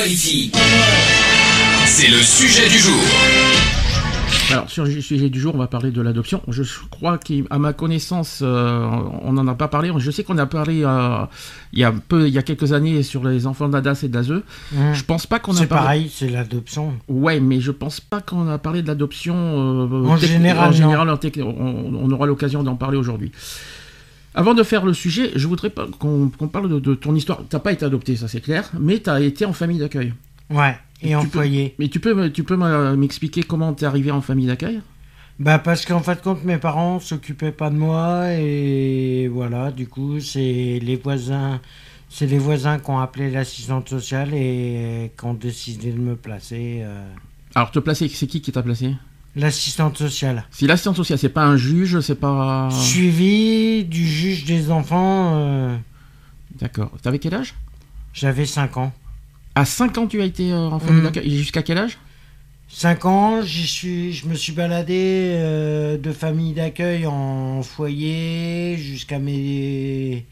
Equality. C'est le sujet du jour. Alors, sur le sujet du jour, on va parler de l'adoption. Je crois qu'à ma connaissance, euh, on n'en a pas parlé. Je sais qu'on a parlé euh, il, y a peu, il y a quelques années sur les enfants d'Adas et d'ASE. Mmh. Je pense pas qu'on a C'est parlé. pareil, c'est l'adoption. Ouais, mais je pense pas qu'on a parlé de l'adoption. euh, En général, en général, en tec- on, on aura l'occasion d'en parler aujourd'hui. Avant de faire le sujet, je voudrais qu'on parle de, de ton histoire. T'as pas été adopté, ça c'est clair, mais tu as été en famille d'accueil. Ouais, et peux- foyer. Mais tu peux, tu peux me- m'expliquer comment t'es arrivé en famille d'accueil? Bah parce qu'en fait de compte mes parents s'occupaient pas de moi et voilà du coup c'est les voisins c'est les voisins qui ont appelé l'assistante sociale et qui ont décidé de me placer euh, Alors te placer, c'est qui qui t'a placé? L'assistante sociale Si l'assistante sociale, c'est pas un juge, c'est pas. suivi du juge des enfants euh, D'accord. T'avais quel âge? j'avais 5 ans À 5 ans, tu as été euh, en famille Mhm. d'accueil. Et Jusqu'à quel âge? 5 ans j'y suis je me suis baladé euh, de famille d'accueil en foyer jusqu'à mes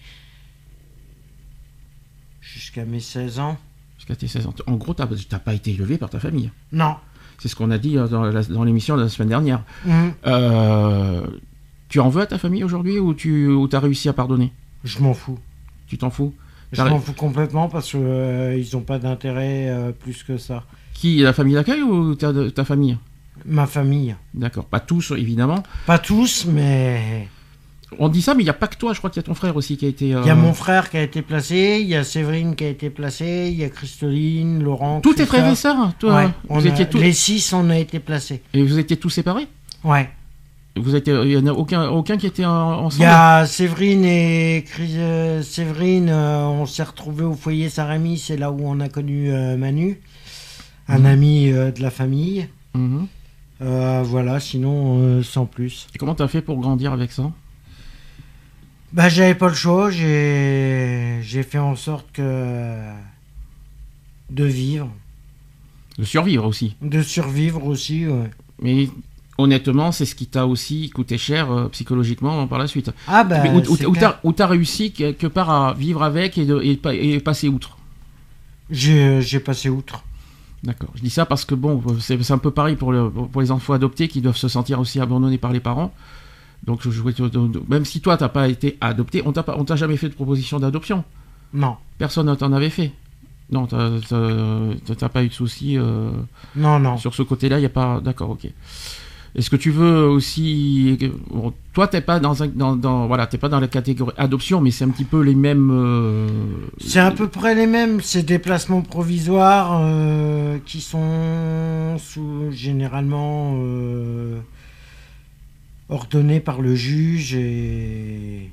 jusqu'à mes 16 ans Jusqu'à tes 16 ans. En gros, t'as t'as pas été élevé par ta famille? non C'est ce qu'on a dit dans l'émission de la semaine dernière. Mhm. Euh, tu en veux à ta famille aujourd'hui ou tu ou as réussi à pardonner? Je m'en fous. Tu t'en fous? Je m'en fous complètement parce que euh, ils ont pas d'intérêt euh, plus que ça. Qui La famille d'accueil ou ta, ta famille? Ma famille. D'accord. Pas tous, évidemment. Pas tous, mais On dit ça, mais il n'y a pas que toi. Je crois qu'il y a ton frère aussi qui a été. euh, il y a mon frère qui a été placé, il y a Séverine qui a été placée, il y a Christoline, Laurent. Tous tes frères et sœurs toi, Ouais, on Vous a- étiez tous. Les six, on a été placés. Et vous étiez tous séparés? Ouais. Vous étiez, il y en a aucun, aucun qui était en- Il ensemble. y a Séverine et Chris- euh, Séverine, euh, on s'est retrouvés au foyer Saint-Rémy, c'est là où on a connu euh, Manu, un Mhm. ami de la famille. Mhm. Voilà, sinon sans plus. Et comment t'as fait pour grandir avec ça? Bah, j'avais pas le choix, j'ai j'ai fait en sorte que de vivre, De survivre aussi. de survivre aussi. ouais. Mais honnêtement, c'est ce qui t'a aussi coûté cher euh, psychologiquement par la suite. Ah bah, Mais où t'as réussi quelque part à vivre avec et, de, et, pa- et passer outre? j'ai passé outre. D'accord. Je dis ça parce que bon, c'est c'est un peu pareil pour, le- pour les enfants adoptés qui doivent se sentir aussi abandonnés par les parents. Donc je voulais te- même si toi t'as pas été adopté, on t'a pas- on t'a jamais fait de proposition d'adoption. Non, Personne ne t'en avait fait. Non, t'as t'as- t'as pas eu de soucis. euh, non, non. Sur ce côté-là, il n'y a pas. D'accord, ok. Est-ce que tu veux aussi. bon, toi, t'es pas dans, un, dans, dans- voilà, t'es pas dans la catégorie adoption, mais c'est un petit peu les mêmes. euh, C'est à peu près les mêmes, ces déplacements provisoires euh, qui sont sous, généralement euh, ordonnés par le juge. Et...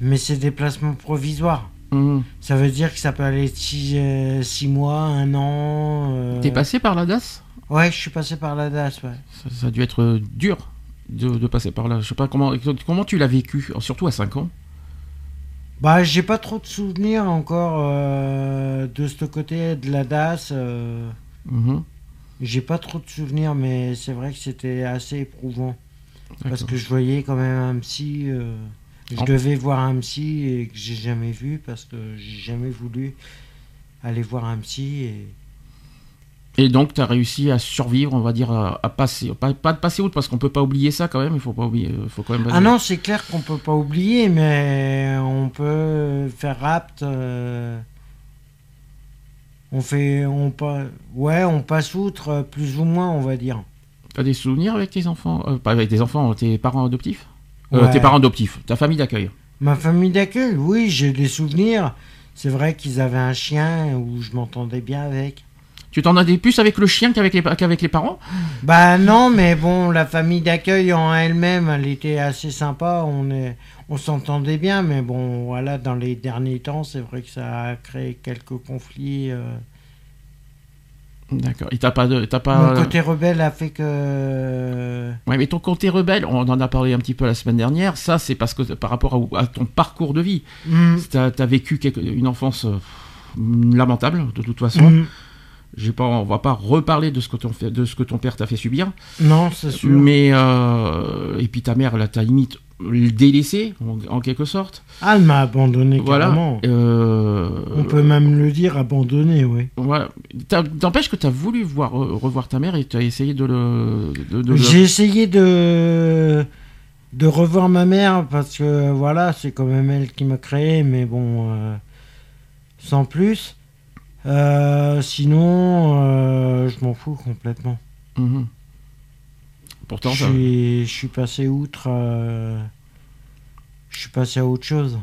Mais c'est déplacements provisoires. hum. Ça veut dire que ça peut aller 6 mois, un an. euh, T'es passé par la DAS? Ouais, je suis passé par la DAS, ouais. ça, ça a dû être euh, dur de, de passer par là. Je sais pas comment, comment tu l'as vécu, surtout à 5 ans? Bah, j'ai pas trop de souvenirs encore euh, de ce côté de la DAS. euh, Mhm. J'ai pas trop de souvenirs, mais c'est vrai que c'était assez éprouvant. Parce que je voyais quand même un psy. euh, je En- devais voir un psy et que j'ai jamais vu parce que j'ai jamais voulu aller voir un psy. Et... Et donc, tu as réussi à survivre, on va dire, à, à passer. Pas, pas de passer outre, parce qu'on peut pas oublier ça quand même, il faut pas oublier. euh, Faut quand même Ah non, c'est clair qu'on peut pas oublier, mais on peut faire rapt. euh, On fait, on pas, ouais, on passe outre plus ou moins, on va dire. T'as des souvenirs avec tes enfants euh, Pas avec tes enfants, tes parents adoptifs? Euh, Ouais. Tes parents adoptifs, ta famille d'accueil. Ma famille d'accueil, oui, j'ai des souvenirs. C'est vrai qu'ils avaient un chien où je m'entendais bien avec. Tu t'en as des plus avec le chien qu'avec les, qu'avec les parents? Bah non, mais bon, la famille d'accueil en elle-même, elle était assez sympa. On est, on s'entendait bien, mais bon, voilà, dans les derniers temps, c'est vrai que ça a créé quelques conflits euh, D'accord. Et t'as pas de, t'as pas. Mon côté rebelle a fait que. Ouais, mais ton côté rebelle, on en a parlé un petit peu la semaine dernière. Ça, c'est parce que par rapport à, à ton parcours de vie, Mm. t'as as vécu quelque- une enfance euh, lamentable de toute façon. Mm. J'ai pas, on va pas reparler de ce que ton, de ce que ton père t'a fait subir. Non, c'est sûr. Mais euh, et puis ta mère, là, t'as limite délaissé en, en quelque sorte. Ah, elle m'a abandonné Voilà. carrément. Euh, On peut même le dire abandonné, oui. Voilà. T'empêche que tu as voulu voir, euh, revoir ta mère et tu as essayé de le. de- de le- J'ai essayé de de revoir ma mère parce que voilà, c'est quand même elle qui m'a créé, mais bon, euh, sans plus. Euh, sinon, je m'en fous complètement. Mhm. Pourtant, Je suis, je suis passé outre. euh, je suis passé à autre chose.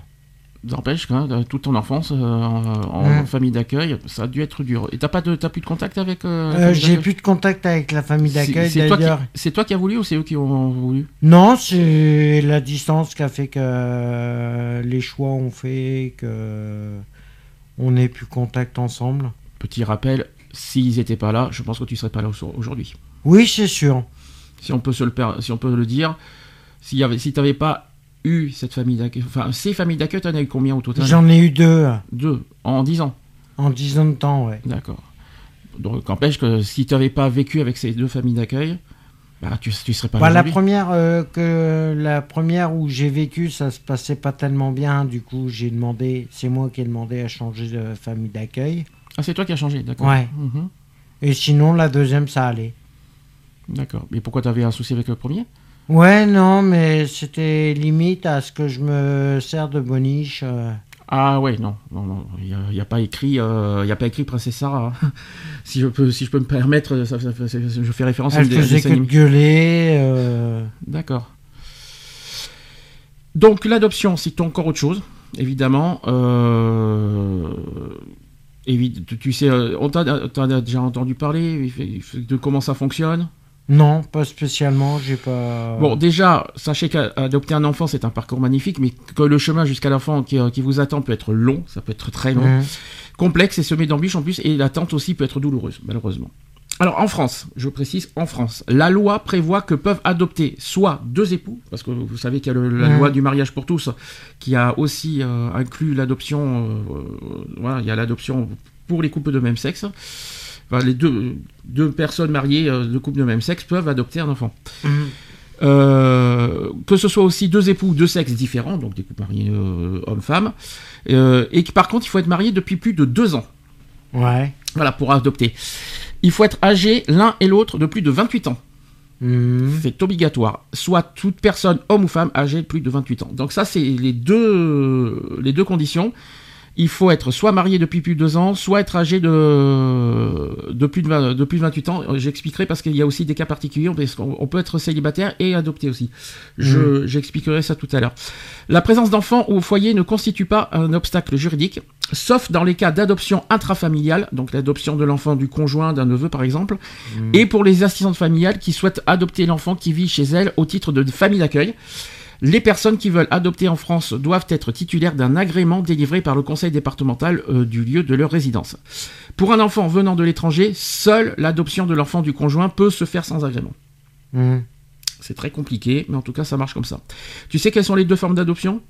N'empêche toute ton enfance euh, en, famille d'accueil, ça a dû être dur. Et t'as pas de, plus de contact avec. euh, Euh, J'ai plus de contact avec la famille d'accueil c'est toi, qui, d'ailleurs. c'est toi qui as voulu ou c'est eux qui ont voulu? Non, c'est la distance qui a fait que les choix ont fait que on n'ait plus contact ensemble. Petit rappel, s'ils étaient pas là, je pense que tu serais pas là au- aujourd'hui. Oui, c'est sûr. Si on peut se le, per- si on peut le dire, si t'avais pas eu cette famille d'accueil, enfin ces familles d'accueil, t'en as eu combien au total? J'en ai eu deux Deux en 10 ans? en dix ans de temps, ouais. D'accord. Donc, n'empêche que si tu n'avais pas vécu avec ces deux familles d'accueil, bah, tu ne serais pas Bah, la première euh, que la première où j'ai vécu, ça se passait pas tellement bien. Du coup, j'ai demandé, c'est moi qui ai demandé à changer de famille d'accueil. Ah, c'est toi qui as changé, d'accord. Ouais. Mhm. Et sinon, la deuxième, ça allait. D'accord. Mais pourquoi tu avais un souci avec le premier? Ouais, non, mais c'était limite à ce que je me sers de boniche. euh. Ah ouais, non, non, non, il n'y a, pas écrit, euh, il y a pas écrit Princesse Sarah. hein. si je peux, si je peux me permettre, ça- ça- ça- je fais référence à Elle une- à un faisait que de gueuler. euh. D'accord. Donc l'adoption, c'est encore autre chose, évidemment. Euh, évi- tu- tu sais, on t'a déjà entendu parler de comment ça fonctionne? Non, pas spécialement. J'ai pas. Bon, déjà, sachez qu'adopter un enfant, c'est un parcours magnifique, mais que le chemin jusqu'à l'enfant qui, qui vous attend peut être long, ça peut être très long, complexe et semé d'embûches en plus, et l'attente aussi peut être douloureuse, malheureusement. Alors, en France, je précise, en France, la loi prévoit que peuvent adopter soit deux époux, parce que vous savez qu'il y a le- la loi du mariage pour tous, qui a aussi euh, inclus l'adoption, euh, euh, voilà, il y a l'adoption pour les couples de même sexe. Enfin, les deux, deux personnes mariées euh, de couples de même sexe peuvent adopter un enfant. Mhm. Euh, que ce soit aussi deux époux de sexes différents, donc des couples mariés euh, hommes-femmes, euh, et que par contre il faut être marié depuis plus de deux ans, Ouais. voilà, pour adopter. Il faut être âgé l'un et l'autre de plus de 28 ans, Mhm. c'est obligatoire, soit toute personne, homme ou femme, âgée de plus de 28 ans. Donc ça c'est les deux, les deux conditions. Il faut être soit marié depuis plus de deux ans, soit être âgé de, de, plus, de, 20 de plus de 28 ans. J'expliquerai parce qu'il y a aussi des cas particuliers, parce qu'on on peut être célibataire et adopté aussi. Je- J'expliquerai ça tout à l'heure. La présence d'enfants au foyer ne constitue pas un obstacle juridique, sauf dans les cas d'adoption intrafamiliale, donc l'adoption de l'enfant du conjoint, d'un neveu par exemple, et pour les assistantes familiales qui souhaitent adopter l'enfant qui vit chez elles au titre de famille d'accueil. Les personnes qui veulent adopter en France doivent être titulaires d'un agrément délivré par le conseil départemental euh, du lieu de leur résidence. Pour un enfant venant de l'étranger, seule l'adoption de l'enfant du conjoint peut se faire sans agrément. Mhm. C'est très compliqué, mais en tout cas ça marche comme ça. Tu sais quelles sont les deux formes d'adoption?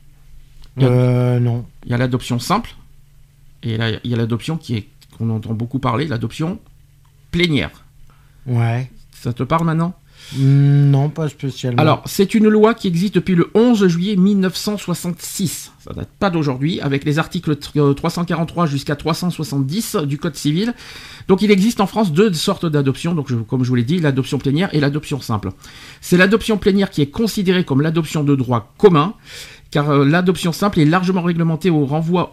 Euh, non. Il y a l'adoption simple, et là il y a l'adoption qui est qu'on entend beaucoup parler, l'adoption plénière. Ouais. Ça te parle maintenant? Non, pas spécialement. Alors, c'est une loi qui existe depuis le 11 juillet 1966. Ça date pas d'aujourd'hui, avec les articles tr- 343 jusqu'à 370 du Code civil. Donc, il existe en France deux sortes d'adoption. Donc, comme je vous l'ai dit, l'adoption plénière et l'adoption simple. C'est l'adoption plénière qui est considérée comme l'adoption de droit commun, car euh, l'adoption simple est largement réglementée au renvoi,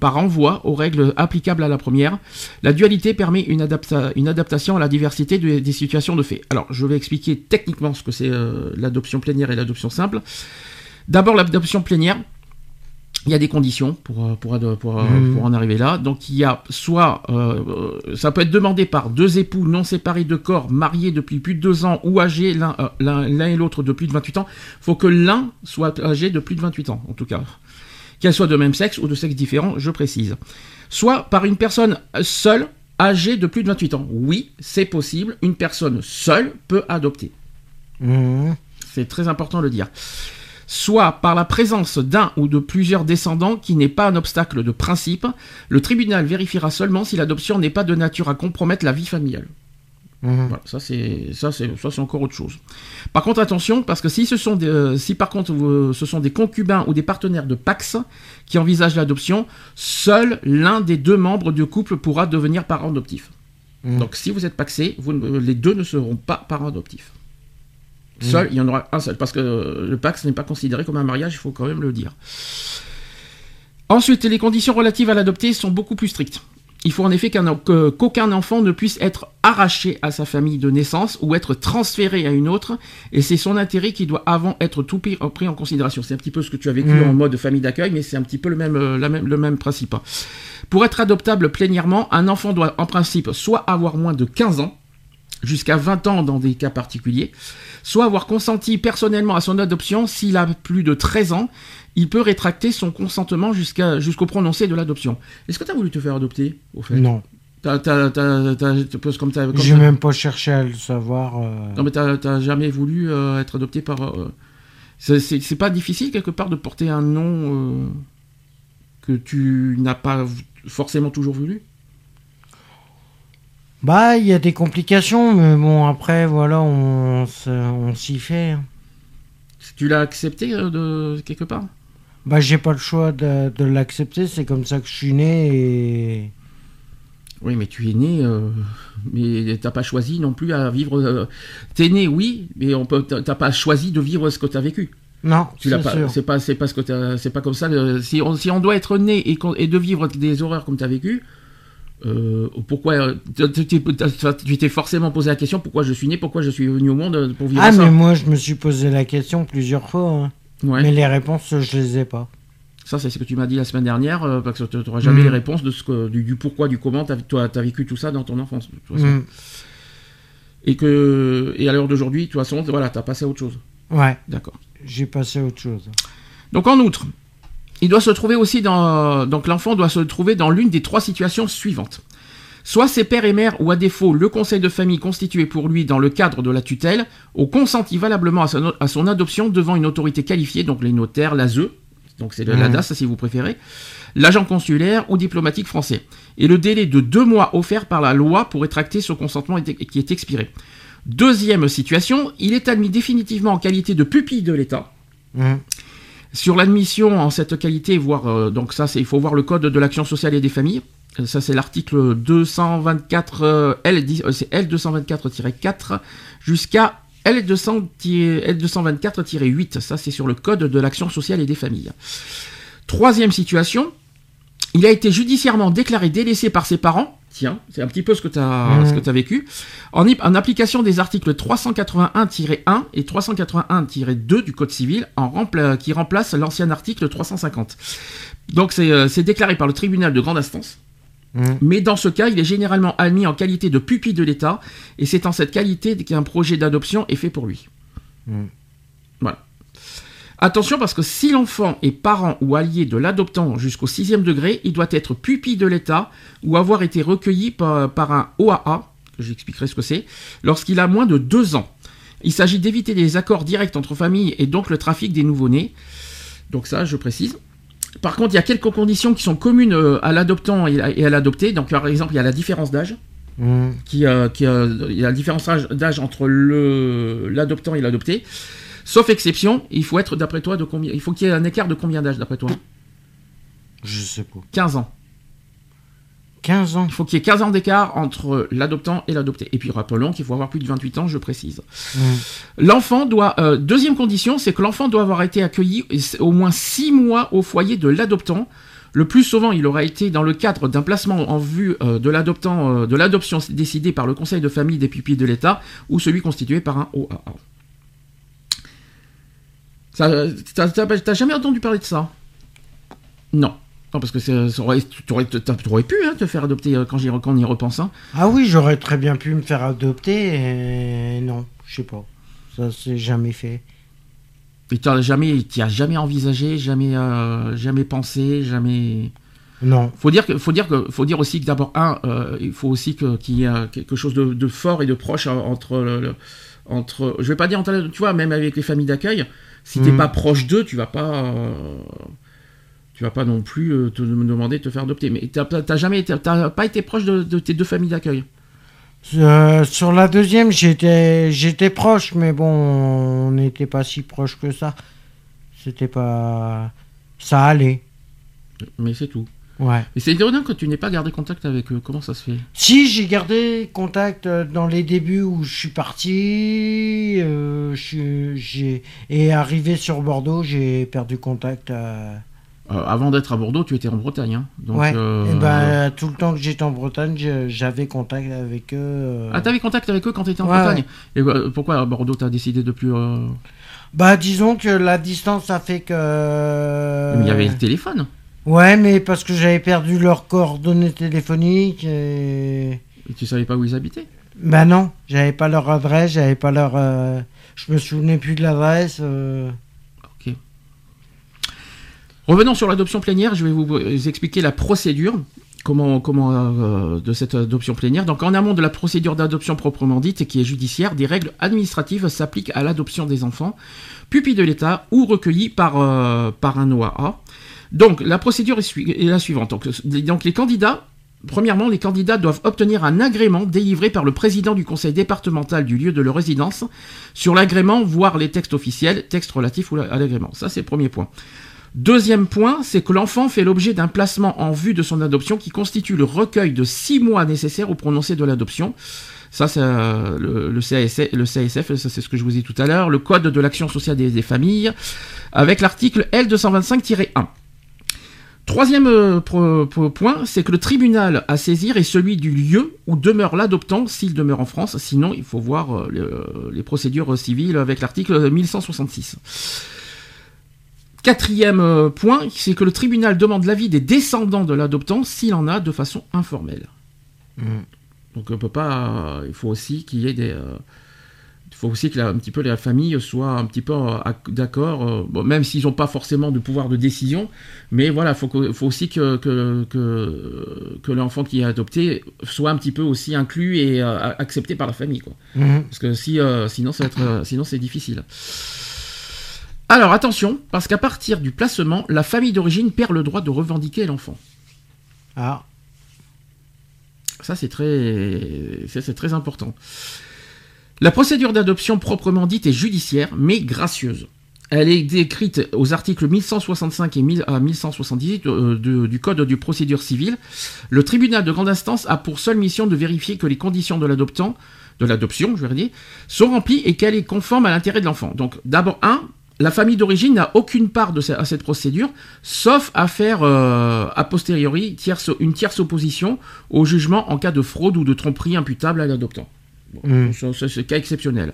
par renvoi aux règles applicables à la première. La dualité permet une, adapta- une adaptation à la diversité de- des situations de fait. Alors, je vais expliquer techniquement ce que c'est euh, l'adoption plénière et l'adoption simple. D'abord, l'adoption plénière. Il y a des conditions pour, euh, pour, pour, euh, Mhm. pour en arriver là. Donc, il y a soit, euh, euh, ça peut être demandé par deux époux non séparés de corps, mariés depuis plus de deux ans ou âgés l'un euh, et l'autre de plus de 28 ans. Il faut que l'un soit âgé de plus de 28 ans, en tout cas. Qu'elle soit de même sexe ou de sexe différent, je précise. Soit par une personne seule âgé de plus de 28 ans. Oui, c'est possible. Une personne seule peut adopter. Mhm. C'est très important de le dire. Soit par la présence d'un ou de plusieurs descendants qui n'est pas un obstacle de principe, le tribunal vérifiera seulement si l'adoption n'est pas de nature à compromettre la vie familiale. Mhm. Voilà, ça c'est ça c'est ça c'est encore autre chose. Par contre attention parce que si ce sont des, euh, si par contre euh, ce sont des concubins ou des partenaires de Pax qui envisagent l'adoption, seul l'un des deux membres du couple pourra devenir parent adoptif. Mhm. Donc si vous êtes paxé, vous les deux ne seront pas parents adoptifs. Seul, il y en aura un seul parce que euh, le Pax n'est pas considéré comme un mariage, il faut quand même le dire. Ensuite, les conditions relatives à l'adopté sont beaucoup plus strictes. Il faut en effet qu'aucun enfant ne puisse être arraché à sa famille de naissance ou être transféré à une autre, et c'est son intérêt qui doit avant être tout pris, en considération. C'est un petit peu ce que tu as vécu Mm. en mode famille d'accueil, mais c'est un petit peu le même, euh, la même, le même principe. Pour être adoptable plénièrement, un enfant doit en principe soit avoir moins de 15 ans, jusqu'à 20 ans dans des cas particuliers, soit avoir consenti personnellement à son adoption s'il a plus de 13 ans, il peut rétracter son consentement jusqu'à jusqu'au prononcé de l'adoption. Est-ce que tu as voulu te faire adopter au fait? Non, T'as- t'as- comme comme j'ai même pas cherché à le savoir. euh. Non mais t'as jamais voulu euh, être adopté par... euh, c'est- pas difficile quelque part de porter un nom euh, que tu n'as pas forcément toujours voulu? Bah, il y a des complications, mais bon, après, voilà, on, s'y fait. hein. Tu l'as accepté euh, de quelque part? Bah, j'ai pas le choix de, de l'accepter, c'est comme ça que je suis né et. Oui, mais tu es né, euh, mais t'as pas choisi non plus à vivre. euh, T'es né, oui, mais on peut. T'as pas choisi de vivre ce que t'as vécu. Non, Tu l'as pas. C'est pas. C'est pas ce que. C'est pas comme ça. si on si on doit être né et de vivre des horreurs comme t'as vécu. Euh, pourquoi tu t'es- t'as- forcément posé la question pourquoi je suis né pourquoi je suis venu au monde pour vivre Ah, ça mais moi, je me suis posé la question plusieurs fois, hein. Ouais. mais les réponses, je les ai pas. Ça, c'est ce que tu m'as dit la semaine dernière, euh, parce que tu n'auras jamais Mm. les réponses de ce que, du, du pourquoi, du comment tu as, vécu tout ça dans ton enfance. de toute façon. Mm. Et, que, et à l'heure d'aujourd'hui, de toute façon, voilà, tu as passé à autre chose. Ouais, D'accord. j'ai passé à autre chose. Donc en outre, il doit se trouver aussi dans. Donc l'enfant doit se trouver dans l'une des trois situations suivantes. Soit ses pères et mères, ou à défaut le conseil de famille constitué pour lui dans le cadre de la tutelle, ont consenti valablement à son, à son adoption devant une autorité qualifiée, donc les notaires, l'ASE, donc c'est le- la Mhm. DAS si vous préférez, l'agent consulaire ou diplomatique français. Et le délai de deux mois offert par la loi pour rétracter ce consentement est- qui est expiré. Deuxième situation, il est admis définitivement en qualité de pupille de l'État. Mm. Sur l'admission en cette qualité, voire euh, donc ça, c'est il faut voir le code de l'action sociale et des familles. Euh, Ça, c'est l'article 224 euh, L, c'est L224-4 jusqu'à L200 L224-8. Ça, c'est sur le code de l'action sociale et des familles. Troisième situation, il a été judiciairement déclaré délaissé par ses parents. Tiens, c'est un petit peu ce que tu as, Mhm. ce que as vécu. En, application des articles 381-1 et 381-2 du Code civil, en rempla- qui remplacent l'ancien article 350. Donc c'est euh, c'est déclaré par le tribunal de grande instance. Mm. Mais dans ce cas, il est généralement admis en qualité de pupille de l'État, et c'est en cette qualité qu'un projet d'adoption est fait pour lui. Mm. Voilà. Attention parce que si l'enfant est parent ou allié de l'adoptant jusqu'au sixième degré, il doit être pupille de l'État ou avoir été recueilli par, par un OAA, que j'expliquerai ce que c'est, lorsqu'il a moins de deux ans. Il s'agit d'éviter les accords directs entre familles et donc le trafic des nouveau-nés. Donc ça, je précise. Par contre, il y a quelques conditions qui sont communes euh, à l'adoptant et à l'adopté. Donc, par exemple, il y a la différence d'âge Mm. qui, euh, qui, euh, il y a la différence d'âge- entre l'adoptant et l'adopté. Sauf exception, il faut être d'après toi de combien Il faut qu'il y ait un écart de combien d'âge d'après toi? Je sais pas. 15 ans. 15 ans. Il faut qu'il y ait 15 ans d'écart entre l'adoptant et l'adopté. Et puis rappelons qu'il faut avoir plus de 28 ans, je précise. L'enfant doit. euh, deuxième condition, c'est que l'enfant doit avoir été accueilli au moins 6 mois au foyer de l'adoptant. Le plus souvent, il aura été dans le cadre d'un placement en vue euh, de l'adoptant, euh, de l'adoption décidée par le Conseil de famille des pupilles de l'État ou celui constitué par un OAA. T'as jamais entendu parler de ça? Non. Non, parce que c'est- ça aurait- tu aurais, pu hein, te faire adopter euh, quand, j'y- quand on y repense. hein. Ah oui, j'aurais très bien pu me faire adopter, et non, je sais pas. Ça s'est jamais fait. Et tu jamais, t'y as jamais envisagé, jamais, euh, jamais pensé, jamais? Non. Faut dire que, faut dire que, faut dire aussi que d'abord un, euh, il faut aussi que qu'il y ait quelque chose de, de, fort et de proche entre le, entre, je vais pas dire entre, tu vois, même avec les familles d'accueil, si t'es mm. pas proche d'eux, tu vas pas, euh, tu vas pas non plus euh, te demander de te faire adopter. Mais t'as jamais, t'as pas été proche de, de tes deux familles d'accueil? Euh, sur la deuxième, j'étais, j'étais proche, mais bon, on n'était pas si proche que ça. C'était pas, ça allait. Mais c'est tout. Ouais. Et c'est étonnant que tu n'aies pas gardé contact avec eux. Comment ça se fait? Si, j'ai gardé contact euh, dans les débuts où je suis parti. Euh, j'ai et arrivé sur Bordeaux, j'ai perdu contact. Euh, avant d'être à Bordeaux, tu étais en Bretagne. Hein Donc, ouais. et eh ben, tout le temps que j'étais en Bretagne, j'avais contact avec eux. Ah, t'avais contact avec eux quand tu étais en Bretagne? Et pourquoi à Bordeaux, t'as décidé de plus. Bah, disons que la distance a fait que. Mais il y avait le téléphone. Ouais, mais parce que j'avais perdu leurs coordonnées téléphoniques et... et... tu savais pas où ils habitaient? Bah non, j'avais pas leur adresse, j'avais pas leur... Euh, je me souvenais plus de l'adresse. Euh... Ok. Revenons sur l'adoption plénière, je vais vous expliquer la procédure comment, comment euh, de cette adoption plénière. Donc en amont de la procédure d'adoption proprement dite, qui est judiciaire, des règles administratives s'appliquent à l'adoption des enfants, pupilles de l'État ou recueillis par, euh, par un OAA. Donc, la procédure est, la suivante. Donc, les candidats, premièrement, les candidats doivent obtenir un agrément délivré par le président du conseil départemental du lieu de leur résidence sur l'agrément, voire les textes officiels, textes relatifs à l'agrément. Ça, c'est le premier point. Deuxième point, c'est que l'enfant fait l'objet d'un placement en vue de son adoption qui constitue le recueil de six mois nécessaires au prononcé de l'adoption. Ça, c'est euh, le, le ça c'est ce que je vous ai dit tout à l'heure, le Code de l'action sociale des familles, avec l'article L225-1. Troisième euh, point, c'est que le tribunal à saisir est celui du lieu où demeure l'adoptant s'il demeure en France. Sinon, il faut voir euh, les procédures civiles avec l'article 1166. Quatrième euh, point, c'est que le tribunal demande l'avis des descendants de l'adoptant s'il en a de façon informelle. Mmh. Donc on peut pas. Il faut aussi qu'il y ait des il faut aussi que la, un petit peu la famille soit un petit peu euh, d'accord, euh, même s'ils n'ont pas forcément de pouvoir de décision, mais voilà, il faut, faut, aussi que, que, que, l'enfant qui est adopté soit un petit peu aussi inclus et euh, accepté par la famille, quoi. Mhm. Parce que si, sinon, ça va être, sinon c'est difficile. Alors attention, parce qu'à partir du placement, la famille d'origine perd le droit de revendiquer l'enfant. Ah. Ça c'est très, c'est très important. La procédure d'adoption proprement dite est judiciaire, mais gracieuse. Elle est décrite aux articles 1165 et 1178 euh, du Code du procédure civile. Le tribunal de grande instance a pour seule mission de vérifier que les conditions de l'adoptant, de l'adoption, je veux dire, sont remplies et qu'elle est conforme à l'intérêt de l'enfant. Donc, d'abord, un, la famille d'origine n'a aucune part à cette procédure, sauf à faire euh, a posteriori une tierce opposition au jugement en cas de fraude ou de tromperie imputable à l'adoptant. Mm. C'est cas exceptionnel.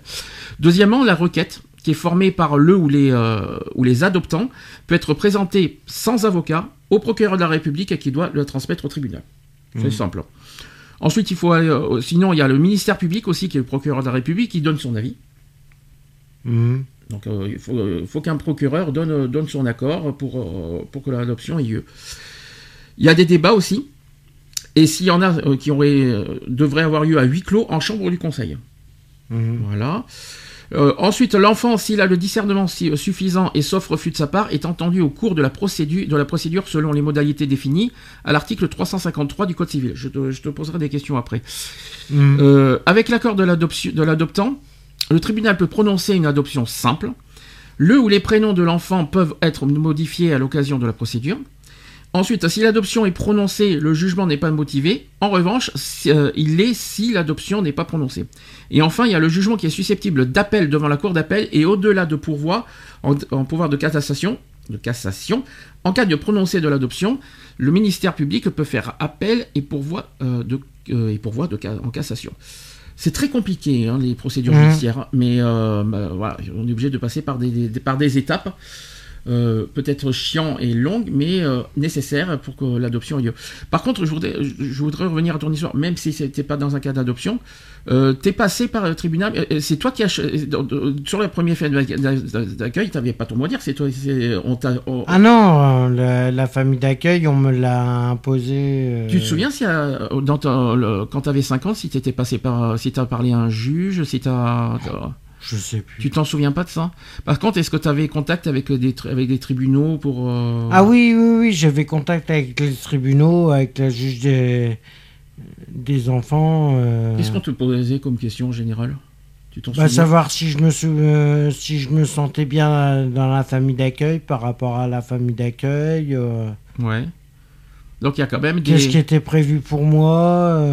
Deuxièmement, la requête, qui est formée par le ou les, euh, ou les adoptants, peut être présentée sans avocat au procureur de la République et qui doit le transmettre au tribunal. C'est mm. simple. Ensuite, il faut euh, sinon, il y a le ministère public aussi, qui est le procureur de la République, qui donne son avis. Mm. Donc, euh, il faut, faut qu'un procureur donne, donne son accord pour, pour que l'adoption ait lieu. Il y a des débats aussi. Et s'il y en a euh, qui auraient, euh, devraient avoir lieu à huis clos en chambre du conseil. Mhm. Voilà. Euh, ensuite, l'enfant, s'il a le discernement suffisant et sauf refus de sa part, est entendu au cours de la procédure, de la procédure selon les modalités définies à l'article 353 du Code civil. Je te, poserai des questions après. Mhm. avec l'accord de l'adoptant, le tribunal peut prononcer une adoption simple. Le ou les prénoms de l'enfant peuvent être modifiés à l'occasion de la procédure. Ensuite, si l'adoption est prononcée, le jugement n'est pas motivé. En revanche, euh, il l'est si l'adoption n'est pas prononcée. Et enfin, il y a le jugement qui est susceptible d'appel devant la cour d'appel et au-delà de pourvoi, en, pouvoir de cassation, de cassation, en cas de prononcé de l'adoption, le ministère public peut faire appel et pourvoi, euh, de, euh, et pourvoi de, en cassation. C'est très compliqué, hein, les procédures mmh. judiciaires, mais bah, voilà, on est obligé de passer par des, par des étapes. Euh, peut-être chiant et longue, mais euh, nécessaire pour que l'adoption ait lieu. Par contre, je voudrais, je voudrais revenir à ton histoire, même si c'était pas dans un cas d'adoption. Euh, T'es passé par le tribunal, euh, c'est toi qui as sur le premier fait d'accueil, t'avais pas ton mot à dire, c'est toi, on t'a. Ah non, la, la famille d'accueil, on me l'a imposé. Tu te souviens si dans ton, quand t'avais 5 ans, si t'étais passé par, si t'as parlé à un juge, si t'as. Je sais plus. Tu t'en souviens pas de ça? Par contre, est-ce que tu avais contact avec des, avec des tribunaux pour... Euh, ah oui, oui, oui, j'avais contact avec les tribunaux, avec la juge des, des enfants. Euh. Qu'est-ce qu'on te posait comme question en général? Tu t'en bah, Savoir si je, me euh, si je me sentais bien dans la famille d'accueil par rapport à la famille d'accueil. Ouais. Donc il y a quand même des... Qu'est-ce qui était prévu pour moi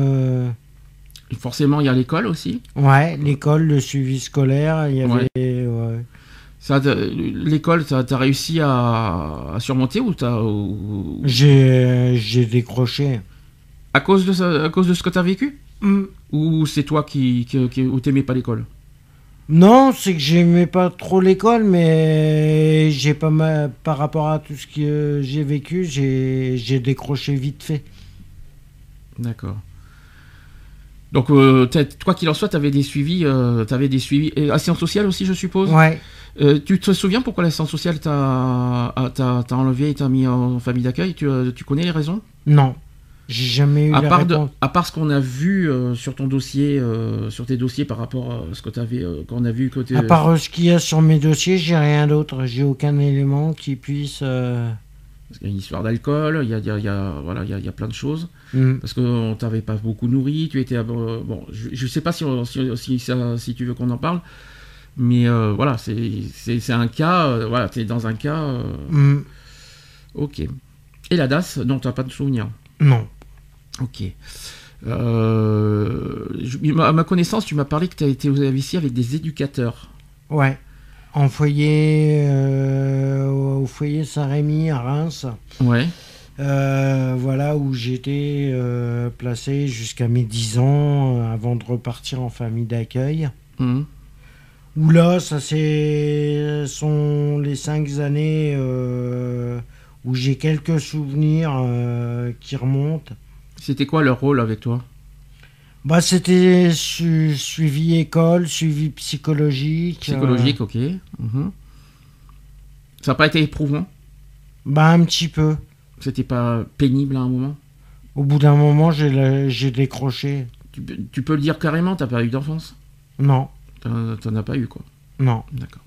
Forcément, il y a l'école aussi. Ouais, l'école, le suivi scolaire, il y avait. Ouais. Ça, l'école, tu as, réussi à, surmonter ou t'as J'ai, décroché. À cause de ça, à cause de ce que tu as vécu mm. Ou c'est toi qui, qui, ou t'aimais pas l'école? Non, c'est que j'aimais pas trop l'école, mais j'ai pas mal, par rapport à tout ce que j'ai vécu, j'ai, j'ai décroché vite fait. D'accord. Donc, euh, toi qu'il en soit, tu avais des suivis, euh, avais des suivis. Et assistance sociale aussi, je suppose Ouais. Euh, tu te souviens pourquoi l'assistance sociale t'a enlevé et t'a mis en famille d'accueil? Tu, euh, tu, connais les raisons? Non. J'ai jamais eu à la part réponse. à part ce qu'on a vu sur ton dossier, sur tes dossiers par rapport à ce que tu avais, qu'on a vu côté. À part ce qu'il y a sur mes dossiers, j'ai rien d'autre. J'ai aucun élément qui puisse. Parce qu'il y a une histoire d'alcool, il y a, y a, voilà, il y a, plein de choses. Mm. Parce qu'on t'avait pas beaucoup nourri, tu étais. Euh, bon, je ne sais pas si, si, si, tu veux qu'on en parle, mais euh, voilà, c'est un cas. Euh, voilà, tu es dans un cas. Mm. Ok. Et la DAS, non, tu n'as pas de souvenir Non. Ok. à ma connaissance, tu m'as parlé que tu as été ici avec des éducateurs. Ouais en foyer, euh, au foyer Saint-Rémy à Reims. Ouais. Euh, voilà où j'étais euh, placé jusqu'à mes 10 ans avant de repartir en famille d'accueil. Mmh. Où là, ça c'est sont les 5 années où j'ai quelques souvenirs qui remontent. C'était quoi leur rôle avec toi? Bah, c'était suivi école, suivi psychologique. Psychologique, ok. Mhm. Ça n'a pas été éprouvant? Bah, un petit peu. C'était pas pénible à un moment? Au bout d'un moment, j'ai décroché. Tu, peux le dire carrément, t'as pas eu d'enfance? Non. T'en as pas eu, quoi? Non. D'accord.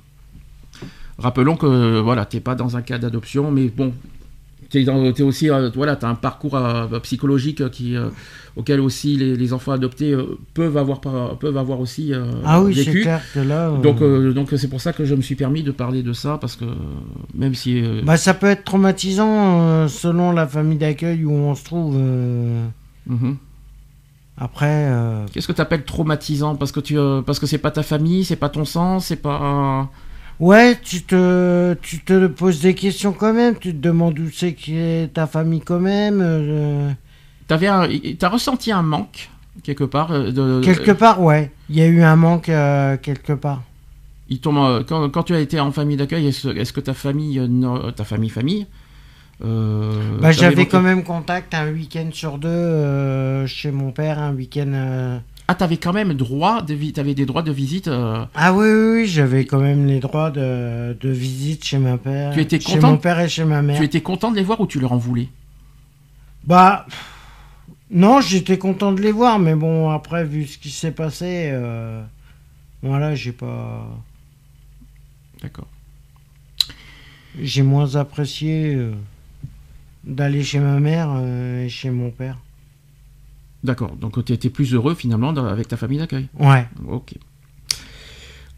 Rappelons que voilà, t'es pas dans un cas d'adoption, mais bon, tu es, aussi, euh, voilà, as un parcours euh, psychologique qui, euh, auquel aussi les, enfants adoptés peuvent avoir, peuvent avoir aussi ah oui, c'est Clair que là, Donc, donc c'est pour ça que je me suis permis de parler de ça parce que même si. Bah, ça peut être traumatisant selon la famille d'accueil où on se trouve. Mhm. Après. Qu'est-ce que tu appelles traumatisant? Parce que tu, parce que c'est pas ta famille, c'est pas ton sang, c'est pas. Ouais, tu te, tu te poses des questions quand même. Tu te demandes où c'est que ta famille quand même. Euh... T'as ressenti un manque quelque part euh, de, Quelque part, ouais. Il y a eu un manque euh, quelque part. Il tombe, euh, quand, quand, tu as été en famille d'accueil, est-ce, que ta famille, ta famille, famille, bah, j'avais quand même contact un week-end sur deux chez mon père, un week-end ah, t'avais quand même droit de avais des droits de visite. Euh. Ah oui, oui, oui j'avais quand même les droits de, de visite chez ma père. Tu étais content. Chez mon père et chez ma mère. Tu étais content de les voir ou tu leur en voulais? Bah. Non, j'étais content de les voir, mais bon, après, vu ce qui s'est passé, euh, voilà, j'ai pas. D'accord. J'ai moins apprécié euh, d'aller chez ma mère et chez mon père. D'accord. Donc tu étais plus heureux finalement avec ta famille d'accueil. Ouais. Ok.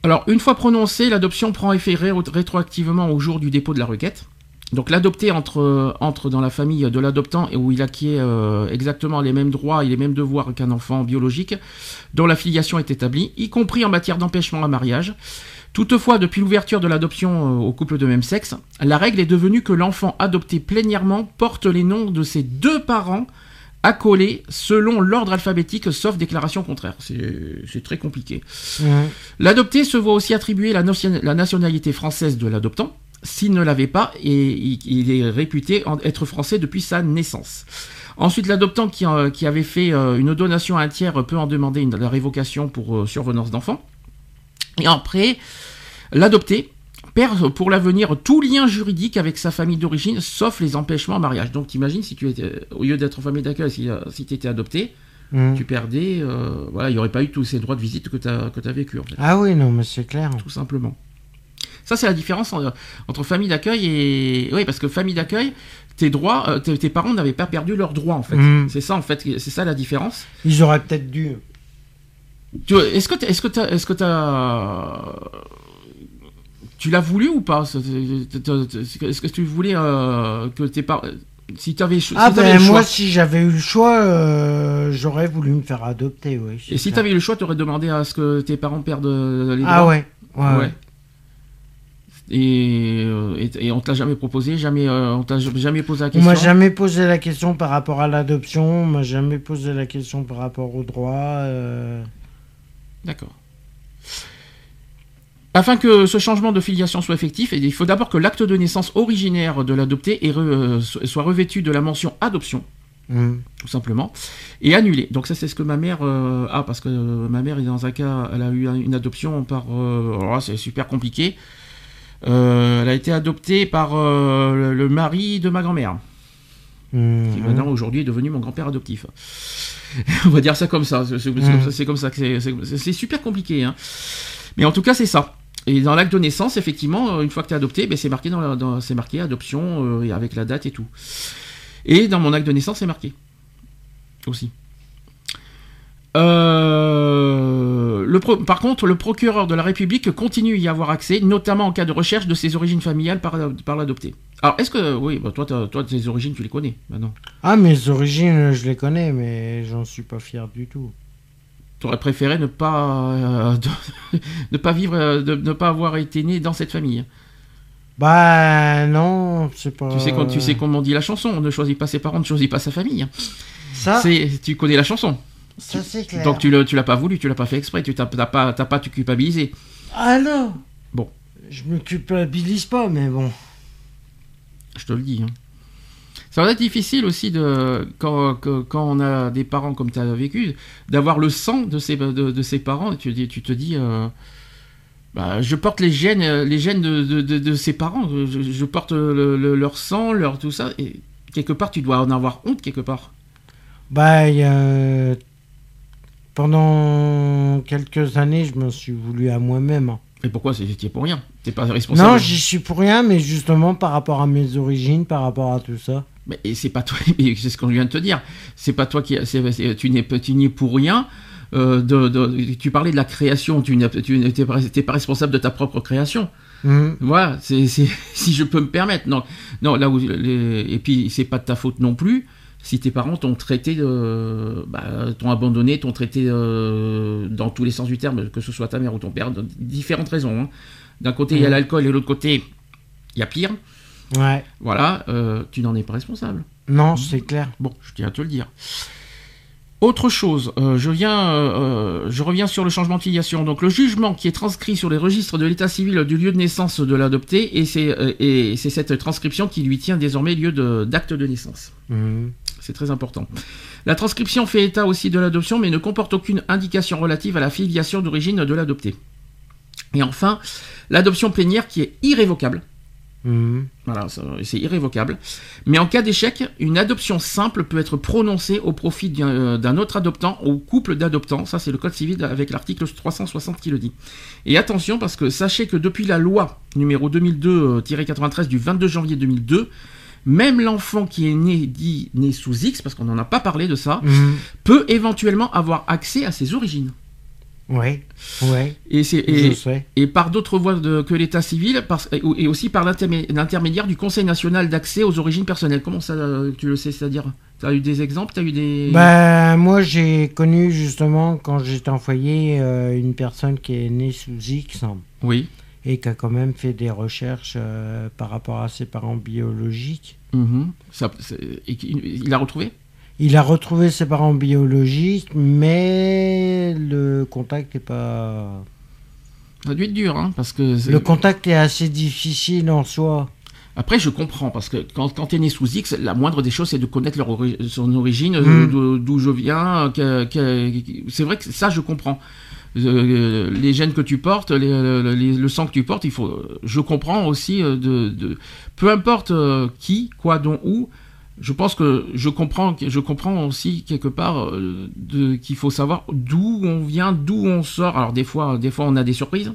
Alors, une fois prononcée, l'adoption prend effet rétroactivement au jour du dépôt de la requête. Donc l'adopté entre, entre dans la famille de l'adoptant et où il acquiert euh, exactement les mêmes droits et les mêmes devoirs qu'un enfant biologique dont la filiation est établie, y compris en matière d'empêchement à mariage. Toutefois, depuis l'ouverture de l'adoption euh, au couple de même sexe, la règle est devenue que l'enfant adopté plénièrement porte les noms de ses deux parents accolés selon l'ordre alphabétique, sauf déclaration contraire. C'est très compliqué. L'adopté se voit aussi attribuer la, nationalité française de l'adoptant, s'il ne l'avait pas et il est réputé être français depuis sa naissance. Ensuite, l'adoptant qui, euh, qui, avait fait euh, une donation à un tiers peut en demander une, la révocation pour euh, survenance d'enfant. Et après, l'adopté perd pour l'avenir tout lien juridique avec sa famille d'origine, sauf les empêchements en mariage. Donc, t'imagines si tu étais, au lieu d'être en famille d'accueil, si, si tu étais adopté, mmh. tu perdais, voilà, il n'y aurait pas eu tous ces droits de visite que tu as, que as vécu. En fait. Ah oui, non, mais c'est clair. Tout simplement. Ça, c'est la différence entre famille d'accueil et. Oui, parce que famille d'accueil, tes droits, euh, tes, parents n'avaient pas perdu leurs droits, en fait. Mm. C'est ça, en fait, c'est ça la différence. Ils auraient peut-être dû. Est-ce que est-ce que as tu l'as voulu ou pas Est-ce que tu voulais euh, que tes parents si tu avais ah ben moi si j'avais eu le choix euh, j'aurais voulu me faire adopter oui et si tu avais eu le choix tu aurais demandé à ce que tes parents perdent les ah droits ah ouais ouais, ouais. Euh, et, et, on t'a jamais proposé, jamais, euh, on t'a jamais posé la question. On m'a jamais posé la question par rapport à l'adoption, on m'a jamais posé la question par rapport au droit. Euh. D'accord. Afin que ce changement de filiation soit effectif, il faut d'abord que l'acte de naissance originaire de l'adopté soit revêtu de la mention adoption. Mmh. Tout simplement. Et annulé. Donc ça c'est ce que ma mère a, parce que ma mère est dans un cas, elle a eu une adoption par... Oh, c'est super compliqué. Euh, elle a été adoptée par euh, le, mari de ma grand-mère. Mhm. Qui maintenant aujourd'hui est devenu mon grand-père adoptif. On va dire ça comme ça. C'est comme ça que c'est super compliqué. Hein. Mais en tout cas, c'est ça. Et dans l'acte de naissance, effectivement, une fois que tu es adopté, ben, c'est marqué, dans, marqué adoption euh, avec la date et tout. Et dans mon acte de naissance, c'est marqué. Aussi. Euh, le par contre, le procureur de la République continue à y avoir accès, notamment en cas de recherche de ses origines familiales par, par l'adopté. Alors, est-ce que, oui, bah, toi, toi, tes origines, tu les connais maintenant? Ah, mes origines, je les connais, mais j'en suis pas fier du tout. Tu aurais préféré ne pas, euh, ne pas vivre, euh, de, ne pas avoir été né dans cette famille Bah, non, c'est pas. Tu sais, quand, tu sais comment on dit la chanson, on ne choisit pas ses parents, on ne choisit pas sa famille. Ça. Tu connais la chanson ça, c'est clair. Donc tu l'as pas voulu, tu l'as pas fait exprès, tu n'as pas, pas te culpabiliser. Ah non Bon. Je me culpabilise pas, mais bon. Je te le dis. Hein. Ça va être difficile aussi de quand, quand on a des parents comme tu as vécu, d'avoir le sang de ses, de, ses parents. Tu, tu te dis, euh, bah, je porte les gènes, les gènes de, de ses parents. Je, porte leur sang, leur tout ça. Et quelque part, tu dois en avoir honte quelque part. Bah, pendant quelques années, je me suis voulu à moi-même. Et pourquoi? C'était pour rien T'es pas responsable Non, j'y suis pour rien, mais justement par rapport à mes origines, par rapport à tout ça. Mais c'est pas toi, c'est ce qu'on vient de te dire. C'est pas toi qui, tu n'es tu pour rien. Euh, de, tu parlais de la création, tu n'es pas, responsable de ta propre création. Mmh. Voilà, c'est si je peux me permettre. Non, non là où et puis c'est pas de ta faute non plus si tes parents t'ont traité, de, bah, t'ont abandonné, t'ont traité euh, dans tous les sens du terme, que ce soit ta mère ou ton père, de différentes raisons. Hein. D'un côté, il y a l'alcool et de l'autre côté, il y a pire. Ouais. Voilà, euh, tu n'en es pas responsable. Non, c'est clair. Bon, je tiens à te le dire. Autre chose, euh, je, viens, euh, je reviens sur le changement de filiation. Donc le jugement qui est transcrit sur les registres de l'état civil du lieu de naissance de l'adopté, et c'est euh, cette transcription qui lui tient désormais lieu d'acte de, naissance. Mmh. C'est très important. La transcription fait état aussi de l'adoption, mais ne comporte aucune indication relative à la filiation d'origine de l'adopté. Et enfin, l'adoption plénière qui est irrévocable. Mhm. Voilà, c'est irrévocable. Mais en cas d'échec, une adoption simple peut être prononcée au profit d'un euh, autre adoptant ou couple d'adoptants. Ça, c'est le code civil avec l'article 360 qui le dit. Et attention, parce que sachez que depuis la loi numéro 2002-93 du 22 janvier 2002, même l'enfant qui est né dit né sous X, parce qu'on n'en a pas parlé de ça, mhm. peut éventuellement avoir accès à ses origines. Oui. Et, et, par d'autres voies que l'état civil, et aussi par l'intermédiaire du Conseil national d'accès aux origines personnelles. Comment ça, tu le sais, c'est-à-dire Tu as eu des exemples as eu des... Ben, moi, j'ai connu justement, quand j'étais en foyer, euh, une personne qui est née sous X. Oui. Et qui a quand même fait des recherches euh, par rapport à ses parents biologiques. Mm-hmm. Ça, il l'a retrouvé? Il a retrouvé ses parents biologiques, mais le contact n'est pas. Ça dû être dur, hein, parce que... Le contact est assez difficile en soi. Après, je comprends, parce que quand, quand tu es né sous X, la moindre des choses, c'est de connaître leur son origine, mm. d'où je viens. c'est vrai que ça, je comprends. Euh, les gènes que tu portes, le sang que tu portes, il faut. Je comprends aussi euh, de, peu importe euh, qui, quoi, dont, où. Je pense que je comprends, je comprends aussi quelque part qu'il faut savoir d'où on vient, d'où on sort. Alors des fois, des fois on a des surprises.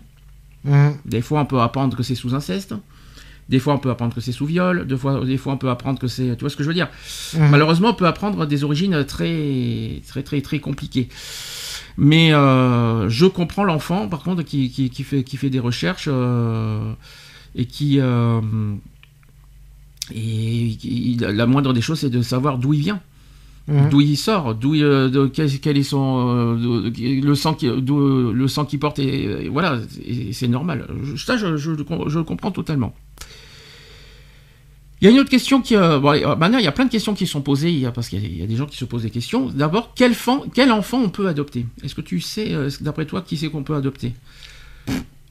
Mmh. Des fois on peut apprendre que c'est sous inceste. Des fois on peut apprendre que c'est sous viol. Des fois, des fois on peut apprendre que c'est. Tu vois ce que je veux dire? Mmh. Malheureusement, on peut apprendre des origines très, très, très, très compliquées. Mais euh, je comprends l'enfant, par contre, qui, qui, fait, qui fait des recherches euh, et qui. Euh, et la moindre des choses, c'est de savoir d'où il vient. Mhm. D'où il sort, d'où quel, est son le sang qui le sang qu'il porte et, voilà c'est normal. Ça je, je, je, le comprends totalement. Il y a une autre question qui. Euh, euh, maintenant, il y a plein de questions qui sont posées, parce qu'il y, a des gens qui se posent des questions. D'abord, quel, quel, enfant on peut adopter? Est-ce que tu sais, euh, d'après toi, qui c'est qu'on peut adopter?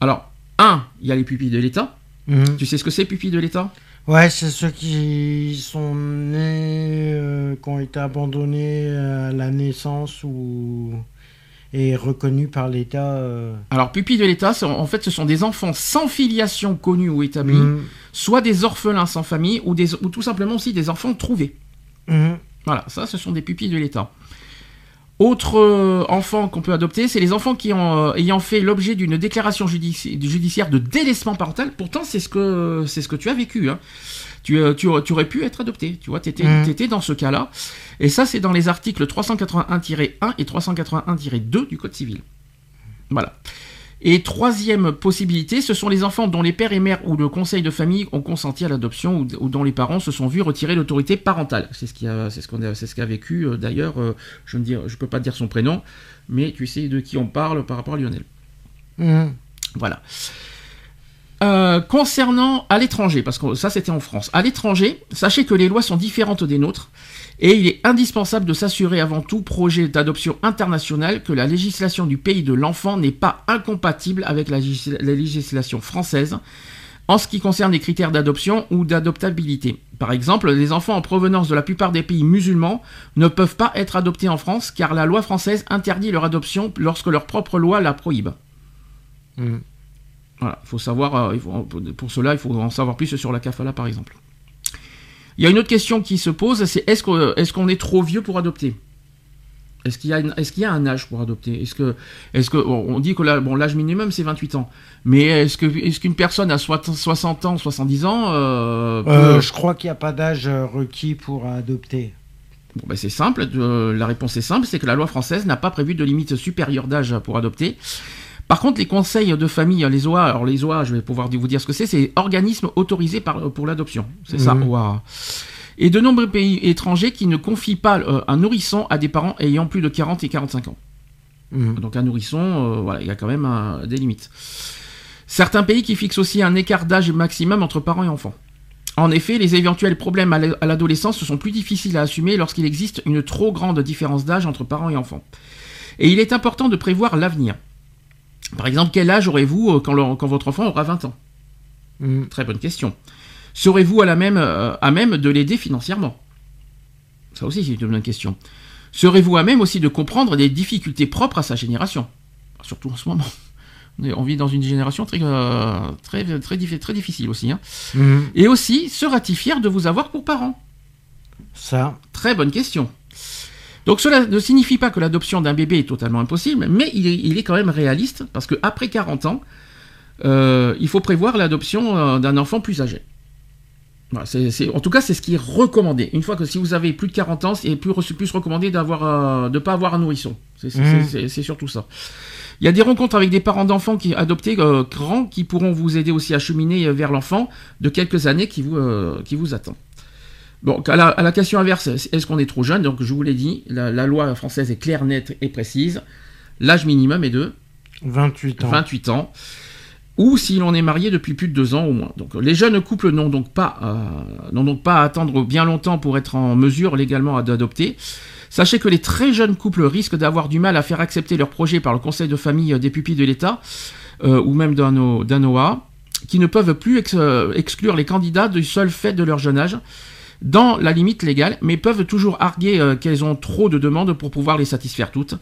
Alors, un, il y a les pupilles de l'État. Mhm. Tu sais ce que c'est, pupilles de l'État? Ouais, c'est ceux qui sont nés, qui ont été abandonnés à la naissance ou et reconnu par l'État. Euh. Alors, pupilles de l'État, en fait, ce sont des enfants sans filiation connue ou établie, mmh. soit des orphelins sans famille, ou, des, ou tout simplement aussi des enfants trouvés. Mmh. Voilà, ça, ce sont des pupilles de l'État. Autre euh, enfant qu'on peut adopter, c'est les enfants qui ont euh, ayant fait l'objet d'une déclaration judiciaire de délaissement parental. Pourtant, c'est ce que c'est ce que tu as vécu. Hein. Tu, tu, aurais pu être adopté. Tu vois, tu étais, mmh. étais, dans ce cas-là. Et ça, c'est dans les articles 381-1 et 381-2 du Code civil. Voilà. Et troisième possibilité, ce sont les enfants dont les pères et mères ou le conseil de famille ont consenti à l'adoption ou, dont les parents se sont vus retirer l'autorité parentale. C'est ce qu'a ce ce vécu euh, d'ailleurs. Euh, je ne je peux pas dire son prénom, mais tu sais de qui on parle par rapport à Lionel. Mmh. Voilà. Euh, concernant à l'étranger, parce que ça c'était en France, à l'étranger, sachez que les lois sont différentes des nôtres et il est indispensable de s'assurer avant tout projet d'adoption internationale que la législation du pays de l'enfant n'est pas incompatible avec la, législation française en ce qui concerne les critères d'adoption ou d'adoptabilité. Par exemple, les enfants en provenance de la plupart des pays musulmans ne peuvent pas être adoptés en France car la loi française interdit leur adoption lorsque leur propre loi la prohibe. Mmh. Voilà, faut savoir, euh, pour cela, il faut en savoir plus sur la kafala par exemple. Il y a une autre question qui se pose, c'est est-ce qu'on est, est trop vieux pour adopter? Est-ce qu'il y, a est y a un âge pour adopter? Est-ce que, est que, on dit que l'âge minimum c'est 28 ans, mais est-ce que, est-ce qu'une personne à 60 ans, 70 ans euh, euh, Je crois qu'il n'y a pas d'âge requis pour adopter. Bon, ben c'est simple. la réponse est simple, c'est que la loi française n'a pas prévu de limite supérieure d'âge pour adopter. Par contre, les conseils de famille, les OA, alors les OA, je vais pouvoir vous dire ce que c'est, c'est organismes autorisés pour l'adoption. C'est ça, OA. Mhm. Et de nombreux pays étrangers qui ne confient pas euh, un nourrisson à des parents ayant plus de 40 et 45 ans. Mhm. Donc un nourrisson, euh, voilà, il y a quand même des limites. Certains pays qui fixent aussi un écart d'âge maximum entre parents et enfants. En effet, les éventuels problèmes à l'adolescence sont plus difficiles à assumer lorsqu'il existe une trop grande différence d'âge entre parents et enfants. Et il est important de prévoir l'avenir. Par exemple, quel âge aurez-vous euh, quand, votre enfant aura 20 ans? Hmm. Très bonne question. Serez-vous à, même, euh, à même de l'aider financièrement? Ça aussi, c'est une bonne question. Serez-vous à même aussi de comprendre les difficultés propres à sa génération? Surtout en ce moment. On vit dans une génération très, euh, très, très, très, difficile aussi. Hein. Hmm. Et aussi, sera-t-il fier de vous avoir pour parent? Ça. Très bonne question. Donc cela ne signifie pas que l'adoption d'un bébé est totalement impossible, mais il est, quand même réaliste, parce qu'après 40 ans, euh, il faut prévoir l'adoption euh, d'un enfant plus âgé. en tout cas, c'est ce qui est recommandé. Une fois que si vous avez plus de 40 ans, c'est plus, plus recommandé d'avoir, euh, de ne pas avoir un nourrisson. Mmh. C'est surtout ça. Il y a des rencontres avec des parents d'enfants qui adoptés grands qui pourront vous aider aussi à cheminer vers l'enfant de quelques années qui vous, qui vous attend. Bon, à la, question inverse, est-ce qu'on est trop jeune? Donc, je vous l'ai dit, la, loi française est claire, nette et précise. L'âge minimum est de 28 ans. 28 ans. Ou si l'on est marié depuis plus de deux ans au moins. Donc, les jeunes couples n'ont donc pas, euh, n'ont donc pas à attendre bien longtemps pour être en mesure légalement d'adopter. Sachez que les très jeunes couples risquent d'avoir du mal à faire accepter leur projet par le conseil de famille des pupilles de l'État. ou même d'un OA, qui ne peuvent plus exclure les candidats du seul fait de leur jeune âge dans la limite légale, mais peuvent toujours arguer qu'elles ont trop de demandes pour pouvoir les satisfaire toutes.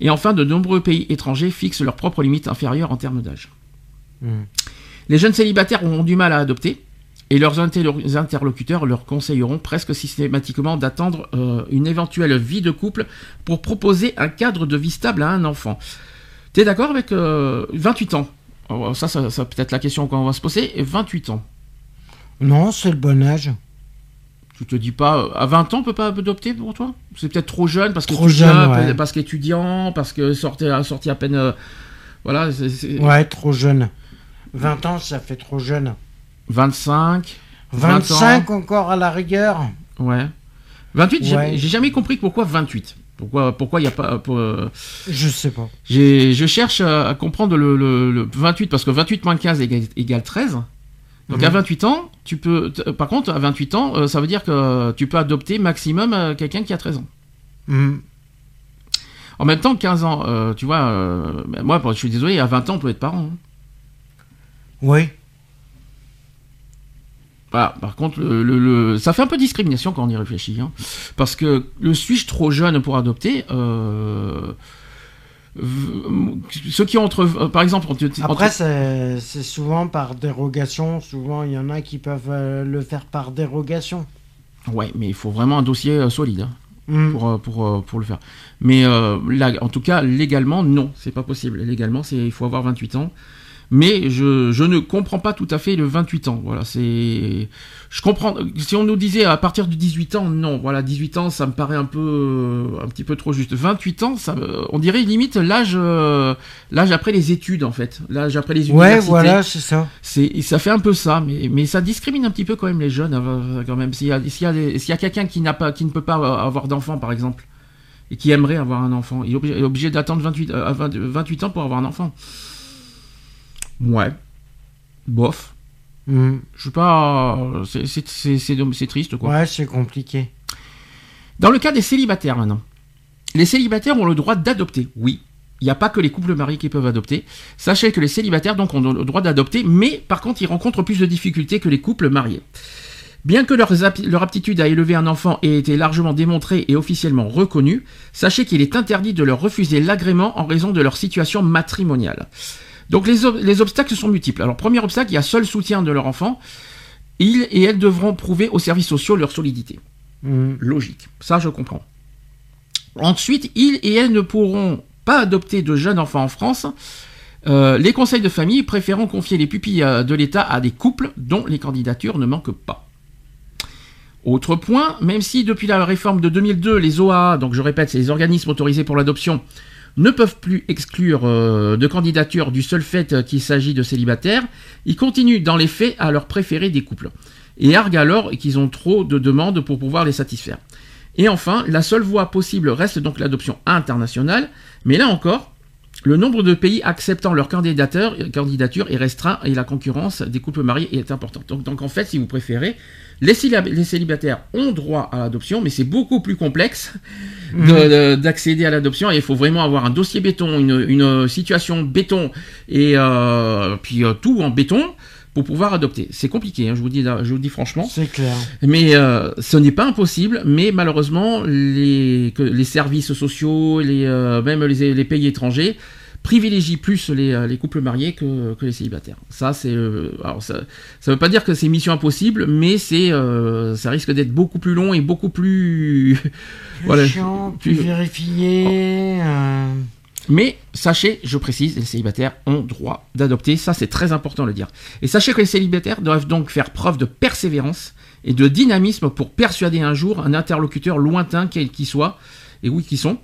Et enfin, de nombreux pays étrangers fixent leurs propres limites inférieures en termes d'âge. Hmm. Les jeunes célibataires ont du mal à adopter, et leurs interlocuteurs leur conseilleront presque systématiquement d'attendre euh, une éventuelle vie de couple pour proposer un cadre de vie stable à un enfant. Tu es d'accord avec 28 euh, ans? Oh, Ça, ça, ça peut-être la question qu'on va se poser. 28 ans? Non, c'est le bon âge. Tu te dis pas, à 20 ans, on peut pas adopter pour toi? C'est peut-être trop jeune parce que trop jeune, parce qu'étudiant, parce que sorti, sorti à peine. Euh, voilà. Ouais, trop jeune. 20 ans, ça fait trop jeune. 25. 25 encore à la rigueur? Ouais. 28, j'ai jamais compris pourquoi 28. Pourquoi pourquoi il n'y a pas pour, euh, Je sais pas. Je cherche à, comprendre le, 28 parce que 28 moins 15 égale, 13. Donc à 28 mhm. ans, tu peux par contre à 28 ans, euh, ça veut dire que tu peux adopter maximum euh, quelqu'un qui a 13 ans. Mhm. En même temps, 15 ans, tu vois, moi je suis désolé, à 20 ans on peut être parent. Hein. Oui. par contre, le, ça fait un peu discrimination quand on y réfléchit. Hein. parce que le suis-je trop jeune pour adopter euh, Ceux qui ont entre. Euh, par exemple. Après, c'est souvent par dérogation. Souvent, il y en a qui peuvent euh, le faire par dérogation. Ouais, mais il faut vraiment un dossier solide. Hein, mm. Pour, pour, pour, le faire. Mais là, en tout cas, légalement, non, c'est pas possible. Légalement, il faut avoir 28 ans mais je, je, ne comprends pas tout à fait le 28 ans. Voilà, c'est, je comprends. Si on nous disait à partir de 18 ans, non, voilà, 18 ans, ça me paraît un peu, un petit peu trop juste. 28 ans, ça, on dirait limite l'âge, euh, l'âge après les études en fait, l'âge après les universités. Ouais, voilà, c'est ça. C'est, ça fait un peu ça, mais, mais ça discrimine un petit peu quand même les jeunes, euh, quand même. S'il y a, s'il y a, s'il y a quelqu'un qui n'a pas, qui ne peut pas avoir d'enfant, par exemple, et qui aimerait avoir un enfant, il est obligé, d'attendre 28, 28 ans pour avoir un enfant. Ouais. Bof. Hmm. Je sais pas. C'est triste, quoi. Ouais, c'est compliqué. Dans le cas des célibataires, maintenant. Les célibataires ont le droit d'adopter, oui. Il n'y a pas que les couples mariés qui peuvent adopter. Sachez que les célibataires donc ont le droit d'adopter, mais par contre ils rencontrent plus de difficultés que les couples mariés. Bien que leur, aptitude à élever un enfant ait été largement démontrée et officiellement reconnue, sachez qu'il est interdit de leur refuser l'agrément en raison de leur situation matrimoniale. Donc les, obstacles sont multiples. Alors premier obstacle, il y a seul soutien de leur enfant. Ils et elles devront prouver aux services sociaux leur solidité. Mmh. Logique. Ça, je comprends. Ensuite, ils et elles ne pourront pas adopter de jeunes enfants en France. Euh, les conseils de famille préférant confier les pupilles euh, de l'État à des couples dont les candidatures ne manquent pas. Autre point, même si depuis la réforme de 2002, les OAA, donc je répète, c'est les organismes autorisés pour l'adoption, ne peuvent plus exclure euh, de candidature du seul fait qu'il s'agit de célibataires, ils continuent dans les faits à leur préférer des couples, et arguent alors qu'ils ont trop de demandes pour pouvoir les satisfaire. Et enfin, la seule voie possible reste donc l'adoption internationale, mais là encore, le nombre de pays acceptant leur candidature, est restreint et la concurrence des couples mariés est importante. Donc, donc en fait, si vous préférez, les, célibataires ont droit à l'adoption, mais c'est beaucoup plus complexe mhm. d'accéder à l'adoption. Et il faut vraiment avoir un dossier béton, une, situation béton et euh, puis euh, tout en béton pour pouvoir adopter. C'est compliqué, hein, je, vous dis, je vous dis franchement. C'est clair. Mais euh, ce n'est pas impossible, mais malheureusement, les, les services sociaux, les, même les, les pays étrangers, privilégie plus les, euh, les couples mariés que, que, les célibataires. Ça, c'est. Euh, alors, ça ne veut pas dire que c'est mission impossible, mais c'est, euh, ça risque d'être beaucoup plus long et beaucoup plus. plus voilà, chiant, plus, vérifié. Mais sachez, je précise, les célibataires ont droit d'adopter, ça c'est très important de le dire. Et sachez que les célibataires doivent donc faire preuve de persévérance et de dynamisme pour persuader un jour un interlocuteur lointain quel qu'il soit, et oui qui sont,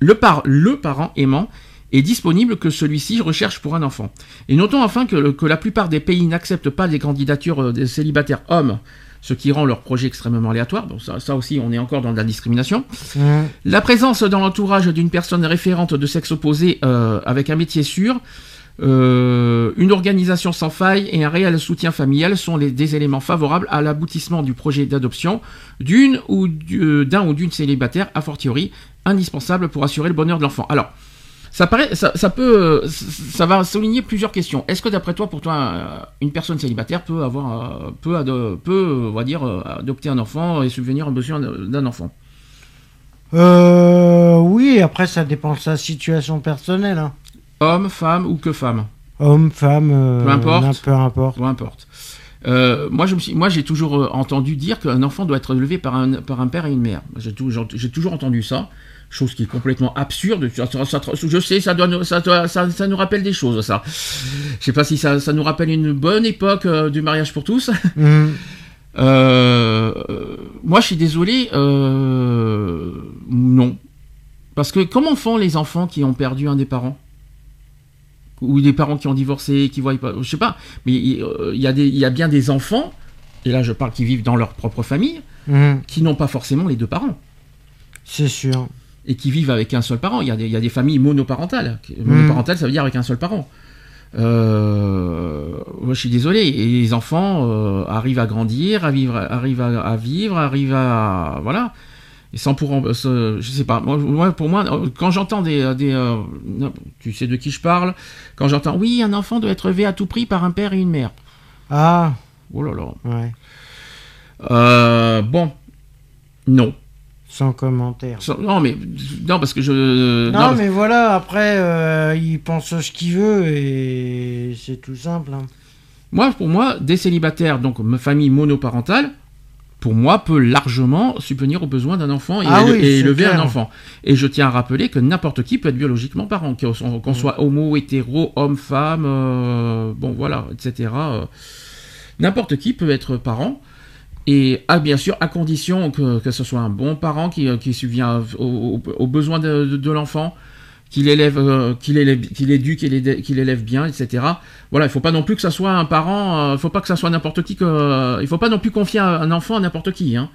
le parent aimant est disponible que celui-ci recherche pour un enfant. Et notons enfin que, que la plupart des pays n'acceptent pas les candidatures euh, des célibataires hommes, ce qui rend leur projet extrêmement aléatoire. Donc ça, aussi, on est encore dans de la discrimination. La présence dans l'entourage d'une personne référente de sexe opposé euh, avec un métier sûr, euh, une organisation sans faille et un réel soutien familial sont les, des éléments favorables à l'aboutissement du projet d'adoption d'une ou d'un ou d'une célibataire, a fortiori indispensable pour assurer le bonheur de l'enfant. Alors, Ça paraît, ça, ça peut, ça va souligner plusieurs questions. Est-ce que d'après toi, pour toi, euh, une personne célibataire peut avoir, euh, peut, peut, on va dire, euh, adopter un enfant et subvenir aux besoins d'un enfant? Euh, oui, après, ça dépend de sa situation personnelle. hein. Homme, femme ou que femme? Homme, femme, euh, Peu importe. peu importe. Peu importe. Euh, moi, je me suis, moi, j'ai toujours euh, entendu dire qu'un enfant doit être élevé par un, par un père et une mère. J'ai toujours entendu ça, chose qui est complètement absurde. Je sais, ça, doit, nous- ça, doit- ça, ça nous rappelle des choses, ça. Je sais pas si ça, ça nous rappelle une bonne époque euh, du mariage pour tous. Mhm. Euh, euh, moi, je suis désolé, non. Parce que comment font les enfants qui ont perdu un des parents? Ou des parents qui ont divorcé, qui voient pas, je sais pas. Mais il y, a des- il y a bien des enfants, et là je parle qui vivent dans leur propre famille, Mhm. qui n'ont pas forcément les deux parents. C'est sûr. Et qui vivent avec un seul parent. Il y a des, il y a des familles monoparentales. Monoparentales, ça veut dire avec un seul parent. Euh, moi, je suis désolé. Et les enfants euh, arrivent à grandir, à vivre, arrivent à, à vivre, arrivent à voilà. Et sans pour, ce- je sais pas. Moi, pour moi, euh, quand j'entends des, des euh, tu sais de qui je parle. Quand j'entends, oui, un enfant doit être élevé à tout prix par un père et une mère. Ah, Oh là là. ouais. Euh, bon, non. Sans commentaire. Sans- Non, mais non parce que je. non, mais voilà, après, euh, il pense ce qu'il veut et c'est tout simple. hein. Moi, pour moi, des célibataires, donc ma famille monoparentale, pour moi, peut largement subvenir aux besoins d'un enfant et, Ah éle- oui, et c'est élever clair. un enfant. Et je tiens à rappeler que n'importe qui peut être biologiquement parent, qu'on soit, qu'on soit homo, hétéro, homme, femme, euh, bon voilà, etc. euh, n'importe qui peut être parent. Et ah, bien sûr, à condition que, que ce soit un bon parent qui, euh, qui subvient aux, aux- aux besoins de, de- de l'enfant, qu'il élève, euh, qu'il élève, qu'il éduque, qu'il élève, qu'il élève bien, etc. Voilà, il faut pas non plus que ça soit un parent, euh, il faut pas que ça soit n'importe qui, que, euh, il faut pas non plus confier un un enfant à n'importe qui. Hein.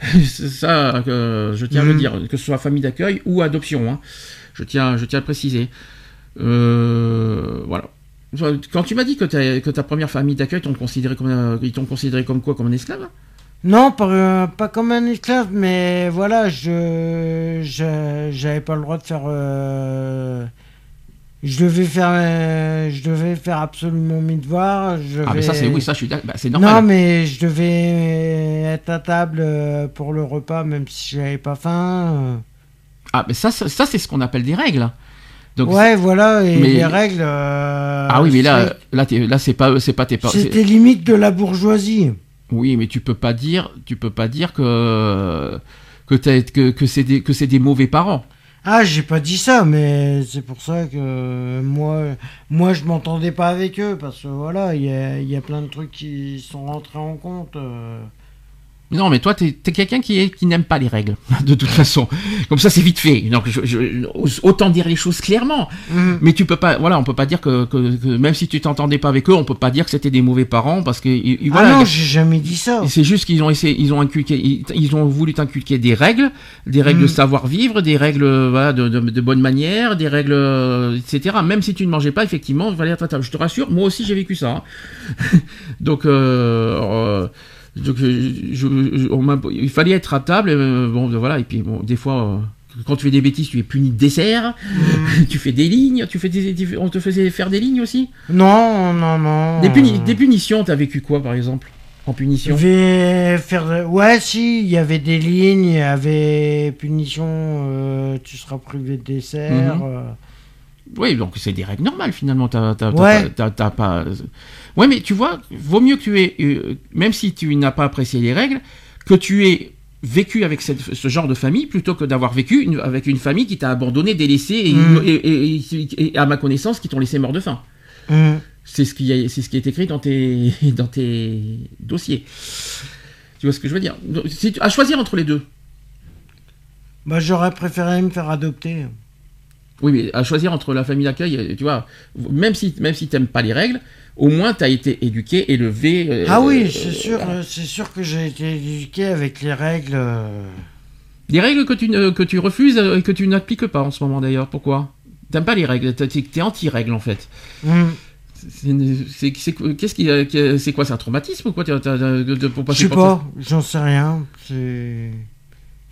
C'est ça que je tiens à le Mhm. dire, que ce soit famille d'accueil ou adoption. Hein. Je tiens, je tiens à le préciser. Euh, voilà. Quand tu m'as dit que, ta- que ta première famille d'accueil t'ont considéré comme, un- ils t'ont considéré comme quoi, comme un esclave? Non, pas, euh, pas comme un esclave, mais voilà, je j'avais pas le droit de faire. euh, je devais faire, euh, je devais faire absolument mes devoirs. Je Ah mais ça c'est oui, ça je suis d'accord, bah, c'est normal. Non, mais je devais être à table euh, pour le repas, même si j'avais pas faim. euh. Ah mais ça, ça, ça, c'est ce qu'on appelle des règles. Donc, ouais, voilà, et mais- les règles. euh, Ah oui, mais là, c'est- là, c'est pas, c'est pas tes parents. c'était limite de la bourgeoisie. Oui, mais tu peux pas dire, tu peux pas dire que que que, que c'est des que c'est des mauvais parents. Ah, j'ai pas dit ça, mais c'est pour ça que moi, moi je m'entendais pas avec eux, parce que voilà, il y a, il y a plein de trucs qui sont rentrés en compte. euh. Non, mais toi, t'es es, quelqu'un qui est qui n'aime pas les règles, de toute façon. Comme ça, c'est vite fait. Donc, je, je- autant dire les choses clairement. Mhm. Mais tu peux pas, voilà, on peut pas dire que, que- que même si tu t'entendais pas avec eux, on peut pas dire que c'était des mauvais parents parce que ils- voilà. ah non, j'ai jamais dit ça. C'est juste qu'ils ont essayé, ils ont inculqué, ils, ils ont voulu t'inculquer des règles, des règles de Mm. savoir-vivre, des règles voilà, de, de, de bonne manière, des règles, euh, etc. Même si tu ne mangeais pas, effectivement, il fallait être à table. Je te rassure, moi aussi j'ai vécu ça. hein. donc, euh, euh, donc je, je- je- on m'a- il fallait être à table. euh, bon, voilà. Et puis bon, des fois. euh, quand tu fais des bêtises, tu es puni de dessert, Mm. tu fais des lignes, tu fais des, on te faisait faire des lignes aussi? Non, non, non. Des, puni- euh, des punitions, t'as vécu quoi par exemple En punition? Vais faire. Ouais, si, il y avait des lignes, il y avait punition, euh, tu seras privé de dessert. Mhm. euh. Oui, donc c'est des règles normales finalement. T'as, Ouais. pas- t'as- t'as pas. Ouais, mais tu vois, vaut mieux que tu aies, euh, même si tu n'as pas apprécié les règles, que tu aies vécu avec cette- ce genre de famille plutôt que d'avoir vécu une- avec une famille qui t'a abandonné, délaissé et, Mm. et- et- et- et à ma connaissance qui t'ont laissé mort de faim. Mhm. C'est ce qui, est- c'est ce qui est écrit dans tes, dans tes dossiers. Tu vois ce que je veux dire? Donc, si tu- À choisir entre les deux. Bah, j'aurais préféré me faire adopter. Oui, mais à choisir entre la famille d'accueil, euh, tu vois, même si même si t'aimes pas les règles, au moins t'as été éduqué, élevé. euh, Ah oui, euh, c'est sûr, euh, c'est sûr que j'ai été éduqué avec les règles. Des règles que tu que tu refuses et que tu n'appliques pas en ce moment d'ailleurs. Pourquoi? T'aimes pas les règles, t'es t'es anti-règles en fait. Mhm. C'est- Qu'est-ce qui, c'est quoi, c'est un traumatisme ou quoi pour Je sais pas, j'en sais rien. C'est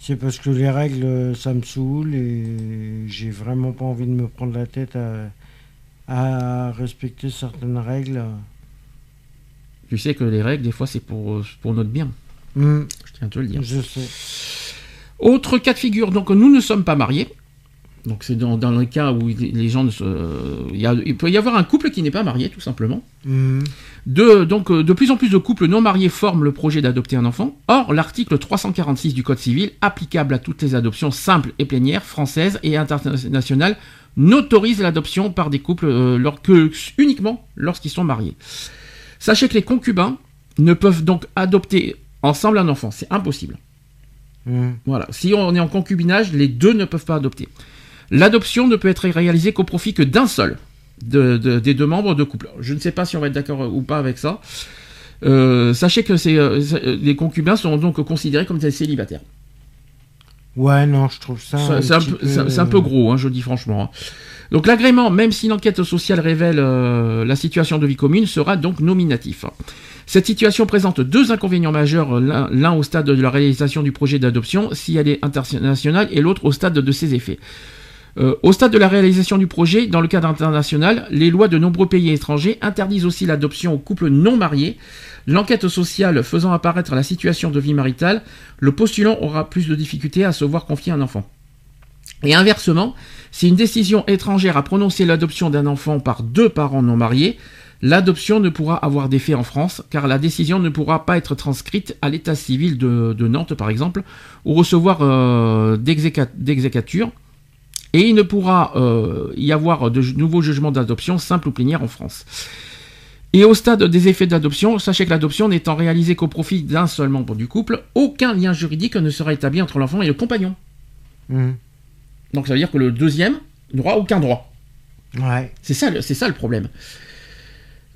c'est parce que les règles, ça me saoule et j'ai vraiment pas envie de me prendre la tête à, à respecter certaines règles. Tu sais que les règles, des fois, c'est pour, pour notre bien. Hmm, Je tiens à te le dire. je sais. Autre cas de figure, donc nous ne sommes pas mariés. Donc c'est dans, dans le cas où les gens ne se, il, y a- il peut y avoir un couple qui n'est pas marié, tout simplement. Hmm, De, donc, euh, de plus en plus de couples non mariés forment le projet d'adopter un enfant. Or, l'article 346 du Code civil, applicable à toutes les adoptions simples et plénières, françaises et internationales, n'autorise l'adoption par des couples euh, lors- que- uniquement lorsqu'ils sont mariés. Sachez que les concubins ne peuvent donc adopter ensemble un enfant. C'est impossible. hmm. Voilà. Si on est en concubinage, les deux ne peuvent pas adopter. L'adoption ne peut être réalisée qu'au profit que d'un seul de- de- des deux membres de couple. Je ne sais pas si on va être d'accord ou pas avec ça. Euh, sachez que euh, euh, les concubins sont donc considérés comme des célibataires. Ouais, non, je trouve ça. Ça- C'est un, peu- un gros, hein, je dis franchement. hein. Donc l'agrément, même si l'enquête sociale révèle euh, la situation de vie commune, sera donc nominatif. Cette situation présente deux inconvénients majeurs, l'un l'un au stade de la réalisation du projet d'adoption, si elle est internationale, et l'autre au stade de ses effets. Euh, au stade de la réalisation du projet, dans le cadre international, les lois de nombreux pays étrangers interdisent aussi l'adoption aux couples non mariés. L'enquête sociale faisant apparaître la situation de vie maritale, le postulant aura plus de difficultés à se voir confier un enfant. Et inversement, si une décision étrangère a prononcé l'adoption d'un enfant par deux parents non mariés, l'adoption ne pourra avoir d'effet en France, car la décision ne pourra pas être transcrite à l'état civil de, Nantes, par exemple, ou recevoir euh, et il ne pourra euh, y avoir de nouveaux jugements d'adoption simples ou plénières en France. Et au stade des effets d'adoption, sachez que l'adoption n'étant réalisée qu'au profit d'un seul membre du couple, aucun lien juridique ne sera établi entre l'enfant et le compagnon. Hmm. Donc ça veut dire que le deuxième n'aura aucun droit. Ouais. C'est ça, le- c'est ça le problème.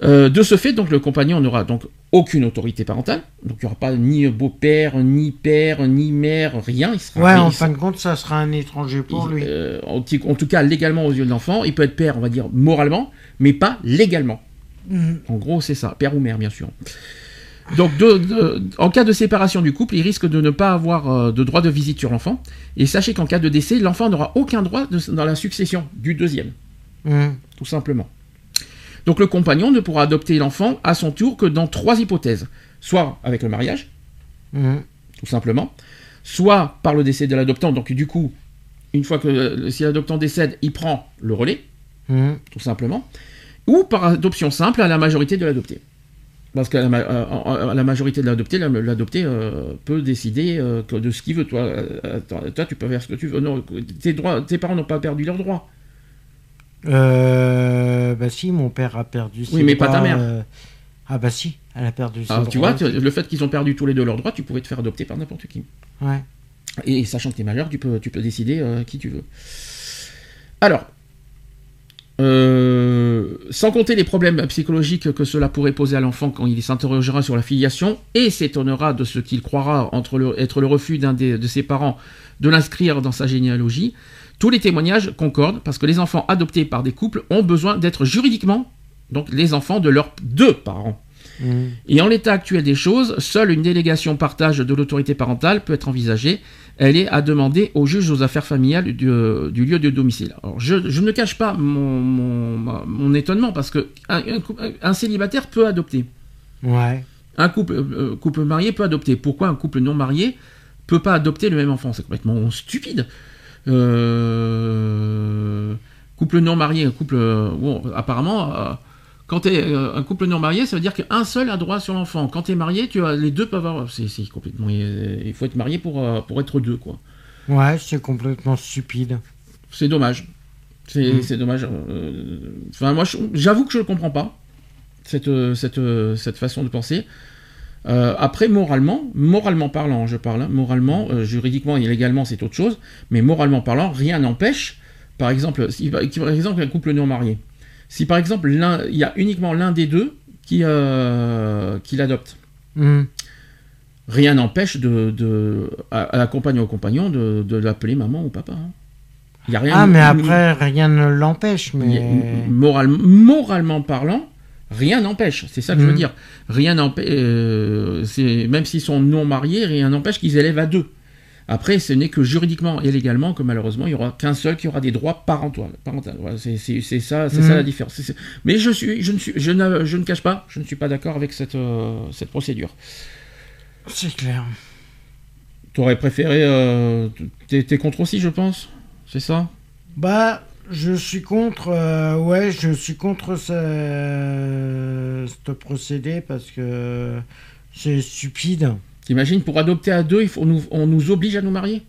Euh, de ce fait, donc le compagnon n'aura donc aucune autorité parentale. Donc il n'y aura pas ni beau-père, ni père, ni mère, rien. Il sera, Ouais, il en sera- fin de compte, ça sera un étranger pour il- lui. euh, en, tout cas, légalement aux yeux de l'enfant, il peut être père, on va dire moralement, mais pas légalement. Hmm. En gros, c'est ça, père ou mère, bien sûr. Donc, de- de- en cas de séparation du couple, il risque de ne pas avoir euh, de droit de visite sur l'enfant. Et sachez qu'en cas de décès, l'enfant n'aura aucun droit de- dans la succession du deuxième, Hmm. tout simplement. Donc, le compagnon ne pourra adopter l'enfant à son tour que dans trois hypothèses. Soit avec le mariage, Hmm. tout simplement, soit par le décès de l'adoptant. Donc, du coup, une fois que euh, si l'adoptant décède, il prend le relais Hmm. tout simplement, ou par adoption simple à la majorité de l'adopté. Parce qu'à la, ma- à- à la majorité de l'adopté, la- l'adopté euh, peut décider euh, de ce qu'il veut. Toi, euh, toi, tu peux faire ce que tu veux. Non, tes, droits, tes parents n'ont pas perdu leurs droits. Euh, bah si, mon père a perdu ses Oui, mais pas ta mère. euh, Ah bah si, elle a perdu ses Alors, Ah, tu vois, le fait qu'ils ont perdu tous les deux leurs droits, tu pouvais te faire adopter par n'importe qui. Ouais. Et sachant que tu es majeur, tu peux, tu peux décider euh, qui tu veux. Alors, euh, sans compter les problèmes psychologiques que cela pourrait poser à l'enfant quand il s'interrogera sur la filiation et s'étonnera de ce qu'il croira entre le- être le refus d'un de ses parents de l'inscrire dans sa généalogie, tous les témoignages concordent parce que les enfants adoptés par des couples ont besoin d'être juridiquement donc les enfants de leurs deux parents. Hmm. Et en l'état actuel des choses, seule une délégation partage de l'autorité parentale peut être envisagée. Elle est à demander au juge aux affaires familiales du, euh, du lieu de domicile. Alors, je, je ne cache pas mon, mon- ma- mon étonnement parce que un, un cou- un célibataire peut adopter. Ouais. Un couple, euh, couple marié peut adopter. Pourquoi un couple non marié peut pas adopter le même enfant? C'est complètement stupide. Euh, couple non marié, un couple. euh, bon, apparemment, euh, quand tu es un couple non marié, ça veut dire qu'un seul a droit sur l'enfant. Quand tu es marié, tu as, les deux peuvent avoir. C'est c'est complètement. Il faut être marié pour, pour être deux, quoi. Ouais, c'est complètement stupide. C'est dommage. C'est Mm. c'est dommage. Enfin, moi, j'avoue que je ne comprends pas cette, cette, cette façon de penser. Euh, après, moralement, moralement parlant, je parle, hein, moralement, euh, juridiquement et légalement, c'est autre chose, mais moralement parlant, rien n'empêche, par exemple, si, par exemple, un couple non marié, si par exemple, il y a uniquement l'un des deux qui, euh, qui l'adopte, Hmm. rien n'empêche de, de, à, à la compagne ou au compagnon de, de l'appeler maman ou papa. hein. Il y a rien Ah, mais après, rien ne l'empêche, mais... moral- moralement parlant, rien n'empêche. C'est ça que je veux Mhm. dire. Rien n'empêche. euh, même s'ils sont non mariés, rien n'empêche qu'ils élèvent à deux. Après, ce n'est que juridiquement et légalement que malheureusement, il n'y aura qu'un seul qui aura des droits parentaux. c'est ça, c'est ça la différence. Mais je suis, je ne suis, je ne, je ne cache pas, je ne suis pas d'accord avec cette, cette procédure. C'est clair. Tu aurais préféré, euh, t'es contre aussi, je pense, c'est ça? Bah, je suis contre, euh, ouais, je suis contre ce, procédé parce que c'est stupide. T'imagines, pour adopter à deux, il faut nous, on nous oblige à nous marier?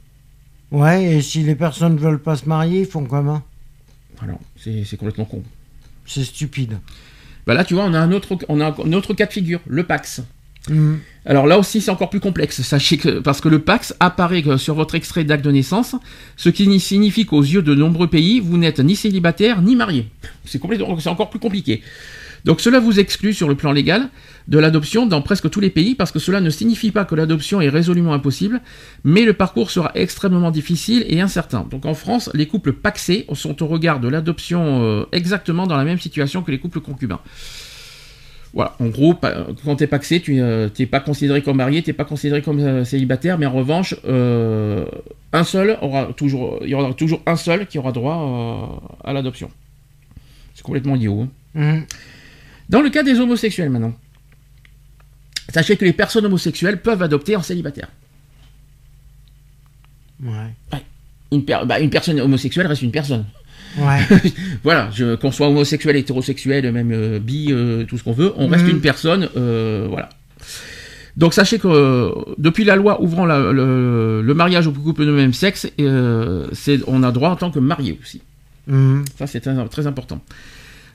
Ouais, et si les personnes ne veulent pas se marier, ils font comment Alors, c'est complètement con. C'est stupide. Bah là, tu vois, on a un autre, on a un autre cas de figure, le Pax. Mhm. Alors là aussi, c'est encore plus complexe. Sachez que, parce que le Pax apparaît sur votre extrait d'acte de naissance, ce qui signifie qu'aux yeux de nombreux pays, vous n'êtes ni célibataire ni marié. C'est c'est encore plus compliqué. Donc cela vous exclut sur le plan légal de l'adoption dans presque tous les pays parce que cela ne signifie pas que l'adoption est résolument impossible, mais le parcours sera extrêmement difficile et incertain. Donc en France, les couples paxés sont au regard de l'adoption euh, exactement dans la même situation que les couples concubins. Voilà, en gros, quand t'es paxé, tu n'es euh, pas considéré comme marié, tu n'es pas considéré comme euh, célibataire, mais en revanche, euh, un seul aura toujours, il y aura toujours un seul qui aura droit à l'adoption. C'est complètement idiot. Hein. Mmh. Dans le cas des homosexuels maintenant, sachez que les personnes homosexuelles peuvent adopter en célibataire. Ouais. Une, bah, une personne homosexuelle reste une personne. voilà, qu'on soit homosexuel, hétérosexuel, même euh, bi, euh, tout ce qu'on veut, on reste mm. une personne, euh, voilà. Donc sachez que depuis la loi ouvrant le, mariage aux couples de même sexe, on a droit en tant que marié aussi. Mm. Ça c'est très, important.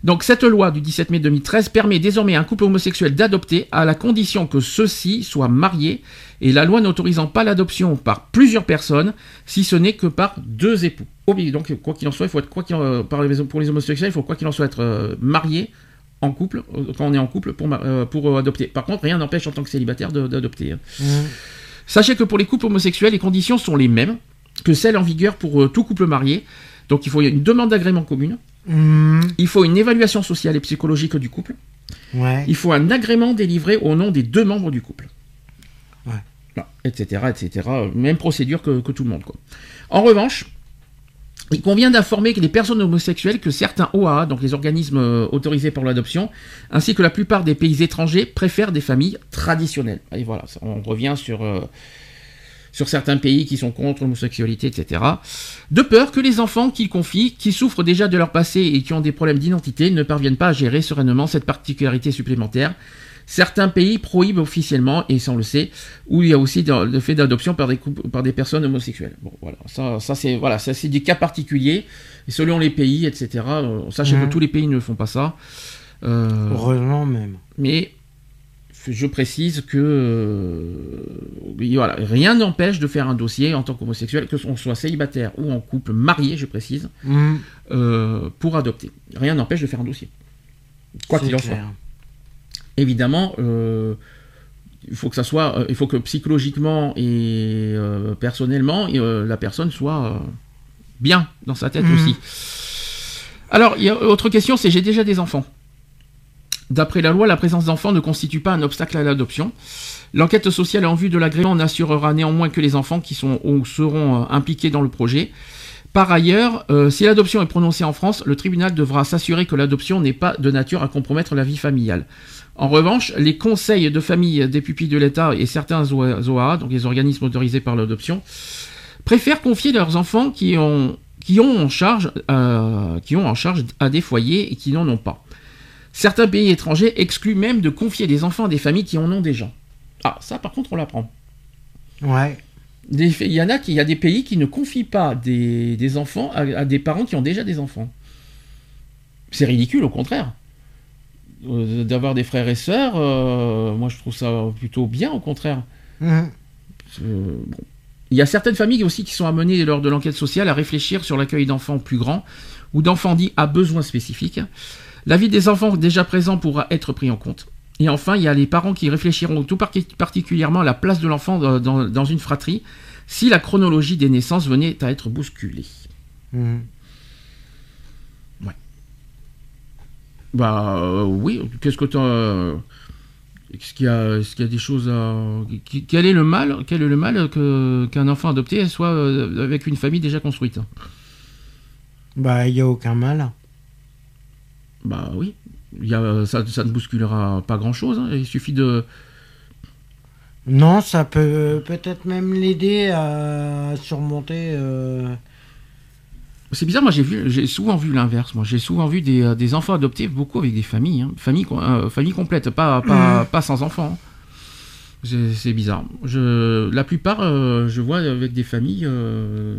Donc cette loi du 17 mai 2013 permet désormais à un couple homosexuel d'adopter à la condition que ceux-ci soient mariés et la loi n'autorisant pas l'adoption par plusieurs personnes si ce n'est que par deux époux. Donc quoi qu'il en soit, il faut être quoi qu'il pour les homosexuels, il faut quoi qu'il en soit être euh, marié en couple euh, quand on est en couple pour, euh, pour adopter. Par contre, rien n'empêche en tant que célibataire d'adopter. Hein. Mmh. Sachez que pour les couples homosexuels, les conditions sont les mêmes que celles en vigueur pour tout couple marié. Donc il faut une demande d'agrément commune, Hmm. Il faut une évaluation sociale et psychologique du couple. Il faut un agrément délivré au nom des deux membres du couple. Etc., etc. Même procédure que, tout le monde. En revanche, il convient d'informer les personnes homosexuelles que certains OAA, donc les organismes euh, autorisés pour l'adoption, ainsi que la plupart des pays étrangers, préfèrent des familles traditionnelles. Et voilà, on revient sur... Euh, sur certains pays qui sont contre l'homosexualité, etc. De peur que les enfants qu'ils confient, qui souffrent déjà de leur passé et qui ont des problèmes d'identité, ne parviennent pas à gérer sereinement cette particularité supplémentaire. Certains pays prohibent officiellement, et ça on le sait, où il y a aussi le fait d'adoption par des, par des personnes homosexuelles. Bon, voilà, ça, ça c'est voilà, ça c'est des cas particuliers, et selon les pays, etc. Sachez que tous les pays ne font pas ça. Euh, Heureusement même. Mais je précise que euh, voilà, rien n'empêche de faire un dossier en tant qu'homosexuel, que l'on soit célibataire ou en couple marié, je précise, mm. euh, pour adopter. Rien n'empêche de faire un dossier. Quoi qu'il en soit. Évidemment, euh, il faut que ça soit, il faut que psychologiquement et personnellement, la personne soit bien dans sa tête mm. aussi. Alors, il y a autre question, c'est j'ai déjà des enfants. D'après la loi, la présence d'enfants ne constitue pas un obstacle à l'adoption. L'enquête sociale en vue de l'agrément n'assurera néanmoins que les enfants qui sont ou seront euh, impliqués dans le projet. Par ailleurs, euh, si l'adoption est prononcée en France, le tribunal devra s'assurer que l'adoption n'est pas de nature à compromettre la vie familiale. En revanche, les conseils de famille des pupilles de l'État et certains OAA, donc les organismes autorisés par l'adoption, préfèrent confier leurs enfants qui ont, qui ont, en, charge, euh, qui ont en charge à des foyers et qui n'en ont pas. Certains pays étrangers excluent même de confier des enfants à des familles qui en ont déjà. Ah, ça par contre on l'apprend. Ouais. Il y en a qui, il y a des pays qui ne confient pas des, enfants à, des parents qui ont déjà des enfants. C'est ridicule, au contraire. Euh, d'avoir des frères et sœurs, euh, moi je trouve ça plutôt bien, au contraire. Mhm. Euh, il y a certaines familles aussi qui sont amenées lors de l'enquête sociale à réfléchir sur l'accueil d'enfants plus grands ou d'enfants dits à besoins spécifiques. L'avis des enfants déjà présents pourra être pris en compte. Et enfin, il y a les parents qui réfléchiront tout particulièrement à la place de l'enfant dans, une fratrie si la chronologie des naissances venait à être bousculée. Mhm. Bah euh, oui, qu'est-ce que tu... Euh, Est-ce qu'il y a, qu'il y a des choses à... Quel est le mal, quel est le mal qu'un enfant adopté soit euh, avec une famille déjà construite? Bah, il n'y a aucun mal. Bah oui. Il y a, ça, ça ne bousculera pas grand-chose. hein. Il suffit de... Non, ça peut peut-être même l'aider à surmonter. euh, C'est bizarre, moi j'ai vu, j'ai souvent vu l'inverse. Moi j'ai souvent vu des, euh, des enfants adoptés, beaucoup avec des familles, hein. familles, euh, familles complètes, pas, pas, pas sans enfants. hein. C'est bizarre. Je, la plupart, euh, je vois avec des familles euh,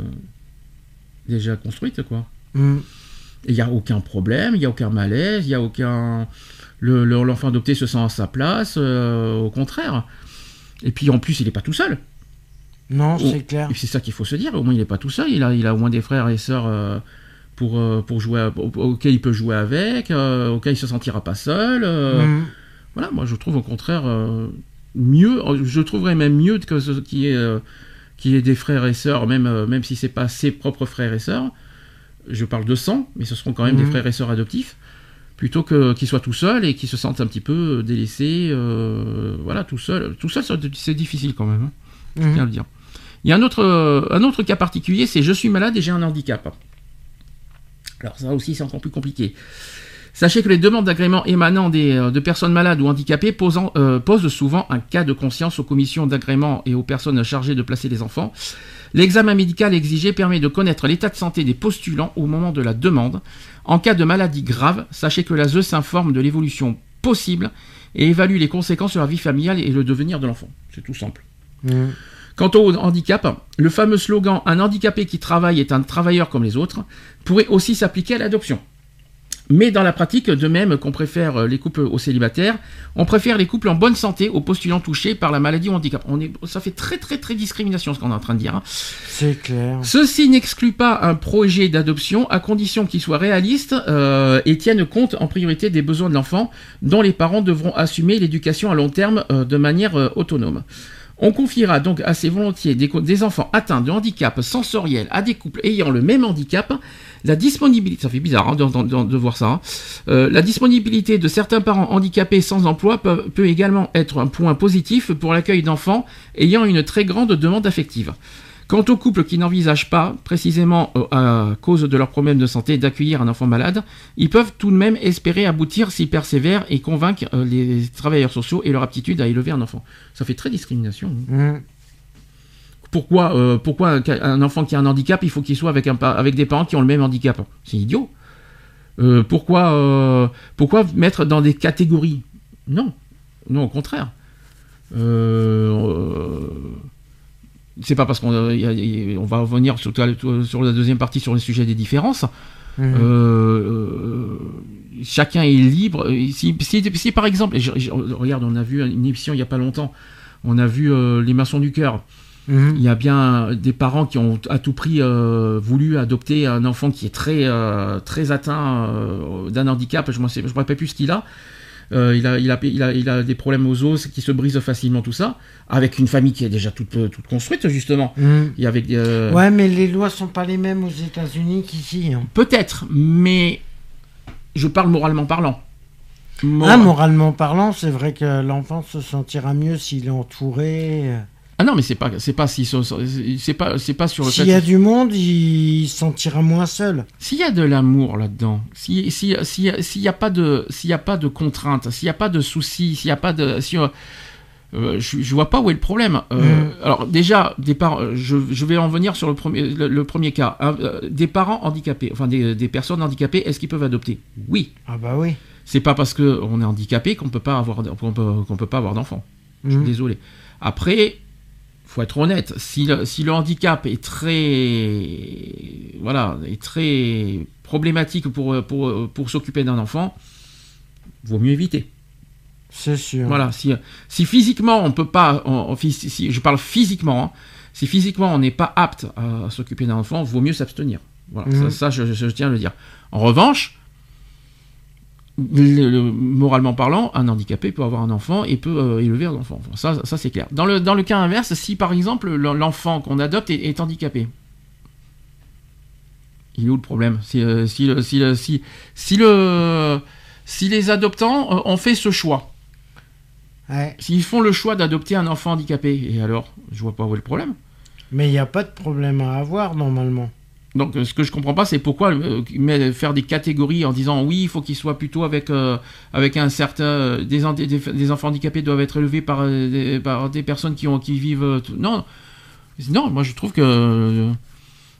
déjà construites, quoi. Et il n'y a aucun problème, il n'y a aucun malaise, il n'y a aucun. le- le- L'enfant adopté se sent à sa place, euh, au contraire. Et puis en plus, il n'est pas tout seul. Non, c'est clair. C'est ça qu'il faut se dire. Au moins, il n'est pas tout seul. Il a, il a au moins des frères et sœurs euh, pour, euh, pour jouer, auxquels il peut jouer avec, euh, auxquels il se sentira pas seul. euh, Hmm. Voilà, moi, je trouve au contraire mieux. Je trouverais même mieux que ce qui est, qui est des frères et sœurs, même, même si c'est pas ses propres frères et sœurs. Je parle de sang, mais ce seront quand même des Mhm. frères et sœurs adoptifs. Plutôt que qu'ils soient tout seuls et qu'ils se sentent un petit peu délaissés, euh, voilà, tout seul. Tout seul, c'est difficile quand même. hein je Hmm. tiens à le dire. Il y a un autre, euh, un autre cas particulier, c'est je suis malade et j'ai un handicap. Alors ça aussi c'est encore plus compliqué. Sachez que les demandes d'agrément émanant euh, de personnes malades ou handicapées euh, posent souvent un cas de conscience aux commissions d'agrément et aux personnes chargées de placer les enfants. L'examen médical exigé permet de connaître l'état de santé des postulants au moment de la demande. En cas de maladie grave, sachez que la s'informe de l'évolution possible et évalue les conséquences sur la vie familiale et le devenir de l'enfant. C'est tout simple. Hmm. Quant au handicap, le fameux slogan Un handicapé qui travaille est un travailleur comme les autres pourrait aussi s'appliquer à l'adoption. Mais dans la pratique, de même qu'on préfère euh, les couples aux célibataires, on préfère les couples en bonne santé aux postulants touchés par la maladie ou handicap. On est, ça fait très très très discrimination ce qu'on est en train de dire. hein. C'est clair. Ceci n'exclut pas un projet d'adoption à condition qu'il soit réaliste euh, et tienne compte en priorité des besoins de l'enfant dont les parents devront assumer l'éducation à long terme euh, de manière euh, autonome. On confiera donc assez volontiers des, enfants atteints de handicap sensoriel à des couples ayant le même handicap. La disponibilité, de, certains parents handicapés sans emploi peut également être un point positif pour l'accueil d'enfants ayant une très grande demande affective. Quant aux couples qui n'envisagent pas, précisément euh, à cause de leurs problèmes de santé, d'accueillir un enfant malade, ils peuvent tout de même espérer aboutir s'ils persévèrent et convaincre euh, les travailleurs sociaux et leur aptitude à élever un enfant. Ça fait très discrimination. hein. Hmm. Pourquoi, euh, pourquoi un, enfant qui a un handicap, il faut qu'il soit avec, un, pa- avec des parents qui ont le même handicap? C'est idiot. Euh, pourquoi, euh, pourquoi mettre dans des catégories? Non, non, au contraire. Euh, c'est pas parce qu'on euh, on va revenir sur, sur la deuxième partie sur le sujet des différences. Hmm. Euh, euh, chacun est libre. Si, si, si, par exemple, et je- je- regarde, on a vu une émission il y a pas longtemps, on a vu euh, les maçons du cœur. Hmm. Il y a bien des parents qui ont à tout prix euh, voulu adopter un enfant qui est très très atteint d'un handicap. Je ne me rappelle plus ce qu'il a. Euh, il, a, il, a, il, a, il a des problèmes aux os qui se brisent facilement, tout ça, avec une famille qui est déjà toute, euh, toute construite, justement. Avait, euh, Ouais, mais les lois sont pas les mêmes aux États-Unis qu'ici. hein. Peut-être, mais je parle moralement parlant. Mor- Ah, moralement parlant, c'est vrai que l'enfant se sentira mieux s'il est entouré. Ah non, mais c'est pas, c'est pas si, c'est pas, c'est pas sur le S'il y a du monde, il se sentira moins seul. S'il y a de l'amour là-dedans, si, si, si, s'il n'y a pas de, s'il y a pas de contraintes, s'il n'y a pas de soucis, s'il n'y a pas de, si, euh, je, je vois pas où est le problème. Euh, Mm. Alors déjà, des par- euh, je, je vais en venir sur le premier, le, le premier cas. Hein, des parents handicapés, enfin des, des personnes handicapées, est-ce qu'ils peuvent adopter? Oui. Ah bah oui. C'est pas parce que on est handicapé qu'on peut pas avoir, qu'on peut, pas avoir d'enfant. Je suis Mhm. désolé. Après, faut être honnête. Si le, si le handicap est très, voilà, est très problématique pour pour, pour s'occuper d'un enfant, vaut mieux éviter. C'est sûr. Voilà. Si si physiquement on peut pas, on- si, je parle physiquement, hein, si physiquement on n'est pas apte à, à s'occuper d'un enfant, vaut mieux s'abstenir. Voilà. Mhm. Ça, ça, je, je- je tiens à le dire. En revanche. Le- le- moralement parlant, un handicapé peut avoir un enfant et peut euh, élever un enfant. Enfin, ça, ça c'est clair. Dans le, dans le cas inverse, si par exemple le- l'enfant qu'on adopte est, est handicapé, il est où le problème? Si, euh, si, le- si, le- si, si, le, si les adoptants euh, ont fait ce choix, S'ils font le choix d'adopter un enfant handicapé, et alors, je vois pas où est le problème. Mais il n'y a pas de problème à avoir normalement. Donc, ce que je comprends pas, c'est pourquoi euh, faire des catégories en disant oui, il faut qu'il soit plutôt avec euh, avec un certain des, des, enfants handicapés doivent être élevés par euh, des, par des personnes qui ont qui vivent non. Non moi je trouve que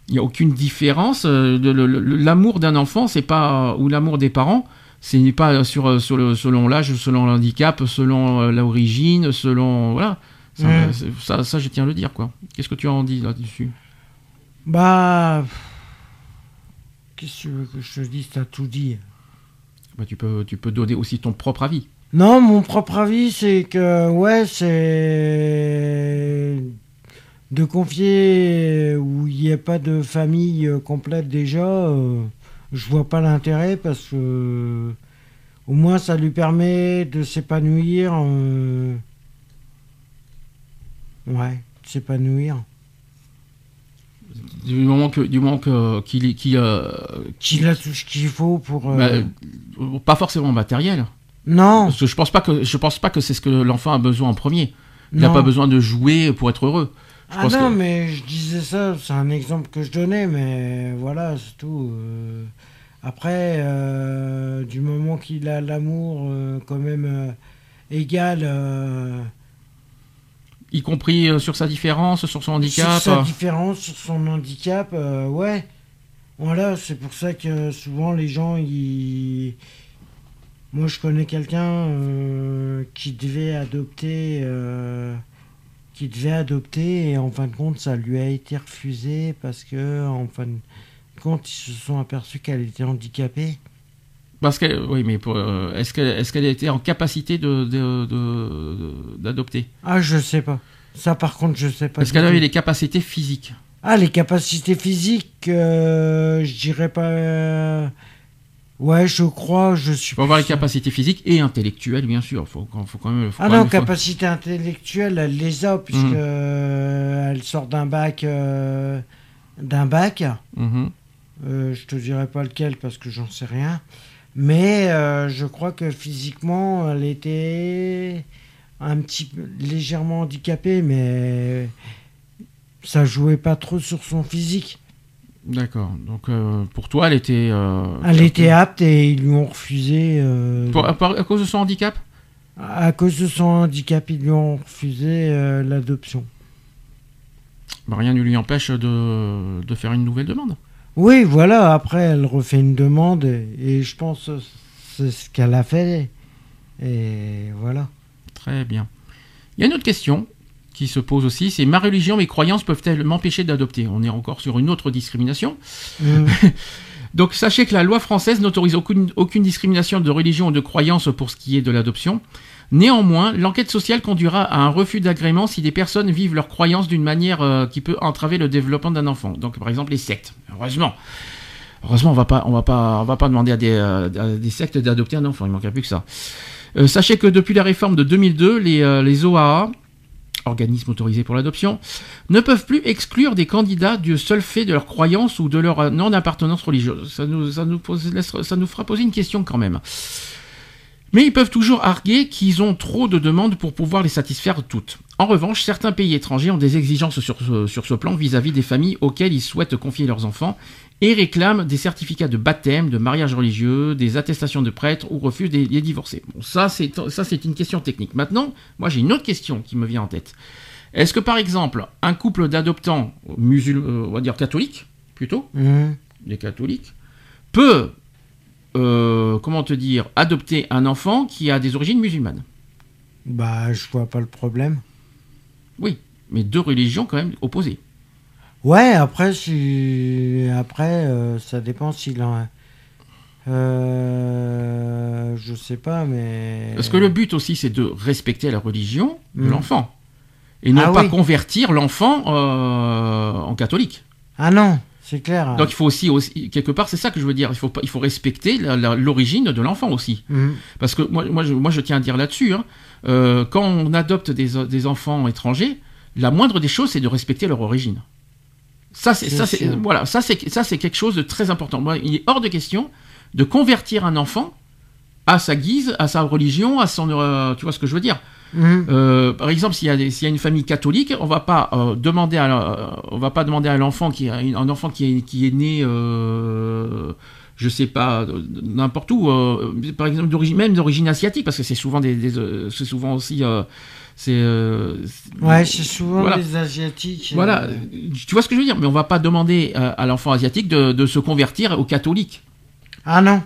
il n'y a aucune différence l'amour d'un enfant c'est pas ou l'amour des parents c'est pas sur sur le selon l'âge selon l'handicap selon l'origine selon voilà. Ça, mmh. ça, ça je tiens à le dire quoi. Qu'est-ce que tu en dis là-dessus? Bah. Qu'est-ce que tu veux que je te dise T'as tout dit. Bah, tu, peux, tu peux donner aussi ton propre avis. Non, mon propre avis, c'est que, ouais, c'est. De confier où il n'y a pas de famille complète déjà, euh, je vois pas l'intérêt parce que. Au moins, ça lui permet de s'épanouir. Euh, ouais, de s'épanouir du moment que du moment qu'il qu'il euh, a tout ce qu'il faut pour euh, bah, pas forcément matériel. Non. Parce que je pense pas que je pense pas que c'est ce que l'enfant a besoin en premier. Il n'a pas besoin de jouer pour être heureux. Ah non mais je disais ça c'est un exemple que je donnais mais voilà c'est tout euh. après du moment qu'il a l'amour quand même égal y compris euh, sur sa différence, sur son handicap. Sur sa différence, sur son handicap, euh, ouais. Voilà, c'est pour ça que souvent les gens, ils... Moi, je connais quelqu'un euh, qui devait adopter, qui devait adopter, et en fin de compte, ça lui a été refusé parce que, en fin de compte, ils se sont aperçus qu'elle était handicapée. Parce que, oui, mais euh, est-ce qu'elle est qu'elle était en capacité de, d'adopter? Ah, je sais pas. Ça, par contre, je sais pas. Est-ce qu'elle avait les capacités physiques Ah, les capacités physiques, euh, je dirais pas. Euh, ouais, je crois, je suis. Faut avoir les capacités physiques et intellectuelles, bien sûr. Faut, faut quand même. ah non, capacité intellectuelle, elle les a puisque mhm. elle sort d'un bac, d'un bac. Mhm. je te dirais pas lequel parce que j'en sais rien. Mais euh, je crois que physiquement, elle était un petit peu légèrement handicapée, mais ça jouait pas trop sur son physique. D'accord. Donc euh, pour toi, elle était. Euh, elle était apte et ils lui ont refusé. à, cause de son handicap? À cause de son handicap, ils lui ont refusé l'adoption. Bah, rien ne lui empêche de, de faire une nouvelle demande. Oui, voilà, après elle refait une demande et, je pense que c'est ce qu'elle a fait. Et voilà. Très bien. Il y a une autre question qui se pose aussi, c'est ma religion, mes croyances peuvent-elles m'empêcher d'adopter? On est encore sur une autre discrimination. Mm. Donc sachez que la loi française n'autorise aucune, aucune discrimination de religion ou de croyance pour ce qui est de l'adoption. Néanmoins, l'enquête sociale conduira à un refus d'agrément si des personnes vivent leurs croyances d'une manière euh, qui peut entraver le développement d'un enfant. Donc, par exemple, les sectes. Heureusement. Heureusement, on va pas, va pas, demander à des, euh, sectes d'adopter un enfant. Il manquerait plus que ça. Euh, sachez que depuis la réforme de 2002, les, OAA, organismes autorisés pour l'adoption, ne peuvent plus exclure des candidats du seul fait de leur croyance ou de leur non-appartenance religieuse. Ça nous fera poser une question quand même. Mais ils peuvent toujours arguer qu'ils ont trop de demandes pour pouvoir les satisfaire toutes. En revanche, certains pays étrangers ont des exigences sur ce, sur ce plan vis-à-vis des familles auxquelles ils souhaitent confier leurs enfants et réclament des certificats de baptême, de mariage religieux, des attestations de prêtres ou refusent de les divorcer. Bon, ça c'est une question technique. Maintenant, moi j'ai une autre question qui me vient en tête. Est-ce que par exemple un couple d'adoptants musulmans, on va dire catholiques plutôt, mmh. des catholiques, peut euh, comment te dire, adopter un enfant qui a des origines musulmanes. Bah, je vois pas le problème. Oui, mais deux religions quand même opposées. Ouais, après, si... après euh, ça dépend s'il en. Euh, je sais pas, mais. Parce que le but aussi, c'est de respecter la religion de hmm. l'enfant. Et non ah pas convertir l'enfant en catholique. Ah non c'est clair. Donc il faut aussi, aussi quelque part, c'est ça que je veux dire. Il faut, il faut respecter l'origine de l'enfant aussi. Mhm. Parce que moi, moi, je, moi, je tiens à dire là-dessus, hein, euh, quand on adopte des, des, enfants étrangers, la moindre des choses, c'est de respecter leur origine. Ça, c'est, ça, c'est, voilà, ça, c'est, ça, c'est quelque chose de très important. Moi, il est hors de question de convertir un enfant à sa guise, à sa religion, à son, euh, tu vois ce que je veux dire. Mhm. Euh, par exemple, s'il y, a y une famille catholique, on va pas euh, demander à, on va pas demander à l'enfant qui un enfant qui est, qui est né, euh, je sais pas, n'importe où, euh, par exemple d'origine même d'origine asiatique, parce que c'est souvent des, des, c'est souvent aussi, c'est, euh, Ouais, c'est souvent Voilà. les asiatiques. euh, voilà, tu vois ce que je veux dire, mais on va pas demander à l'enfant asiatique de, de se convertir au catholique. Ah non,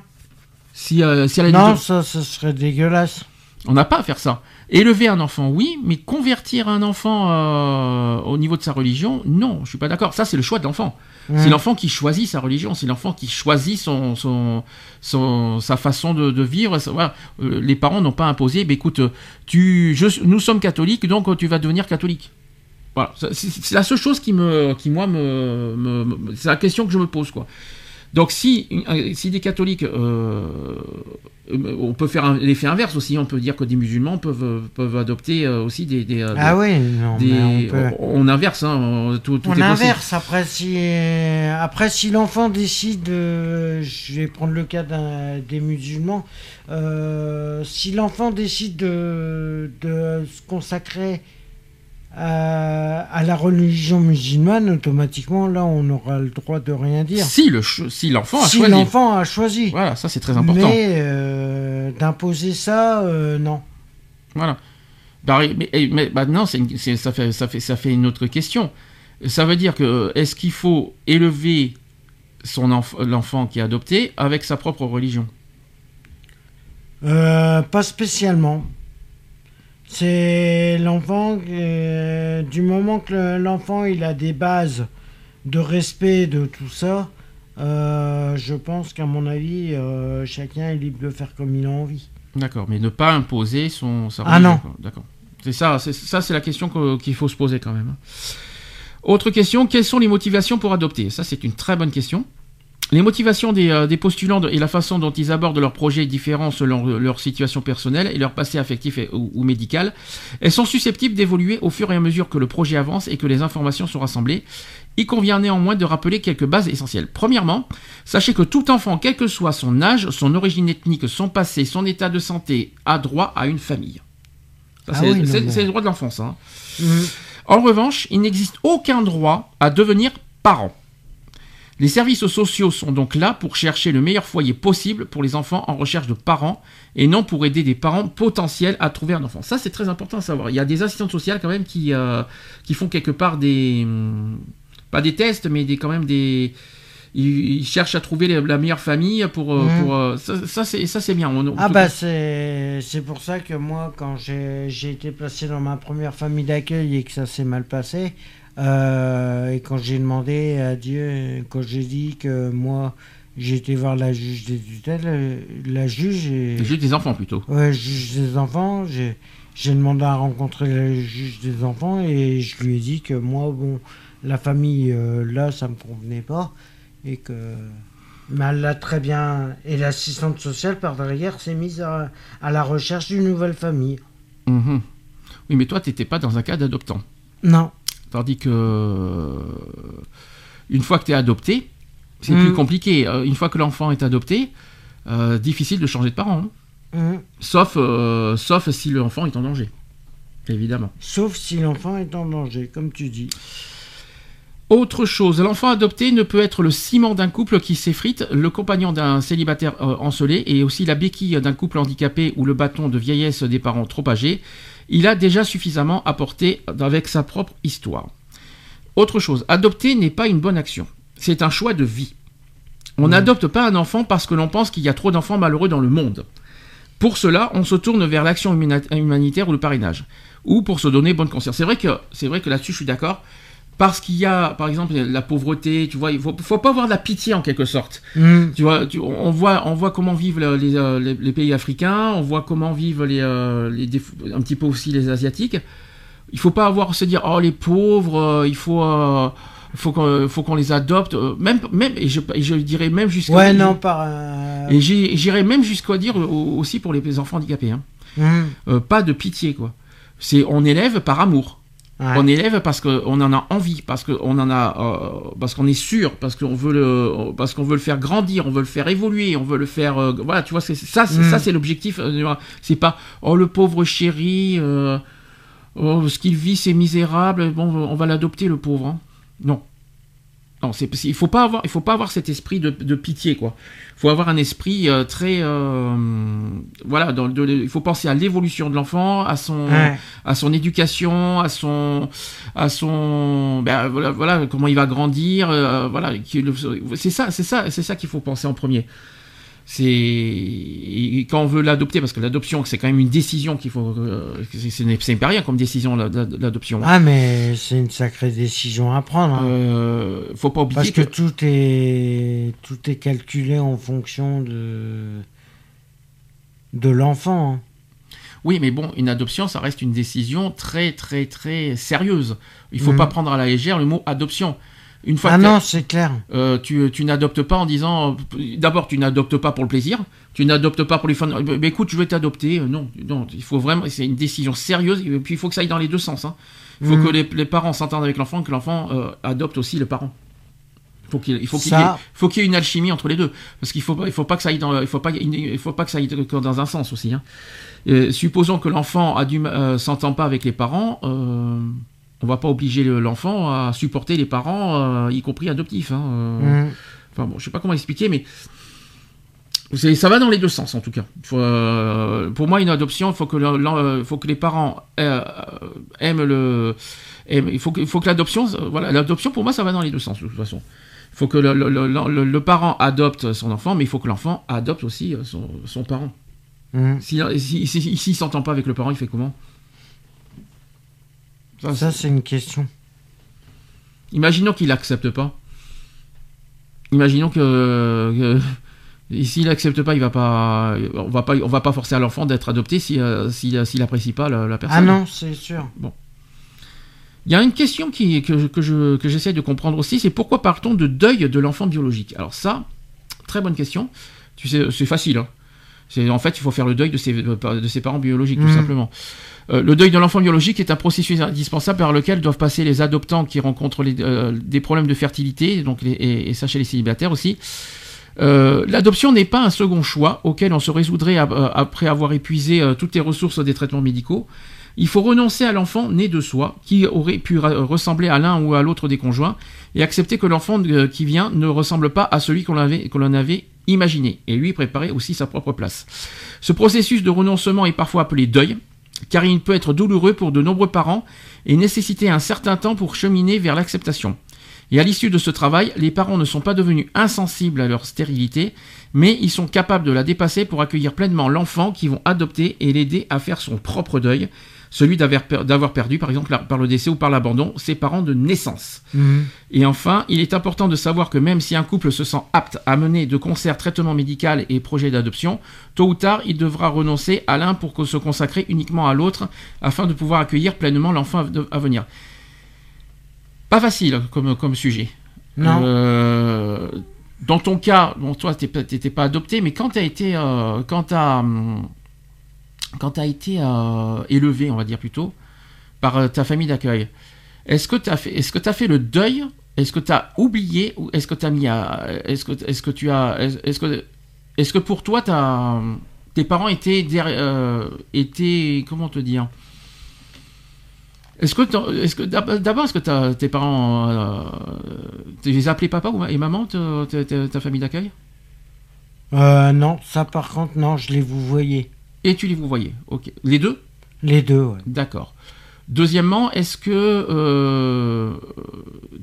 Si, euh, si elle a non, ça, ce serait dégueulasse. On n'a pas à faire ça. Élever un enfant, oui, mais convertir un enfant euh, au niveau de sa religion, non, je suis pas d'accord. Ça, c'est le choix de l'enfant. C'est l'enfant qui choisit sa religion, c'est l'enfant qui choisit son, son, son- sa façon de, de vivre. Voilà. Euh, Les parents n'ont pas imposé, bah, écoute, tu, je, nous sommes catholiques, donc euh, tu vas devenir catholique. Voilà, c'est c'est la seule chose qui me, qui moi me, me- me- c'est la question que je me pose quoi. Donc si, euh, si des catholiques, euh, euh, on peut faire l'effet inverse aussi, on peut dire que des musulmans peuvent, peuvent adopter aussi des... des, Ah des- oui, non, des- mais on peut. on, on inverse, hein, on- tout, tout On est possible. inverse. Après, si, après, si l'enfant décide, de- je vais prendre le cas des musulmans, euh, si l'enfant décide de, de se consacrer à, à la religion musulmane, automatiquement, là, on aura le droit de rien dire. Si le si l'enfant a si choisi. l'enfant a choisi. Voilà, ça c'est très important. Mais euh, d'imposer ça, euh, non. Voilà. Bah, mais, mais c'est- ça, fait, ça, fait, ça fait une autre question. Ça veut dire que est-ce qu'il faut élever son enf- l'enfant qui est adopté avec sa propre religion? Euh, pas spécialement. C'est l'enfant, euh, du moment que le- l'enfant il a des bases de respect de tout ça, euh, je pense qu'à mon avis, euh, chacun est libre de faire comme il a envie. D'accord, mais ne pas imposer son sa Ah non. D'accord. C'est ça, c'est ça, c'est la question que- qu'il faut se poser quand même. hein. Autre question, quelles sont les motivations pour adopter? Ça, c'est une très bonne question. Les motivations des, euh, des postulants de- et la façon dont ils abordent leur projet est différent selon le- leur situation personnelle et leur passé affectif et- ou, ou médical. Elles sont susceptibles d'évoluer au fur et à mesure que le projet avance et que les informations sont rassemblées. Il convient néanmoins de rappeler quelques bases essentielles. Premièrement, sachez que tout enfant, quel que soit son âge, son origine ethnique, son passé, son état de santé, a droit à une famille. Ah c'est oui, le droit de l'enfance. hein. En revanche, il n'existe aucun droit à devenir parent. Les services sociaux sont donc là pour chercher le meilleur foyer possible pour les enfants en recherche de parents et non pour aider des parents potentiels à trouver un enfant. Ça, c'est très important à savoir. Il y a des assistantes sociales quand même qui, euh, qui font quelque part des... hum, pas des tests, mais des, quand même des... Ils, ils cherchent à trouver les- la meilleure famille pour... euh, pour, euh, ça, ça, c'est ça, c'est bien. On- Ah bah c'est c'est pour ça que moi quand j'ai j'ai été placé dans ma première famille d'accueil et que ça s'est mal passé euh, et quand j'ai demandé à Dieu quand j'ai dit que moi été voir la juge des tutelles euh, la juge et Juste des enfants plutôt. ouais juge des enfants j'ai demandé à rencontrer le juge des enfants et je lui ai dit que moi bon la famille euh, là ça me convenait pas et que mais elle l'a très bien. Et l'assistante sociale, par derrière, s'est mise à, à la recherche d'une nouvelle famille. Mhm. Oui, mais toi, tu n'étais pas dans un cas d'adoptant. Non. Tandis que euh, une fois que tu es adopté, c'est Mm. plus compliqué. Euh, Une fois que l'enfant est adopté, euh, difficile de changer de parent. hein. Mhm. Sauf, euh, sauf si l'enfant est en danger. Évidemment. Sauf si l'enfant est en danger, comme tu dis. Autre chose, l'enfant adopté ne peut être le ciment d'un couple qui s'effrite, le compagnon d'un célibataire euh, encelé et aussi la béquille d'un couple handicapé ou le bâton de vieillesse des parents trop âgés. Il a déjà suffisamment apporté avec sa propre histoire. Autre chose, adopter n'est pas une bonne action. C'est un choix de vie. On n'adopte pas un enfant parce que l'on pense qu'il y a trop d'enfants malheureux dans le monde. Pour cela, on se tourne vers l'action humanitaire ou le parrainage, ou pour se donner bonne conscience. C'est vrai que c'est vrai que là-dessus, je suis d'accord. Parce qu'il y a, par exemple, la pauvreté, tu vois, il faut, faut pas avoir de la pitié en quelque sorte. Mhm. Tu vois, tu- on voit, on voit comment vivent les, euh, les- les pays africains, on voit comment vivent les, euh, un petit peu aussi les asiatiques. Il faut pas avoir se dire oh les pauvres, euh, il faut, euh, faut qu'on, faut qu'on les adopte, même, même, et je, et je dirais même jusqu'à, Ouais, non, par. euh, et j'irais même jusqu'à dire aussi pour les enfants handicapés, hein. Euh, pas de pitié quoi. C'est on élève par amour. On élève parce qu'on en a envie, parce qu'on en a, euh, parce qu'on est sûr, parce qu'on veut le, parce qu'on veut le faire grandir, on veut le faire évoluer, on veut le faire, euh, voilà, tu vois, c'est ça, c'est, ça, mm. c'est l'objectif. Euh, c'est pas, oh le pauvre chéri, oh, ce qu'il vit c'est misérable, bon, on va l'adopter le pauvre. Hein. Non, non, c'est il faut pas avoir il faut pas avoir cet esprit de, pitié quoi. Il faut avoir un esprit euh, très euh, voilà dans, il faut penser à l'évolution de l'enfant, à son à son éducation, à son à son ben, voilà, voilà comment il va grandir euh, voilà c'est ça c'est ça c'est ça qu'il faut penser en premier c'est quand on veut l'adopter parce que l'adoption c'est quand même une décision qu'il faut euh, c'est pas rien comme décision l'adoption ah mais c'est une sacrée décision à prendre hein. euh, faut pas oublier parce que, tout est tout est calculé en fonction de de l'enfant hein. oui mais bon une adoption ça reste une décision très très très sérieuse il faut mmh. pas prendre à la légère le mot adoption une fois ah non, c'est clair. Euh, tu, tu n'adoptes pas en disant. D'abord, tu n'adoptes pas pour le plaisir. Tu n'adoptes pas pour les fans. Mais écoute, je vais t'adopter. Euh, non, non, il faut vraiment. C'est une décision sérieuse. Et puis, il faut que ça aille dans les deux sens. Hein. Il faut mm. que les, les parents s'entendent avec l'enfant, que l'enfant euh, adopte aussi le parent. Faut il faut qu'il, y ait, faut qu'il y ait une alchimie entre les deux, parce qu'il faut, il faut pas que ça aille dans, il faut pas, il faut pas que ça aille dans un sens aussi. Hein. supposons que l'enfant a du, s'entend pas avec les parents on va pas obliger l'enfant à supporter les parents, euh, y compris adoptifs. Hein, euh. mm. Enfin bon, je sais pas comment expliquer, mais ça va dans les deux sens en tout cas. Euh, pour moi, une adoption, il faut que, faut que les parents aiment le. il faut que, faut que l'adoption, voilà, l'adoption pour moi, ça va dans les deux sens de toute façon. Il faut que le, parent adopte son enfant, mais il faut que l'enfant adopte aussi son, parent. Mm. S'il si, si, s'entend pas avec le parent, il fait comment? Ça, c'est une question. Imaginons qu'il n'accepte pas. Imaginons que, s'il n'accepte pas, il va pas, on va pas, on va pas forcer à l'enfant d'être adopté s'il euh, si, s'il n'apprécie pas la, personne. Ah non, c'est sûr. Bon. Il y a une question qui, que, que, je, que j'essaie de comprendre aussi, c'est pourquoi parle-t-on de deuil de l'enfant biologique? Alors ça, très bonne question. Tu sais, c'est facile. Hein. C'est en fait, il faut faire le deuil de ses, de ses parents biologiques, tout mmh. simplement. Euh, le deuil de l'enfant biologique est un processus indispensable par lequel doivent passer les adoptants qui rencontrent euh, des problèmes de fertilité, donc et, ça chez les célibataires aussi. Euh, l'adoption n'est pas un second choix auquel on se résoudrait après avoir épuisé toutes les ressources des traitements médicaux. Il faut renoncer à l'enfant né de soi, qui aurait pu ressembler à l'un ou à l'autre des conjoints, et accepter que l'enfant qui vient ne ressemble pas à celui qu'on avait, avait imaginé, et lui préparer aussi sa propre place. Ce processus de renoncement est parfois appelé deuil, car il peut être douloureux pour de nombreux parents et nécessiter un certain temps pour cheminer vers l'acceptation. Et à l'issue de ce travail, les parents ne sont pas devenus insensibles à leur stérilité, mais ils sont capables de la dépasser pour accueillir pleinement l'enfant qu'ils vont adopter et l'aider à faire son propre deuil, celui d'avoir perdu, par exemple, par le décès ou par l'abandon, ses parents de naissance. Mhm. Et enfin, il est important de savoir que même si un couple se sent apte à mener de concert traitement médical et projet d'adoption, tôt ou tard, il devra renoncer à l'un pour se consacrer uniquement à l'autre, afin de pouvoir accueillir pleinement l'enfant à venir. Pas facile comme, comme sujet. Non. Euh, dans ton cas, bon, toi, tu n'étais pas adopté, mais quand tu as été. Euh, quand tu. Hum, quand tu as été euh, élevé, on va dire plutôt, par euh, ta famille d'accueil, est-ce que tu as, fait, est que as fait le deuil? Est-ce que tu as oublié Ou est-ce que tu mis à. Est-ce que, est que tu as. Est-ce que, est que pour toi, as, tes parents étaient, euh, étaient. Comment te dire? Est-ce que, est-ce que d'abord, est-ce que tes parents, tu les appelais papa et maman, ta, famille d'accueil? Non, ça par contre, non, je les vous voyais. Et tu les vous voyez. Ok. Les deux? Les deux, oui. D'accord. Deuxièmement, est-ce que euh,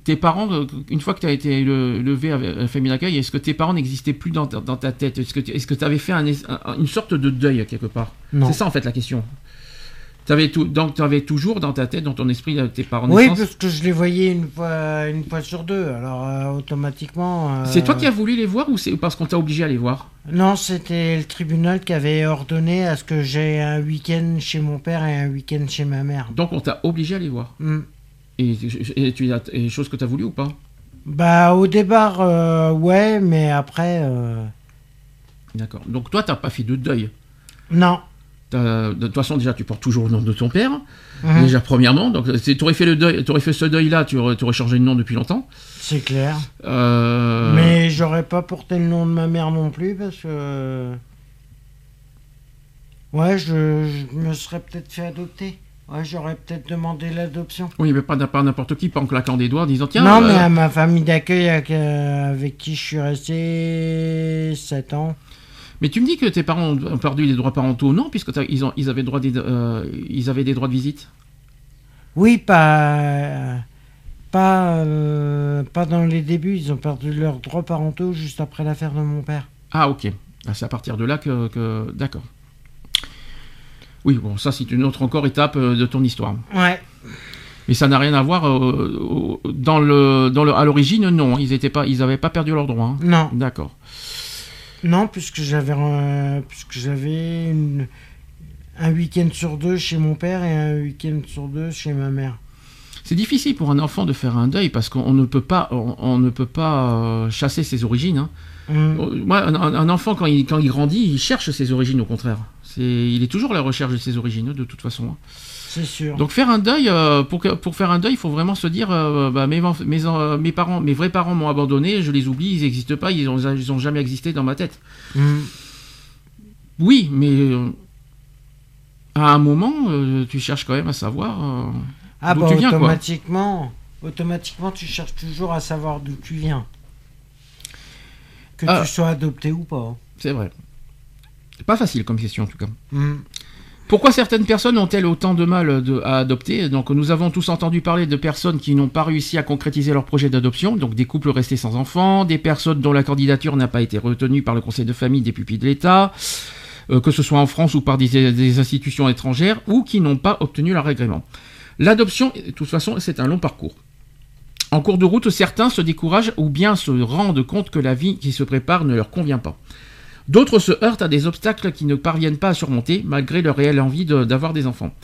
tes parents, une fois que tu as été levé avec la famille d'accueil, est-ce que tes parents n'existaient plus dans, ta tête? Est-ce que tu avais fait une sorte de deuil quelque part? C'est ça en fait la question. Avais tout, donc tu avais toujours dans ta tête, dans ton esprit, tes parents Oui, parce que je les voyais une fois, une fois sur deux. Alors euh, automatiquement. Euh, c'est toi qui as voulu les voir ou c'est parce qu'on t'a obligé à les voir? Non, c'était le tribunal qui avait ordonné à ce que j'ai un week-end chez mon père et un week-end chez ma mère. Donc on t'a obligé à les voir? Hmm. Et, et, tu as des choses que tu as voulu ou pas? Bah au départ, euh, ouais, mais après. D'accord. Donc toi, t'as pas fait de deuil? Non. T'as- de toute façon, déjà, tu portes toujours le nom de ton père. Mhm. Déjà, premièrement. Donc, tu aurais fait le deuil, t'aurais fait ce deuil-là, tu aurais, changé de nom depuis longtemps. C'est clair. Euh, Mais j'aurais pas porté le nom de ma mère non plus parce que. Ouais, je, je me serais peut-être fait adopter. Ouais, j'aurais peut-être demandé l'adoption. Oui, mais pas, pas n'importe qui, pas en claquant des doigts, en disant tiens. non, euh, mais à ma famille d'accueil avec, euh, avec qui je suis resté 7 ans. Mais tu me dis que tes parents ont perdu les droits parentaux, non, puisque t'as- ils, ont, ils, avaient droit des, euh, ils avaient des droits de visite? Oui, pas. Pas, euh, pas dans les débuts, ils ont perdu leurs droits parentaux juste après l'affaire de mon père. Ah, ok. Ah, c'est à partir de là que. que- D'accord. Oui, bon, ça, c'est une autre encore étape euh, de ton histoire. Ouais. Mais ça n'a rien à voir euh, dans le, dans le, à l'origine, non. Ils étaient pas, ils avaient pas perdu leurs droits. hein. Non, D'accord. Non, puisque j'avais euh, puisque j'avais une- un week-end sur deux chez mon père et un week-end sur deux chez ma mère. C'est difficile pour un enfant de faire un deuil parce qu'on ne peut pas, on, on ne peut pas euh, chasser ses origines. hein. Mm. Euh, Moi, un, un enfant quand il, quand il grandit, il cherche ses origines au contraire. C'est, il est toujours à la recherche de ses origines de toute façon. hein. C'est sûr. Donc faire un deuil, euh, pour, faire un deuil, il faut vraiment se dire, euh, bah, mes, enf- mes, en- mes parents, mes vrais parents m'ont abandonné, je les oublie, ils n'existent pas, ils ont, ils ont jamais existé dans ma tête. Mm. Oui, mais euh, à un moment, euh, tu cherches quand même à savoir. euh, Ah D'où bah tu viens, quoi. automatiquement, automatiquement tu cherches toujours à savoir d'où tu viens. Que Ah. tu sois adopté ou pas. c'est vrai. C'est pas facile comme question en tout cas. Mm. Pourquoi certaines personnes ont-elles autant de mal à adopter Donc nous avons tous entendu parler de personnes qui n'ont pas réussi à concrétiser leur projet d'adoption, donc des couples restés sans enfants, des personnes dont la candidature n'a pas été retenue par le conseil de famille des pupilles de l'État, euh, que ce soit en France ou par des, des institutions étrangères, ou qui n'ont pas obtenu leur agrément. L'adoption, de toute façon, c'est un long parcours. En cours de route, certains se découragent ou bien se rendent compte que la vie qui se prépare ne leur convient pas. D'autres se heurtent à des obstacles qui ne parviennent pas à surmonter, malgré leur réelle envie d'avoir des enfants.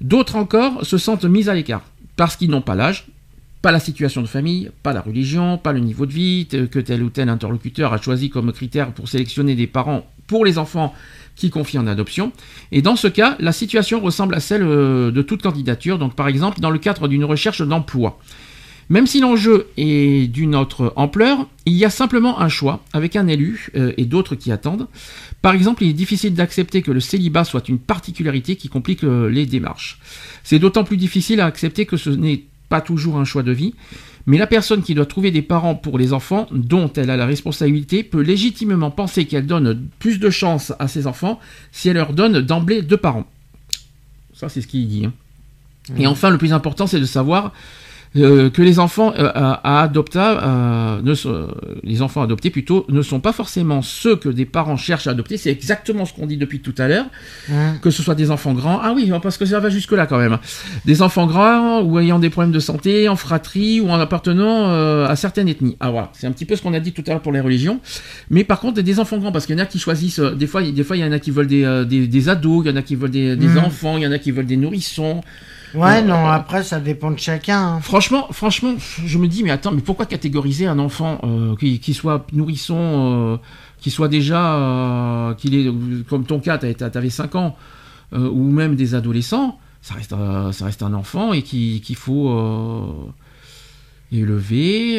D'autres encore se sentent mis à l'écart, parce qu'ils n'ont pas l'âge, pas la situation de famille, pas la religion, pas le niveau de vie que tel ou tel interlocuteur a choisi comme critère pour sélectionner des parents pour les enfants qui confient en adoption. Et dans ce cas, la situation ressemble à celle euh, de toute candidature, donc par exemple dans le cadre d'une recherche d'emploi. Même si l'enjeu est d'une autre ampleur, il y a simplement un choix, avec un élu euh, et d'autres qui attendent. Par exemple, il est difficile d'accepter que le célibat soit une particularité qui complique euh, les démarches. C'est d'autant plus difficile à accepter que ce n'est pas toujours un choix de vie, mais la personne qui doit trouver des parents pour les enfants dont elle a la responsabilité peut légitimement penser qu'elle donne plus de chance à ses enfants si elle leur donne d'emblée deux parents. Ça, c'est ce qu'il dit. hein. Et enfin, le plus important, c'est de savoir euh, que les enfants euh, à, à adopta- ne sont- les enfants adoptés plutôt, ne sont pas forcément ceux que des parents cherchent à adopter. C'est exactement ce qu'on dit depuis tout à l'heure. Mm. Que ce soit des enfants grands, ah oui, parce que ça va jusque là quand même. Des enfants grands ou ayant des problèmes de santé, en fratrie ou en appartenant euh, à certaines ethnies. Ah voilà, c'est un petit peu ce qu'on a dit tout à l'heure pour les religions. Mais par contre, des enfants grands, parce qu'il y en a qui choisissent. euh, des fois, des fois, il y en a qui veulent des, euh, des, des ados, il y en a qui veulent des, des Mhm. enfants, il y en a qui veulent des nourrissons. Ouais, non, après ça dépend de chacun. hein. Franchement, franchement, je me dis, mais attends, mais pourquoi catégoriser un enfant euh, qui, qui soit nourrisson, euh, qui soit déjà, euh, qu'il est, comme ton cas, t'avais 5 ans, ou même des adolescents, ça reste, ça reste un enfant et qui- qu'il faut élever,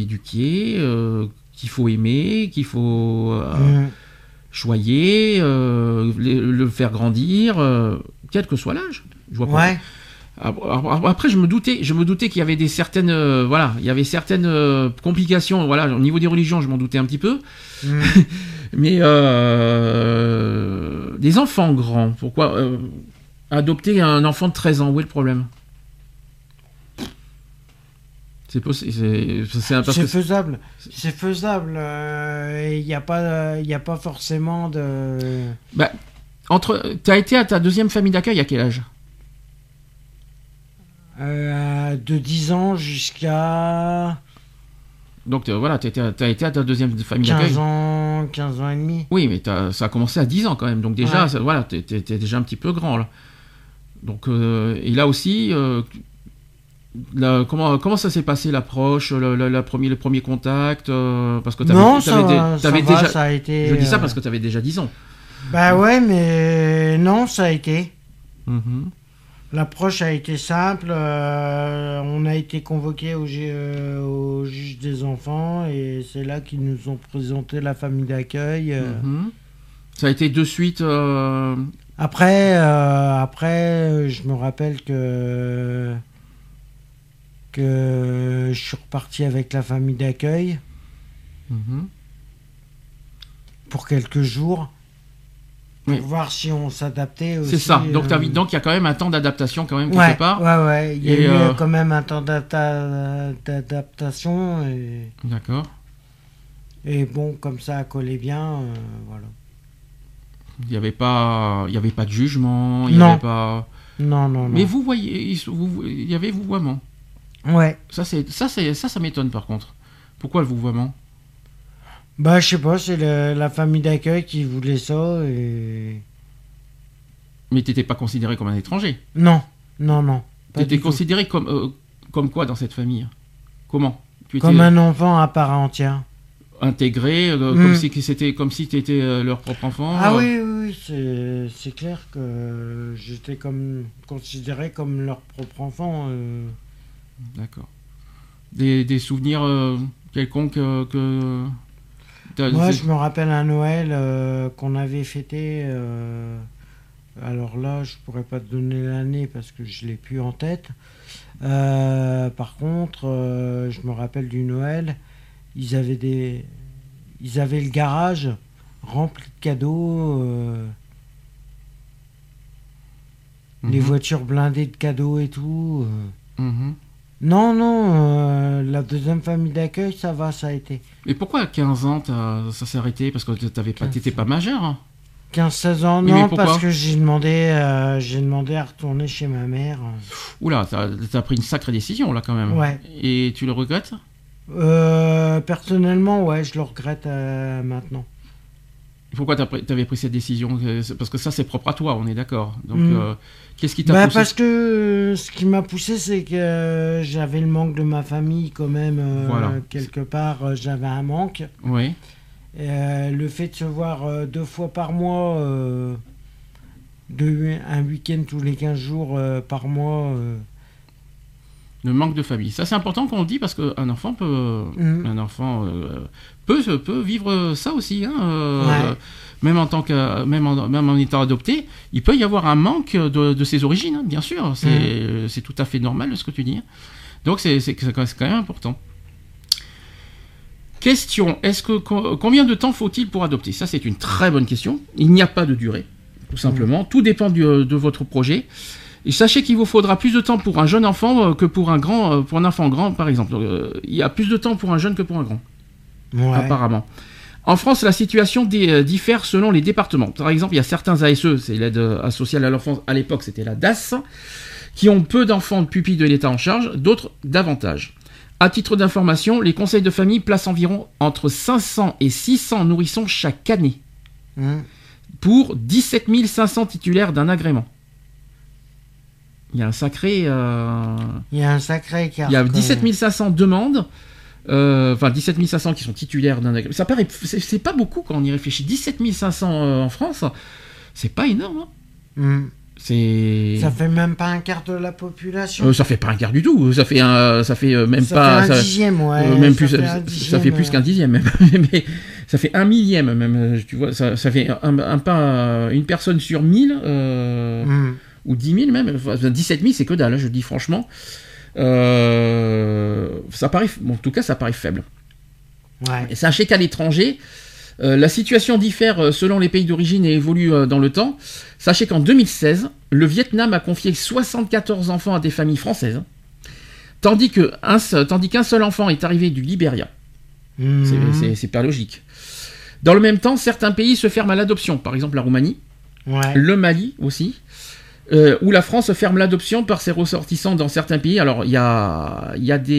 éduquer, qu'il faut aimer, qu'il faut euh, Mm. choyer, le, le faire grandir, quel que soit l'âge. Je vois pas Ouais. après, je me doutais, je me doutais qu'il y avait des certaines, euh, voilà, il y avait certaines euh, complications, voilà, au niveau des religions, je m'en doutais un petit peu, Mm. mais euh, des enfants grands, pourquoi adopter un enfant de 13 ans, où est le problème? C'est possible, c'est faisable. C'est faisable. Il n'y a pas, il a pas forcément de. bah, entre, t'as été à ta deuxième famille d'accueil à quel âge? Euh, de 10 ans jusqu'à Donc voilà, t'as été, à- t'as été à ta deuxième famille d'accueil. 15 ans, 15 ans et demi. Oui, mais ça a commencé à 10 ans quand même. Donc déjà, Ouais. ça- voilà, t'es déjà un petit peu grand là. Donc euh, et là aussi, euh, la- comment comment ça s'est passé l'approche, le, le- la premier, le premier contact, euh, parce que t'avais Non, ça, dé- va, ça t'avais va, déjà. ça a été. Je dis ça parce que t'avais déjà 10 ans. Bah ouais, mais non, ça a été. Mhm. L'approche a été simple. euh, on a été convoqué au, euh, au juge des enfants et c'est là qu'ils nous ont présenté la famille d'accueil. euh. Mhm. Ça a été de suite. Après, après, je me rappelle que que je suis reparti avec la famille d'accueil mhm. pour quelques jours pour Oui. voir si on s'adaptait aussi. C'est ça. Donc euh, t'as vu- donc il y a quand même un temps d'adaptation quand même quelque ouais, part. ouais, ouais. Il y a Et, eu euh, quand même un temps d'adapta- d'adaptation et, D'accord. et bon, comme ça a collé bien, euh, voilà. Il n'y avait pas, il y avait pas de jugement. Il y Non. avait pas. Non, non, non. Mais vous voyez, il y avait vouvoiement. Ouais. Ça c'est, ça c'est, ça ça m'étonne par contre. Pourquoi le vouvoiement? Bah, je sais pas, c'est la famille d'accueil qui voulait ça et. Mais t'étais pas considéré comme un étranger? Non, non, non. T'étais tout. considéré comme, euh, comme quoi dans cette famille? Comment? Tu Comme un enfant à part entière. intégré, euh, Mm. comme si que c'était, comme si t'étais euh, leur propre enfant. Ah euh, oui, oui, oui, c'est, c'est clair que j'étais comme considéré comme leur propre enfant. euh. D'accord. Des, des souvenirs euh, quelconques euh, que. Moi, je me rappelle un Noël euh, qu'on avait fêté. euh, alors là, je pourrais pas te donner l'année parce que je l'ai plus en tête. Euh, par contre, je me rappelle du Noël. Ils avaient des, ils avaient le garage rempli de cadeaux. Les Mhm. voitures blindées de cadeaux et tout. euh. Non, non, euh, la deuxième famille d'accueil, ça va, ça a été. Et pourquoi à 15 ans ça s'est arrêté? Parce que t'avais pas, 15 t'étais pas majeur. hein 15-16 ans, Oui, non, parce que j'ai demandé, euh, j'ai demandé à retourner chez ma mère. Oula, t'as as pris une sacrée décision là quand même. Ouais. Et tu le regrettes? Euh, personnellement, ouais, je le regrette euh, maintenant. Pourquoi t'avais pris cette décision? Parce que ça c'est propre à toi, on est d'accord. Donc Mm. Qu'est-ce qui t'a Bah, poussé parce que euh, ce qui m'a poussé, c'est que euh, j'avais le manque de ma famille quand même. euh, Voilà. Quelque part, j'avais un manque. Oui. Et, le fait de se voir deux fois par mois, de, un week-end tous les 15 jours par mois, Le manque de famille. Ça c'est important qu'on le dit parce qu'un enfant peut, Mm. un enfant euh, peut, peut vivre ça aussi. hein, euh, Ouais. Même en tant que, même en, même en étant adopté, il peut y avoir un manque de, de ses origines, hein, bien sûr. C'est Mm. c'est tout à fait normal ce que tu dis. Donc c'est quand même important. Question est-ce que co- combien de temps faut-il pour adopter? Ça c'est une très bonne question. Il n'y a pas de durée, tout simplement. Tout dépend du- de votre projet. Et sachez qu'il vous faudra plus de temps pour un jeune enfant euh, que pour un grand, euh, pour un enfant grand, par exemple. Euh, il y a plus de temps pour un jeune que pour un grand, ouais. apparemment. En France, la situation euh, diffère selon les départements. Par exemple, il y a certains ASE, c'est l'aide euh, sociale à l'enfance, à l'époque c'était la DAS, qui ont peu d'enfants de pupilles de l'État en charge, d'autres davantage. À titre d'information, les conseils de famille placent environ entre 500 et 600 nourrissons chaque année Hum. pour 17 500 titulaires d'un agrément. Il y a un sacré... euh, Il y a un sacré il y a quand 17 même. 500 demandes, enfin 17 500 qui sont titulaires d'un agrément. Ça paraît, c'est pas beaucoup quand on y réfléchit. 17 500 euh, en France, c'est pas énorme. hein. C'est Ça fait même pas un quart de la population. Euh, ça fait pas un quart du tout. Ça fait un, ça fait euh, même ça pas, fait un ça- dixième, ouais. euh, même ça plus, fait ça, un ça dixième, fait plus euh, qu'un dixième même. Mais ça fait un millième même. euh, Tu vois, ça, fait un, un pas, une personne sur 1000 euh, hum. ou 10 000 même. Enfin, 17 000 c'est que dalle. hein, je dis franchement. Euh, ça paraît, bon, en tout cas, ça paraît faible. Ouais. Et sachez qu'à l'étranger, euh, la situation diffère euh, selon les pays d'origine et évolue euh, dans le temps. Sachez qu'en 2016, le Vietnam a confié 74 enfants à des familles françaises, tandis seul- qu'un seul enfant est arrivé du Libéria. Hum. C'est- pas logique. Dans le même temps, certains pays se ferment à l'adoption, par exemple la Roumanie, Ouais. le Mali aussi, euh, où la France ferme l'adoption par ses ressortissants dans certains pays. Alors, il y a, il y a des.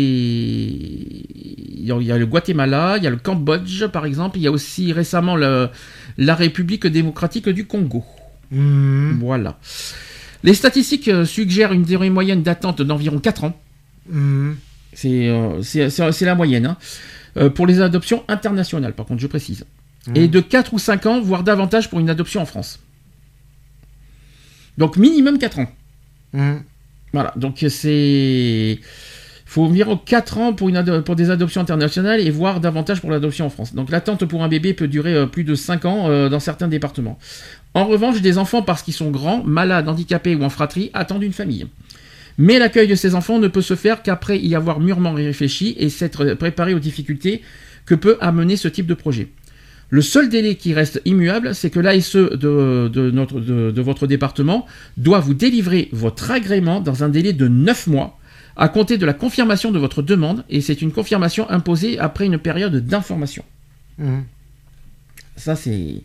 Il y a, il y a le Guatemala, il y a le Cambodge, par exemple. Il y a aussi récemment le- la République démocratique du Congo. Hum. Voilà. Les statistiques euh, suggèrent une durée moyenne d'attente d'environ 4 ans. C'est euh, c'est- la moyenne. hein. Euh, pour les adoptions internationales, par contre, je précise. et de 4 ou 5 ans, voire davantage pour une adoption en France. Donc minimum 4 ans. Mmh. Voilà, donc c'est... Il faut environ 4 ans pour, une pour des adoptions internationales et voire davantage pour l'adoption en France. Donc l'attente pour un bébé peut durer euh, plus de 5 ans euh, dans certains départements. En revanche, des enfants, parce qu'ils sont grands, malades, handicapés ou en fratrie, attendent une famille. Mais l'accueil de ces enfants ne peut se faire qu'après y avoir mûrement réfléchi et s'être préparé aux difficultés que peut amener ce type de projet. Le seul délai qui reste immuable, c'est que l'ASE de, de, notre, de, de, votre département doit vous délivrer votre agrément dans un délai de 9 mois à compter de la confirmation de votre demande, et c'est une confirmation imposée après une période d'information. Mmh. Ça, c'est.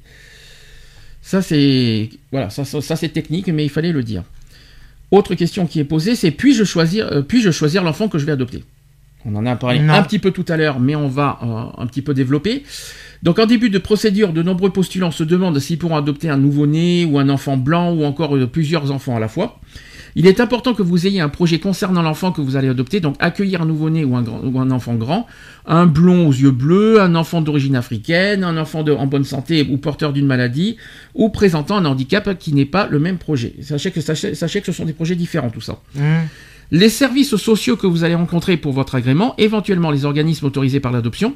Ça, c'est. Voilà, ça, ça, ça c'est technique, mais il fallait le dire. Autre question qui est posée, c'est puis-je choisir, euh, puis-je choisir l'enfant que je vais adopter? On en a parlé Non. un petit peu tout à l'heure, mais on va euh, un petit peu développer. Donc en début de procédure, de nombreux postulants se demandent s'ils pourront adopter un nouveau-né ou un enfant blanc ou encore euh, plusieurs enfants à la fois. Il est important que vous ayez un projet concernant l'enfant que vous allez adopter, donc accueillir un nouveau-né ou un, grand- ou un enfant grand, un blond aux yeux bleus, un enfant d'origine africaine, un enfant de- en bonne santé ou porteur d'une maladie, ou présentant un handicap qui n'est pas le même projet. Sachez que, sachez, sachez que ce sont des projets différents, tout ça. Mmh. Les services sociaux que vous allez rencontrer pour votre agrément, éventuellement les organismes autorisés par l'adoption,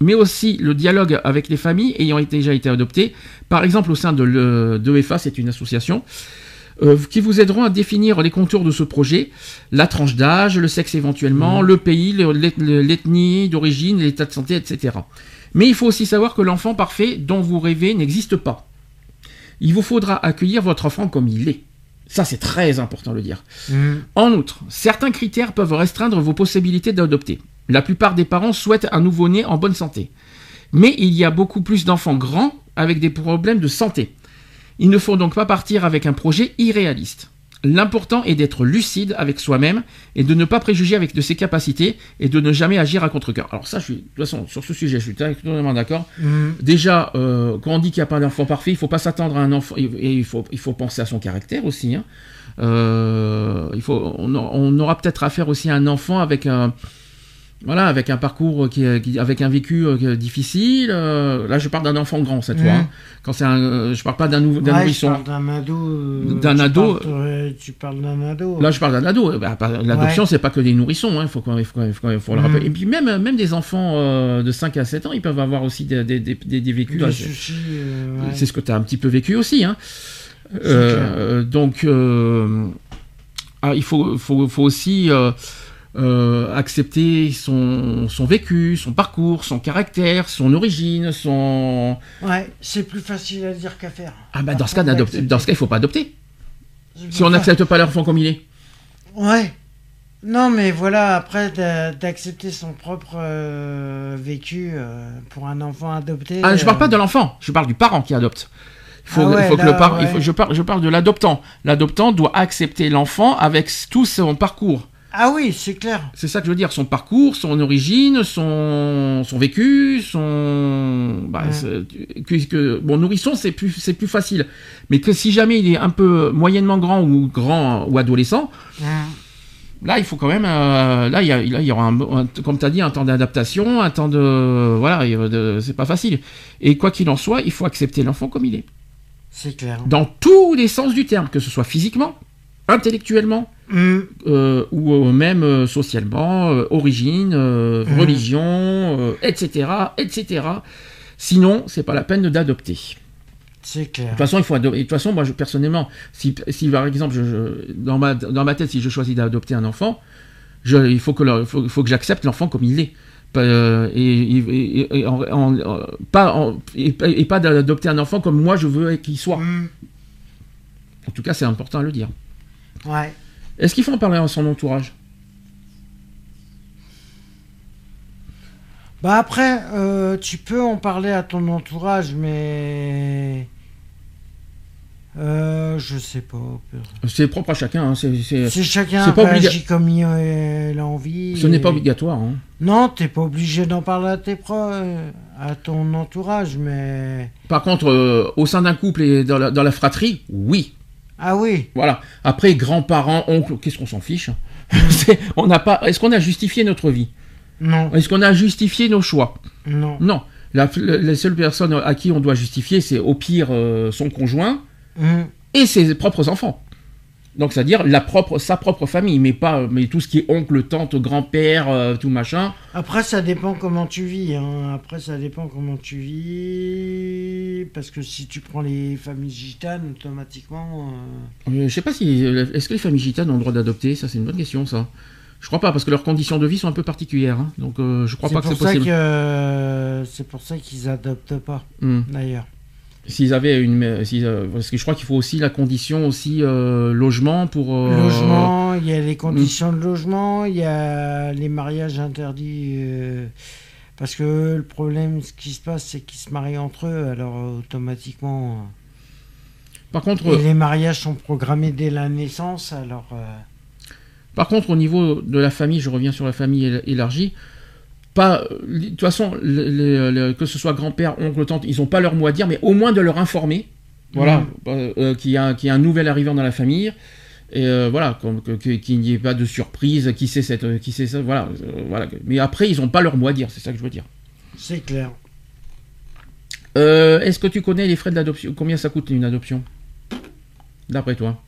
mais aussi le dialogue avec les familles ayant déjà été adoptées, par exemple au sein de l'e- d'EFA, c'est une association, euh, qui vous aideront à définir les contours de ce projet, la tranche d'âge, le sexe éventuellement, le pays, le- l'eth- l'ethnie d'origine, l'état de santé, etc. Mais il faut aussi savoir que l'enfant parfait dont vous rêvez n'existe pas. Il vous faudra accueillir votre enfant comme il est. Ça, c'est très important de le dire. Mmh. En outre, certains critères peuvent restreindre vos possibilités d'adopter. La plupart des parents souhaitent un nouveau-né en bonne santé. Mais il y a beaucoup plus d'enfants grands avec des problèmes de santé. Il ne faut donc pas partir avec un projet irréaliste. L'important est d'être lucide avec soi-même et de ne pas préjuger avec de ses capacités et de ne jamais agir à contre-cœur. Alors ça, je suis, de toute façon, sur ce sujet, je suis totalement d'accord. Mmh. Déjà, euh, quand on dit qu'il n'y a pas d'enfant parfait, il faut pas s'attendre à un enfant, et et il faut, il faut penser à son caractère aussi. hein. Euh, il faut, on aura peut-être affaire aussi à un enfant avec un, voilà, avec un parcours qui, qui- avec un vécu euh, difficile. euh, là, je parle d'un enfant grand cette fois. Mhm. hein. Quand c'est un, euh, je parle pas d'un nou- d'un Ouais, nourrisson. parle d'un ado. euh, D'un ado. parles- euh, tu parles d'un ado. Là, je parle d'un ado. Bah, pas- L'adoption, Ouais. c'est pas que des nourrissons. hein, Il faut, quand même- faut, faut faut le Mhm. rappeler. Et puis même, même des enfants euh, de 5 à 7 ans, ils peuvent avoir aussi des, des, des, des- vécus. Des là, soucis, euh, ouais. C'est ce que tu as un petit peu vécu aussi. Hein. Euh, donc, euh, ah, il faut, faut aussi euh, accepter son, son vécu, son parcours, son caractère, son origine, son... Ouais, c'est plus facile à dire qu'à faire. Ah bah dans ce cas, dans ce cas il faut pas adopter. Si on n'accepte pas l'enfant comme il est. Ouais. Non, mais voilà, après d'a- d'accepter son propre euh, vécu euh, pour un enfant adopté. Ah, je parle pas de l'enfant, je parle du parent qui adopte. Il faut, Ah ouais, il faut que là, le parent, il ouais. faut- je, parle, je parle de l'adoptant. L'adoptant doit accepter l'enfant avec tout son parcours. Ah oui, c'est clair. C'est ça que je veux dire, son parcours, son origine, son, son vécu, son... Bah, Ouais. c'est- que, que- bon, nourrisson, c'est plus, c'est plus facile. Mais que si jamais il est un peu moyennement grand ou grand ou adolescent, là, il faut quand même... euh, là, il y, a- là, il y aura, un, un- comme tu as dit, un temps d'adaptation, un temps de... Voilà, c'est pas facile. Et quoi qu'il en soit, il faut accepter l'enfant comme il est. C'est clair. Dans tous les sens du terme, que ce soit physiquement, intellectuellement, Euh, ou même euh, socialement, euh, origine, Mhm. religion, etc., etc. Sinon, c'est pas la peine d'adopter. c'est clair. De toute façon, il faut adopter. De toute façon, moi, je, personnellement, si, si par exemple, je, je- dans, ma, dans ma tête, si je choisis d'adopter un enfant, je, il faut que, le- faut, que j'accepte l'enfant comme il est. Euh, et, et- et- et en- en- en- pas en- et, pas- d'adopter un enfant comme moi je veux qu'il soit. Hum, En tout cas, c'est important à le dire. ouais. Est-ce qu'il faut en parler à son entourage? Bah après, euh, tu peux en parler à ton entourage, mais euh, je sais pas. C'est propre à chacun. hein, c'est- chacun c'est pas réagit comme il euh, il a envie. ce n'est pas obligatoire. hein. Non, t'es pas obligé d'en parler à tes proches, à ton entourage, mais Par contre, euh, au sein d'un couple et dans la, dans la fratrie, oui. Ah oui, Voilà. Après, grands-parents, oncles, qu'est-ce qu'on s'en fiche C'est- On n'a pas. Est-ce qu'on a justifié notre vie? Non, Est-ce qu'on a justifié nos choix? Non. Non. La, la seule personne à qui on doit justifier, c'est au pire euh, son conjoint Hum. et ses propres enfants. Donc, c'est-à-dire la propre, sa propre famille, mais pas, mais tout ce qui est oncle, tante, grand-père, euh, tout machin. Après, ça dépend comment tu vis. hein. Après, ça dépend comment tu vis. Parce que si tu prends les familles gitanes, automatiquement. euh, Euh, je sais pas si, est-ce que les familles gitanes ont le droit d'adopter? Ça, c'est une bonne question, ça. Je crois pas, parce que leurs conditions de vie sont un peu particulières. hein. Donc, euh, je crois C'est pas que pour c'est ça possible. que euh, c'est pour ça qu'ils adoptent pas, Hmm. d'ailleurs. S'ils avaient une, euh, parce que je crois qu'il faut aussi la condition aussi euh, logement pour. euh, Logement, il y a les conditions de logement, il y a les mariages interdits. euh, parce que le problème, ce qui se passe, c'est qu'ils se marient entre eux, alors automatiquement. Par contre, et les mariages sont programmés dès la naissance, alors. Par contre, au niveau de la famille, je reviens sur la famille éla- élargie. Pas, de toute façon, que ce soit grand-père, oncle, tante, ils n'ont pas leur mot à dire, mais au moins de leur informer, voilà, Mhm. euh, euh, qu'il y, y a un nouvel arrivant dans la famille, et euh, voilà, qu'il n'y ait pas de surprise, qui sait cette, qui sait ça, voilà, euh, voilà. Mais après, ils n'ont pas leur mot à dire, c'est ça que je veux dire. c'est clair. Euh, Est-ce que tu connais les frais de l'adoption? Combien ça coûte une adoption? D'après toi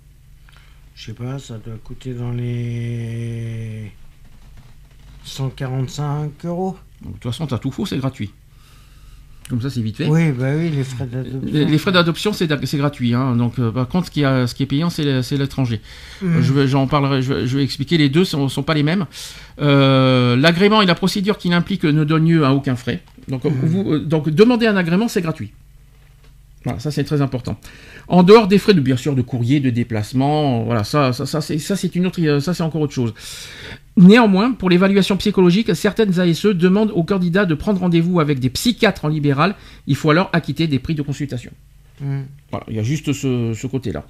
Je sais pas, ça doit coûter dans les 145 euros. Donc, De toute façon, t'as tout faux, c'est gratuit. Comme ça, c'est vite fait. Oui, bah oui, les frais d'adoption. Les, les frais d'adoption, c'est gratuit. hein. Donc, euh, par contre, ce qui, a- ce qui est payant, c'est l'étranger. Mhm. Je vais, j'en parlerai. Je vais, je vais expliquer. Les deux sont, sont pas les mêmes. Euh, L'agrément et la procédure qui l'implique ne donnent lieu à aucun frais. Donc, Mhm. vous, euh, donc demander un agrément, c'est gratuit. Voilà, ça c'est très important. En dehors des frais de bien sûr de courrier, de déplacement, voilà, ça, ça, ça c'est ça c'est une autre, ça c'est encore autre chose. Néanmoins, pour l'évaluation psychologique, certaines ASE demandent aux candidats de prendre rendez-vous avec des psychiatres en libéral. Il faut alors acquitter des prix de consultation. Mhm. Voilà, il y a juste ce, ce côté-là.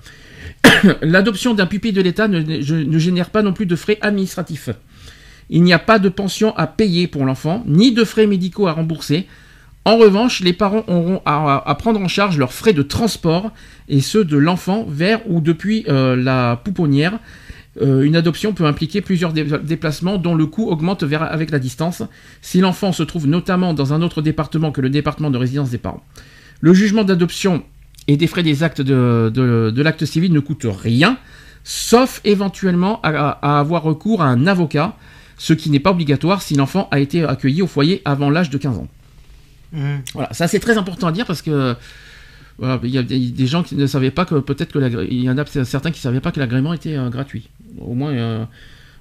L'adoption d'un pupille de l'État ne, génère pas non plus de frais administratifs. Il n'y a pas de pension à payer pour l'enfant, ni de frais médicaux à rembourser. En revanche, les parents auront à, à prendre en charge leurs frais de transport et ceux de l'enfant vers ou depuis euh, la pouponnière. Euh, une adoption peut impliquer plusieurs dé- déplacements dont le coût augmente vers- avec la distance, si l'enfant se trouve notamment dans un autre département que le département de résidence des parents. Le jugement d'adoption et des frais des actes de, de- de l'acte civil ne coûtent rien, sauf éventuellement à, à avoir recours à un avocat, ce qui n'est pas obligatoire si l'enfant a été accueilli au foyer avant l'âge de 15 ans. Mhm. Voilà, ça c'est très important à dire parce que voilà, il y a des gens qui ne savaient pas que peut-être que il y en a certains qui ne savaient pas que l'agrément était euh, gratuit. Au moins, euh,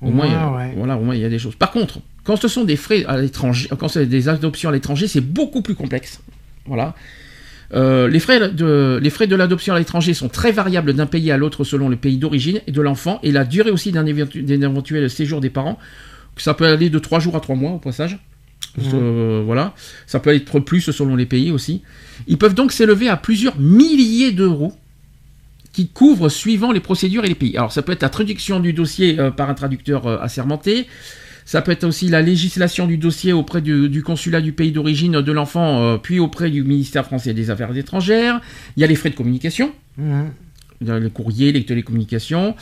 au, Au moins, moins, ouais. voilà, au moins il y a des choses. Par contre, quand ce sont des frais à l'étranger, quand c'est des adoptions à l'étranger, c'est beaucoup plus complexe. Voilà. Euh, les, frais de, les frais de l'adoption à l'étranger sont très variables d'un pays à l'autre selon le pays d'origine et de l'enfant et la durée aussi d'un éventu- d'un éventuel séjour des parents. Ça peut aller de 3 jours à 3 mois au passage. Euh, voilà. Ça peut être plus selon les pays aussi. Ils peuvent donc s'élever à plusieurs milliers d'euros qui couvrent suivant les procédures et les pays. Alors ça peut être la traduction du dossier euh, par un traducteur euh, assermenté. Ça peut être aussi la législation du dossier auprès du, du consulat du pays d'origine de l'enfant, euh, puis auprès du ministère français des Affaires étrangères. Il y a les frais de communication, Mhm. il y a le courrier, les télécommunications.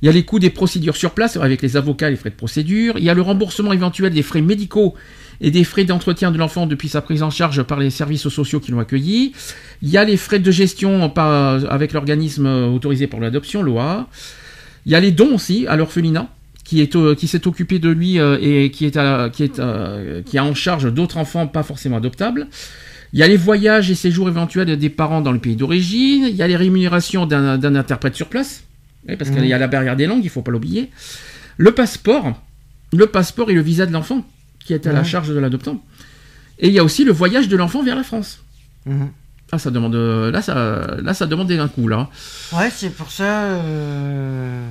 Il y a les coûts des procédures sur place avec les avocats les frais de procédure. Il y a le remboursement éventuel des frais médicaux et des frais d'entretien de l'enfant depuis sa prise en charge par les services sociaux qui l'ont accueilli. Il y a les frais de gestion par- avec l'organisme autorisé pour l'adoption, l'OA. Il y a les dons aussi à l'orphelinat qui est euh, qui s'est occupé de lui euh, et qui est à- qui est euh, qui a en charge d'autres enfants pas forcément adoptables. Il y a les voyages et séjours éventuels des parents dans le pays d'origine. Il y a les rémunérations d'un interprète sur place. Oui, parce qu'il y a la barrière des langues, il faut pas l'oublier. Le passeport, le passeport et le visa de l'enfant, qui est à la charge de l'adoptant. Et il y a aussi le voyage de l'enfant vers la France. Mhm. Ah, ça demande, euh, là, ça, là, ça demande un coup, là. Ouais, c'est pour ça. euh,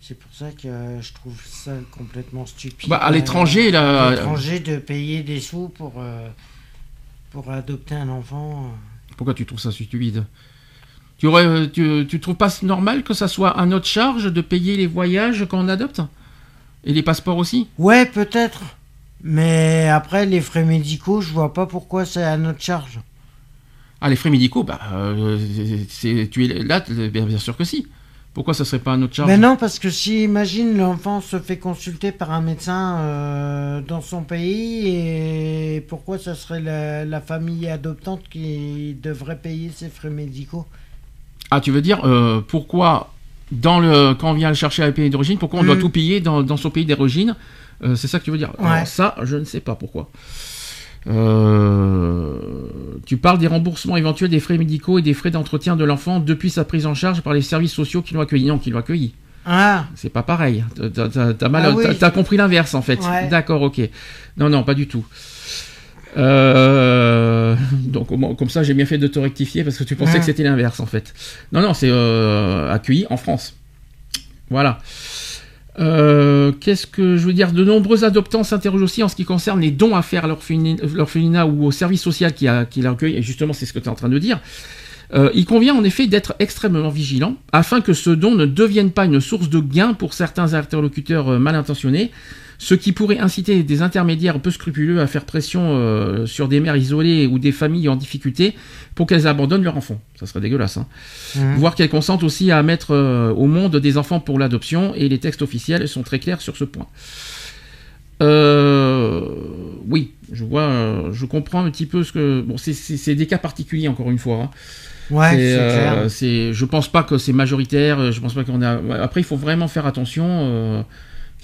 C'est pour ça que euh, je trouve ça complètement stupide. Bah, à l'étranger, euh, là, À l'étranger, de payer des sous pour, euh, pour adopter un enfant. Pourquoi tu trouves ça stupide? Tu, aurais, tu, tu trouves pas normal que ça soit à notre charge de payer les voyages quand on adopte? Et les passeports aussi Ouais, peut-être. Mais après, les frais médicaux, je vois pas pourquoi c'est à notre charge. Ah, les frais médicaux, bah, euh, c'est, tu es là, bien, bien sûr que si. Pourquoi ça serait pas un autre charge? Mais non, parce que si, imagine, l'enfant se fait consulter par un médecin euh, dans son pays, et pourquoi ça serait la, la famille adoptante qui devrait payer ses frais médicaux? Ah, tu veux dire euh, pourquoi dans le quand on vient le chercher à le pays d'origine, pourquoi on doit Mm. tout payer dans, dans son pays d'origine? Euh, C'est ça que tu veux dire? Ouais. Alors, Ça, je ne sais pas pourquoi. Euh, tu parles des remboursements éventuels des frais médicaux et des frais d'entretien de l'enfant depuis sa prise en charge par les services sociaux qui l'ont accueilli. Non, qui l'ont accueilli. Ah, C'est pas pareil. T'as- mal, Ah oui. compris l'inverse en fait. Ouais. D'accord, ok. Non, non, pas du tout. Euh, donc comme ça, j'ai bien fait de te rectifier parce que tu pensais que c'était l'inverse en fait. Non, non, c'est euh, accueilli en France. Voilà. Euh, Qu'est-ce que je veux dire? De nombreux adoptants s'interrogent aussi en ce qui concerne les dons à faire à l'orphelin- l'orphelinat ou au service social qui, a, qui l'accueille. Et justement, c'est ce que tu es en train de dire. Euh, il convient en effet d'être extrêmement vigilant afin que ce don ne devienne pas une source de gain pour certains interlocuteurs mal intentionnés, ce qui pourrait inciter des intermédiaires peu scrupuleux à faire pression euh, sur des mères isolées ou des familles en difficulté pour qu'elles abandonnent leur enfant. Ça serait dégueulasse. Hein Mhm. voire qu'elles consentent aussi à mettre euh, au monde des enfants pour l'adoption, et les textes officiels sont très clairs sur ce point. Euh, oui, je vois, je comprends un petit peu ce que. Bon, c'est- des cas particuliers encore une fois. hein. ouais, C'est, euh, clair. je pense pas que c'est majoritaire. Je pense pas qu'on a. Après, il faut vraiment faire attention.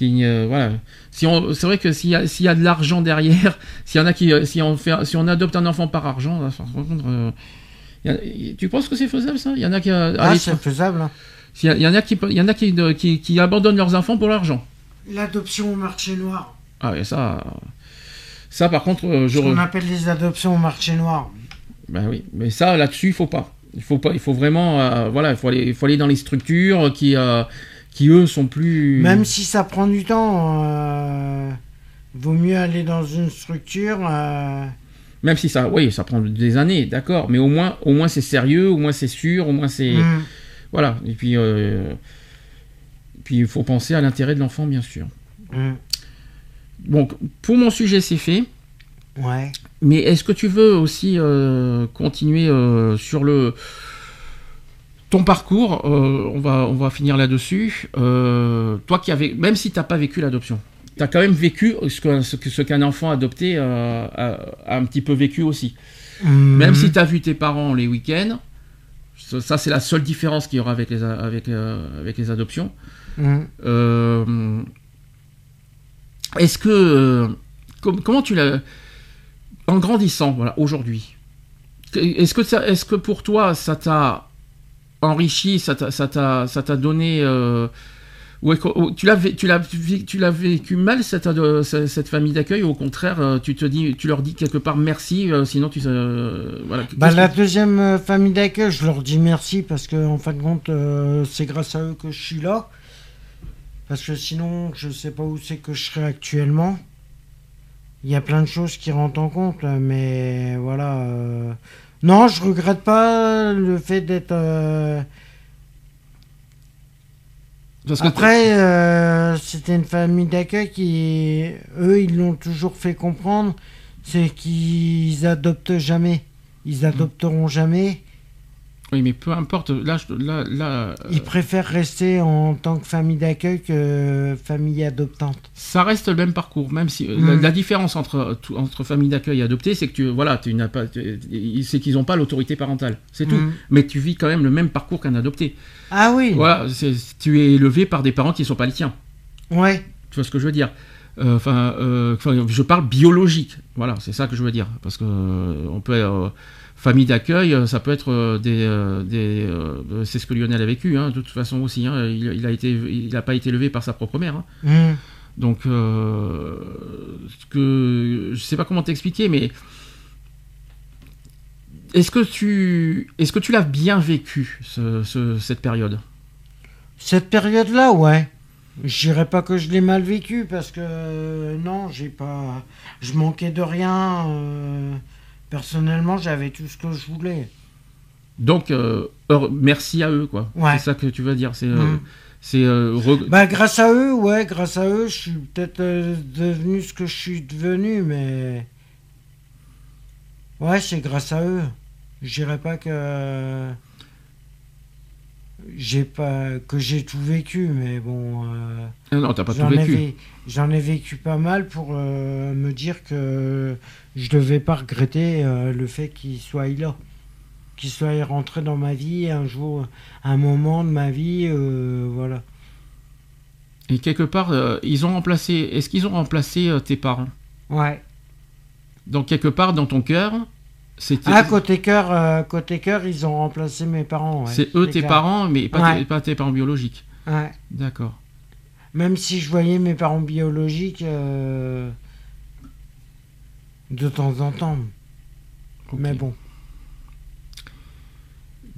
Euh, voilà. Si on, c'est vrai que s'il y a, s'il y a de l'argent derrière, s'il y en a qui, euh, si on fait, si on adopte un enfant par argent, là, par contre, euh, il y a- tu penses que c'est faisable ça? Il y en a qui. euh, Ah, allez, c'est faisable. il y, en a qui, il y en a qui, de- qui, qui abandonnent leurs enfants pour l'argent. L'adoption au marché noir. Ah ouais, ça, ça par contre, euh, je, Ce qu'on appelle les adoptions au marché noir. ben oui, mais ça là-dessus, il faut pas. Il faut pas, il faut vraiment, euh, voilà, il faut aller, il faut aller dans les structures qui, euh, qui eux sont plus. Même si ça prend du temps, euh, vaut mieux aller dans une structure. euh, Même si ça, oui, ça prend des années, d'accord, mais au moins, au moins c'est sérieux, au moins c'est sûr, au moins c'est, hmm. voilà. Et puis, euh, puis il faut penser à l'intérêt de l'enfant, bien sûr. Hmm. Donc, pour mon sujet, c'est fait. Ouais. Mais est-ce que tu veux aussi continuer sur le ton parcours euh, On va on va finir là-dessus. Euh, toi qui avais même si t'as pas vécu l'adoption, tu as quand même vécu ce que ce ce qu'un enfant adopté euh, a, a un petit peu vécu aussi. Même Mhm. si tu as vu tes parents les week-ends, ça, c'est la seule différence qu'il y aura avec les avec avec les adoptions. Euh, Est-ce que com- comment tu l'as en grandissant voilà aujourd'hui Est-ce que ça- est-ce que pour toi ça t'a enrichi, ça t'a donné euh, ou tu l'as tu l'as vécu mal cette ce- cette famille d'accueil ou au contraire euh, tu te dis tu leur dis quelque part merci euh, sinon tu euh, voilà Bah, la que- deuxième euh, famille d'accueil, je leur dis merci parce que en fin de compte, euh, c'est grâce à eux que je suis là. Parce que sinon, je sais pas où c'est que je serais actuellement. Il y a plein de choses qui rentrent en compte, mais voilà. euh, Non, je regrette pas le fait d'être. euh, Après, euh, c'était une famille d'accueil qui, eux, ils l'ont toujours fait comprendre, c'est qu'ils adoptent jamais. Ils adopteront jamais. Oui mais peu importe là là Ils préfèrent rester en tant que famille d'accueil que famille adoptante. Ça reste le même parcours, même si euh, la, Mm. la différence entre entre famille d'accueil et adoptée, c'est que tu voilà, tu n'as pas, tu- c'est qu'ils n'ont pas l'autorité parentale, c'est tout. Mm. Mais tu vis quand même le même parcours qu'un adopté. Ah oui, Voilà, tu es élevé par des parents qui ne sont pas les tiens. ouais. Tu vois ce que je veux dire? Euh, Enfin, euh, je parle biologique. Voilà, c'est ça que je veux dire, parce que euh, on peut euh, famille d'accueil, euh, ça peut être euh, des, euh, des c'est ce que Lionel a vécu, hein, de toute façon aussi. hein, il, il a été, il n'a pas été élevé par sa propre mère. hein. Mm. Donc, euh, que je sais pas comment t'expliquer, mais est-ce que tu, est-ce que tu l'as bien vécu ce- ce- cette période? Cette période-là, ouais. Je dirais pas que je l'ai mal vécu parce que euh, non, j'ai pas. Je manquais de rien. euh, Personnellement, j'avais tout ce que je voulais. Donc, euh, merci à eux, quoi. Ouais. C'est ça que tu veux dire. C'est, euh, Mm. c'est euh, re- Bah, grâce à eux, ouais, grâce à eux, je suis peut-être euh, devenu ce que je suis devenu, mais. Ouais, c'est grâce à eux. Je dirais pas que. J'ai pas que j'ai tout vécu, mais bon. Euh, non, t'as pas tout vécu. J'en ai vécu pas mal pour euh, me dire que je devais pas regretter euh, le fait qu'il soit là, qu'il soit rentré dans ma vie un jour, un moment de ma vie, voilà. Et quelque part, ils ont remplacé. Est-ce qu'ils ont remplacé tes parents? Ouais. Donc quelque part dans ton cœur, ah, côté cœur, euh, côté cœur, ils ont remplacé mes parents. c'est eux tes parents, mais pas, tes, parents biologiques. Ouais. D'accord. Même si je voyais mes parents biologiques euh, de temps en temps. Mais bon.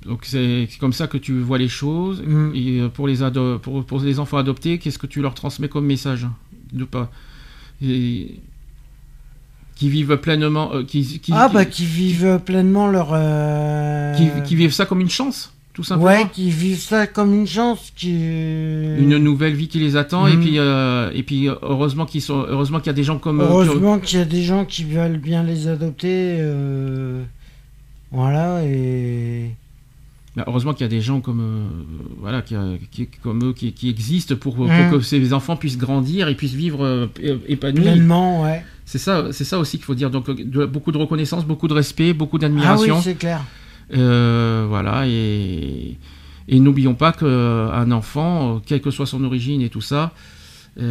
Donc c'est comme ça que tu vois les choses. Mm. Et euh, pour les, pour, pour, les enfants adoptés, qu'est-ce que tu leur transmets comme message de pas? Qui vivent pleinement, euh, qui, ah bah qui vivent pleinement leur, euh, qui, vivent ça comme une chance, tout simplement. Ouais, qui vivent ça comme une chance, qui une nouvelle vie qui les attend et mm. puis euh, et puis heureusement qu'ils sont, heureusement qu'il y a des gens comme heureusement qu'il y a des gens qui veulent bien les adopter, voilà et bah, heureusement qu'il y a des gens comme, euh, voilà, qui, comme eux qui, existent pour, mm. que ces enfants puissent grandir et puissent vivre euh, épanouis. Pleinement, ouais. C'est ça, c'est ça aussi qu'il faut dire. Donc beaucoup de reconnaissance, beaucoup de respect, beaucoup d'admiration. Ah oui, c'est clair. Euh, voilà et et n'oublions pas qu'un enfant, quelle que soit son origine et tout ça,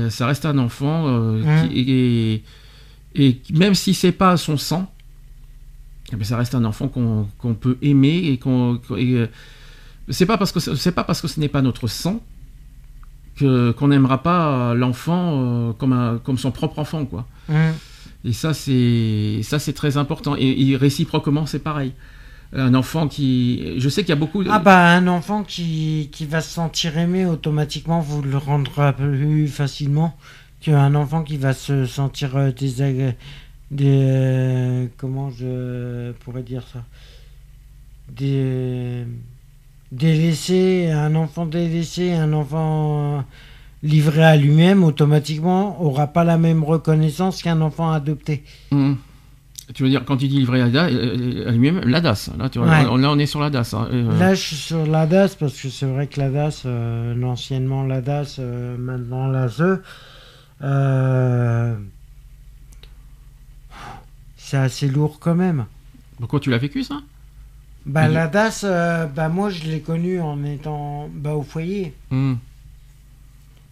ça reste un enfant mm. et, et, même si c'est pas son sang, mais eh ben, ça reste un enfant qu'on peut aimer et qu'on. Euh, c'est pas parce que c'est pas parce que ce n'est pas notre sang que qu'on n'aimera pas l'enfant euh, comme comme son propre enfant quoi. Mmh. Et ça c'est ça c'est très important et, réciproquement c'est pareil. Un enfant qui, je sais qu'il y a beaucoup. De... Ah bah un enfant qui, qui va se sentir aimé automatiquement vous le rendra plus facilement qu'un enfant qui va se sentir euh, désagréable des comment je pourrais dire ça? Des délaissés un enfant délaissé un enfant livré à lui-même automatiquement aura pas la même reconnaissance qu'un enfant adopté mmh. Tu veux dire, quand tu dis livré à, lui-même, la DAS. Là, tu là, on est sur la DAS. Hein, euh, Là, je suis sur la DAS parce que c'est vrai que la DAS, euh, anciennement la DAS, euh, maintenant la ZE, c'est assez lourd quand même. Pourquoi tu l'as vécu ça? Bah la DAS, euh, bah moi je l'ai connu en étant bah, au foyer. Hmm.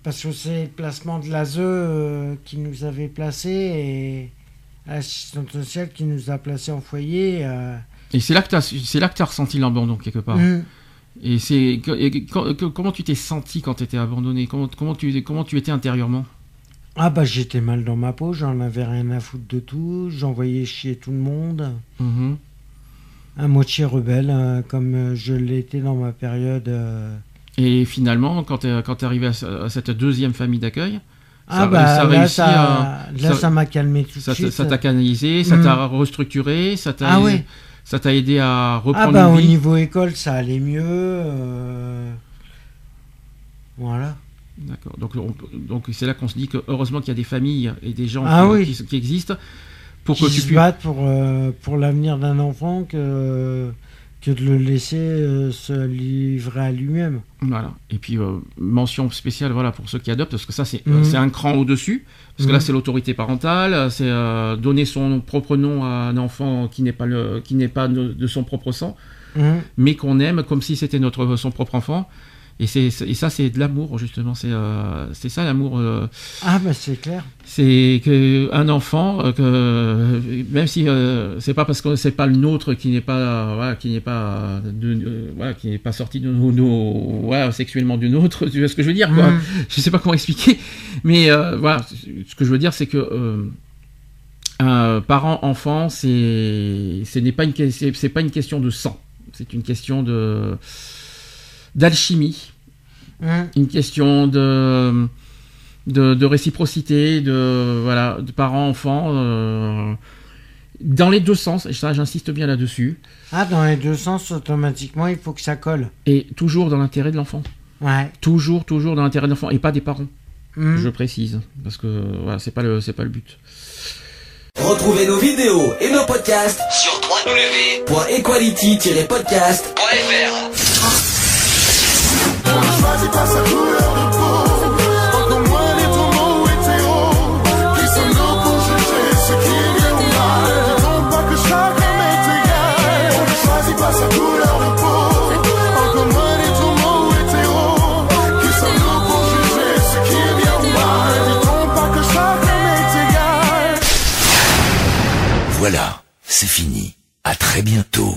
Parce que c'est le placement de l'ASE euh, qui nous avait placé et l'assistante sociale qui nous a placé en foyer. Euh. Et c'est là que tu as, ressenti l'abandon quelque part. Hmm. Et c'est comment tu t'es senti quand tu étais abandonné? Comment, comment, tu, comment tu étais intérieurement? Ah bah j'étais mal dans ma peau, j'en avais rien à foutre de tout, j'envoyais chier tout le monde. Mhm. Un moitié rebelle, euh, comme euh, je l'étais dans ma période. Euh. Et finalement, quand tu es, arrivé à, cette deuxième famille d'accueil, ah ça, bah, là, ça, là, ça m'a calmé tout de suite. Ça t'a canalisé, ça t'a mhm. restructuré, ça t'a ah, ça t'a aidé à reprendre ah bah, Au niveau école, ça allait mieux. Voilà. D'accord. Donc, donc c'est là qu'on se dit que heureusement qu'il y a des familles et des gens ah qui, existent pour qui que tu se battent pour, euh, pour l'avenir d'un enfant que, que de le laisser euh, se livrer à lui-même. Voilà. Et puis euh, mention spéciale voilà pour ceux qui adoptent parce que ça c'est c'est un cran au-dessus parce que là mhm. c'est l'autorité parentale, c'est donner son propre nom à un enfant qui n'est pas le qui n'est pas de, son propre sang. Mhm. Mais qu'on aime comme si c'était notre son propre enfant. Et, c'est, et ça, c'est de l'amour, justement. C'est, euh, c'est ça l'amour. Euh, ah, bah c'est clair. C'est qu'un enfant, euh, que, même si c'est pas parce que c'est pas le nôtre qui n'est pas, voilà, qui n'est pas, de, voilà, qui n'est pas sorti de nos, voilà, sexuellement du nôtre, tu vois ce que je veux dire, quoi. Mm. Je sais pas comment expliquer. Mais voilà, ce que je veux dire, c'est que. un parent-enfant, c'est, ce n'est pas une, c'est pas une question de sang. C'est une question de d'alchimie, hein? Une question de, de, réciprocité, de voilà, de parents-enfants, euh, dans les deux sens. Et ça, j'insiste bien là-dessus. Ah, dans les deux sens, automatiquement, il faut que ça colle. Et toujours dans l'intérêt de l'enfant. Ouais. Toujours, toujours dans l'intérêt de l'enfant et pas des parents. Mmh. Je précise, parce que voilà, c'est pas le, c'est pas le but. Retrouvez nos vidéos et nos podcasts sur www.equality-podcast.fr. Choisit pas sa couleur de peau. Encore moins les tourments ou hétéros. Qui sommes-nous pour juger ce qui est bien ou mal Dit-on pas que chacun est égal On ne choisit pas sa couleur de peau. Encore moins les tourments ou hétéros. Qui sommes-nous pour juger ce qui est bien ou mal Dit-on pas que chacun est égal Voilà, c'est fini. À très bientôt.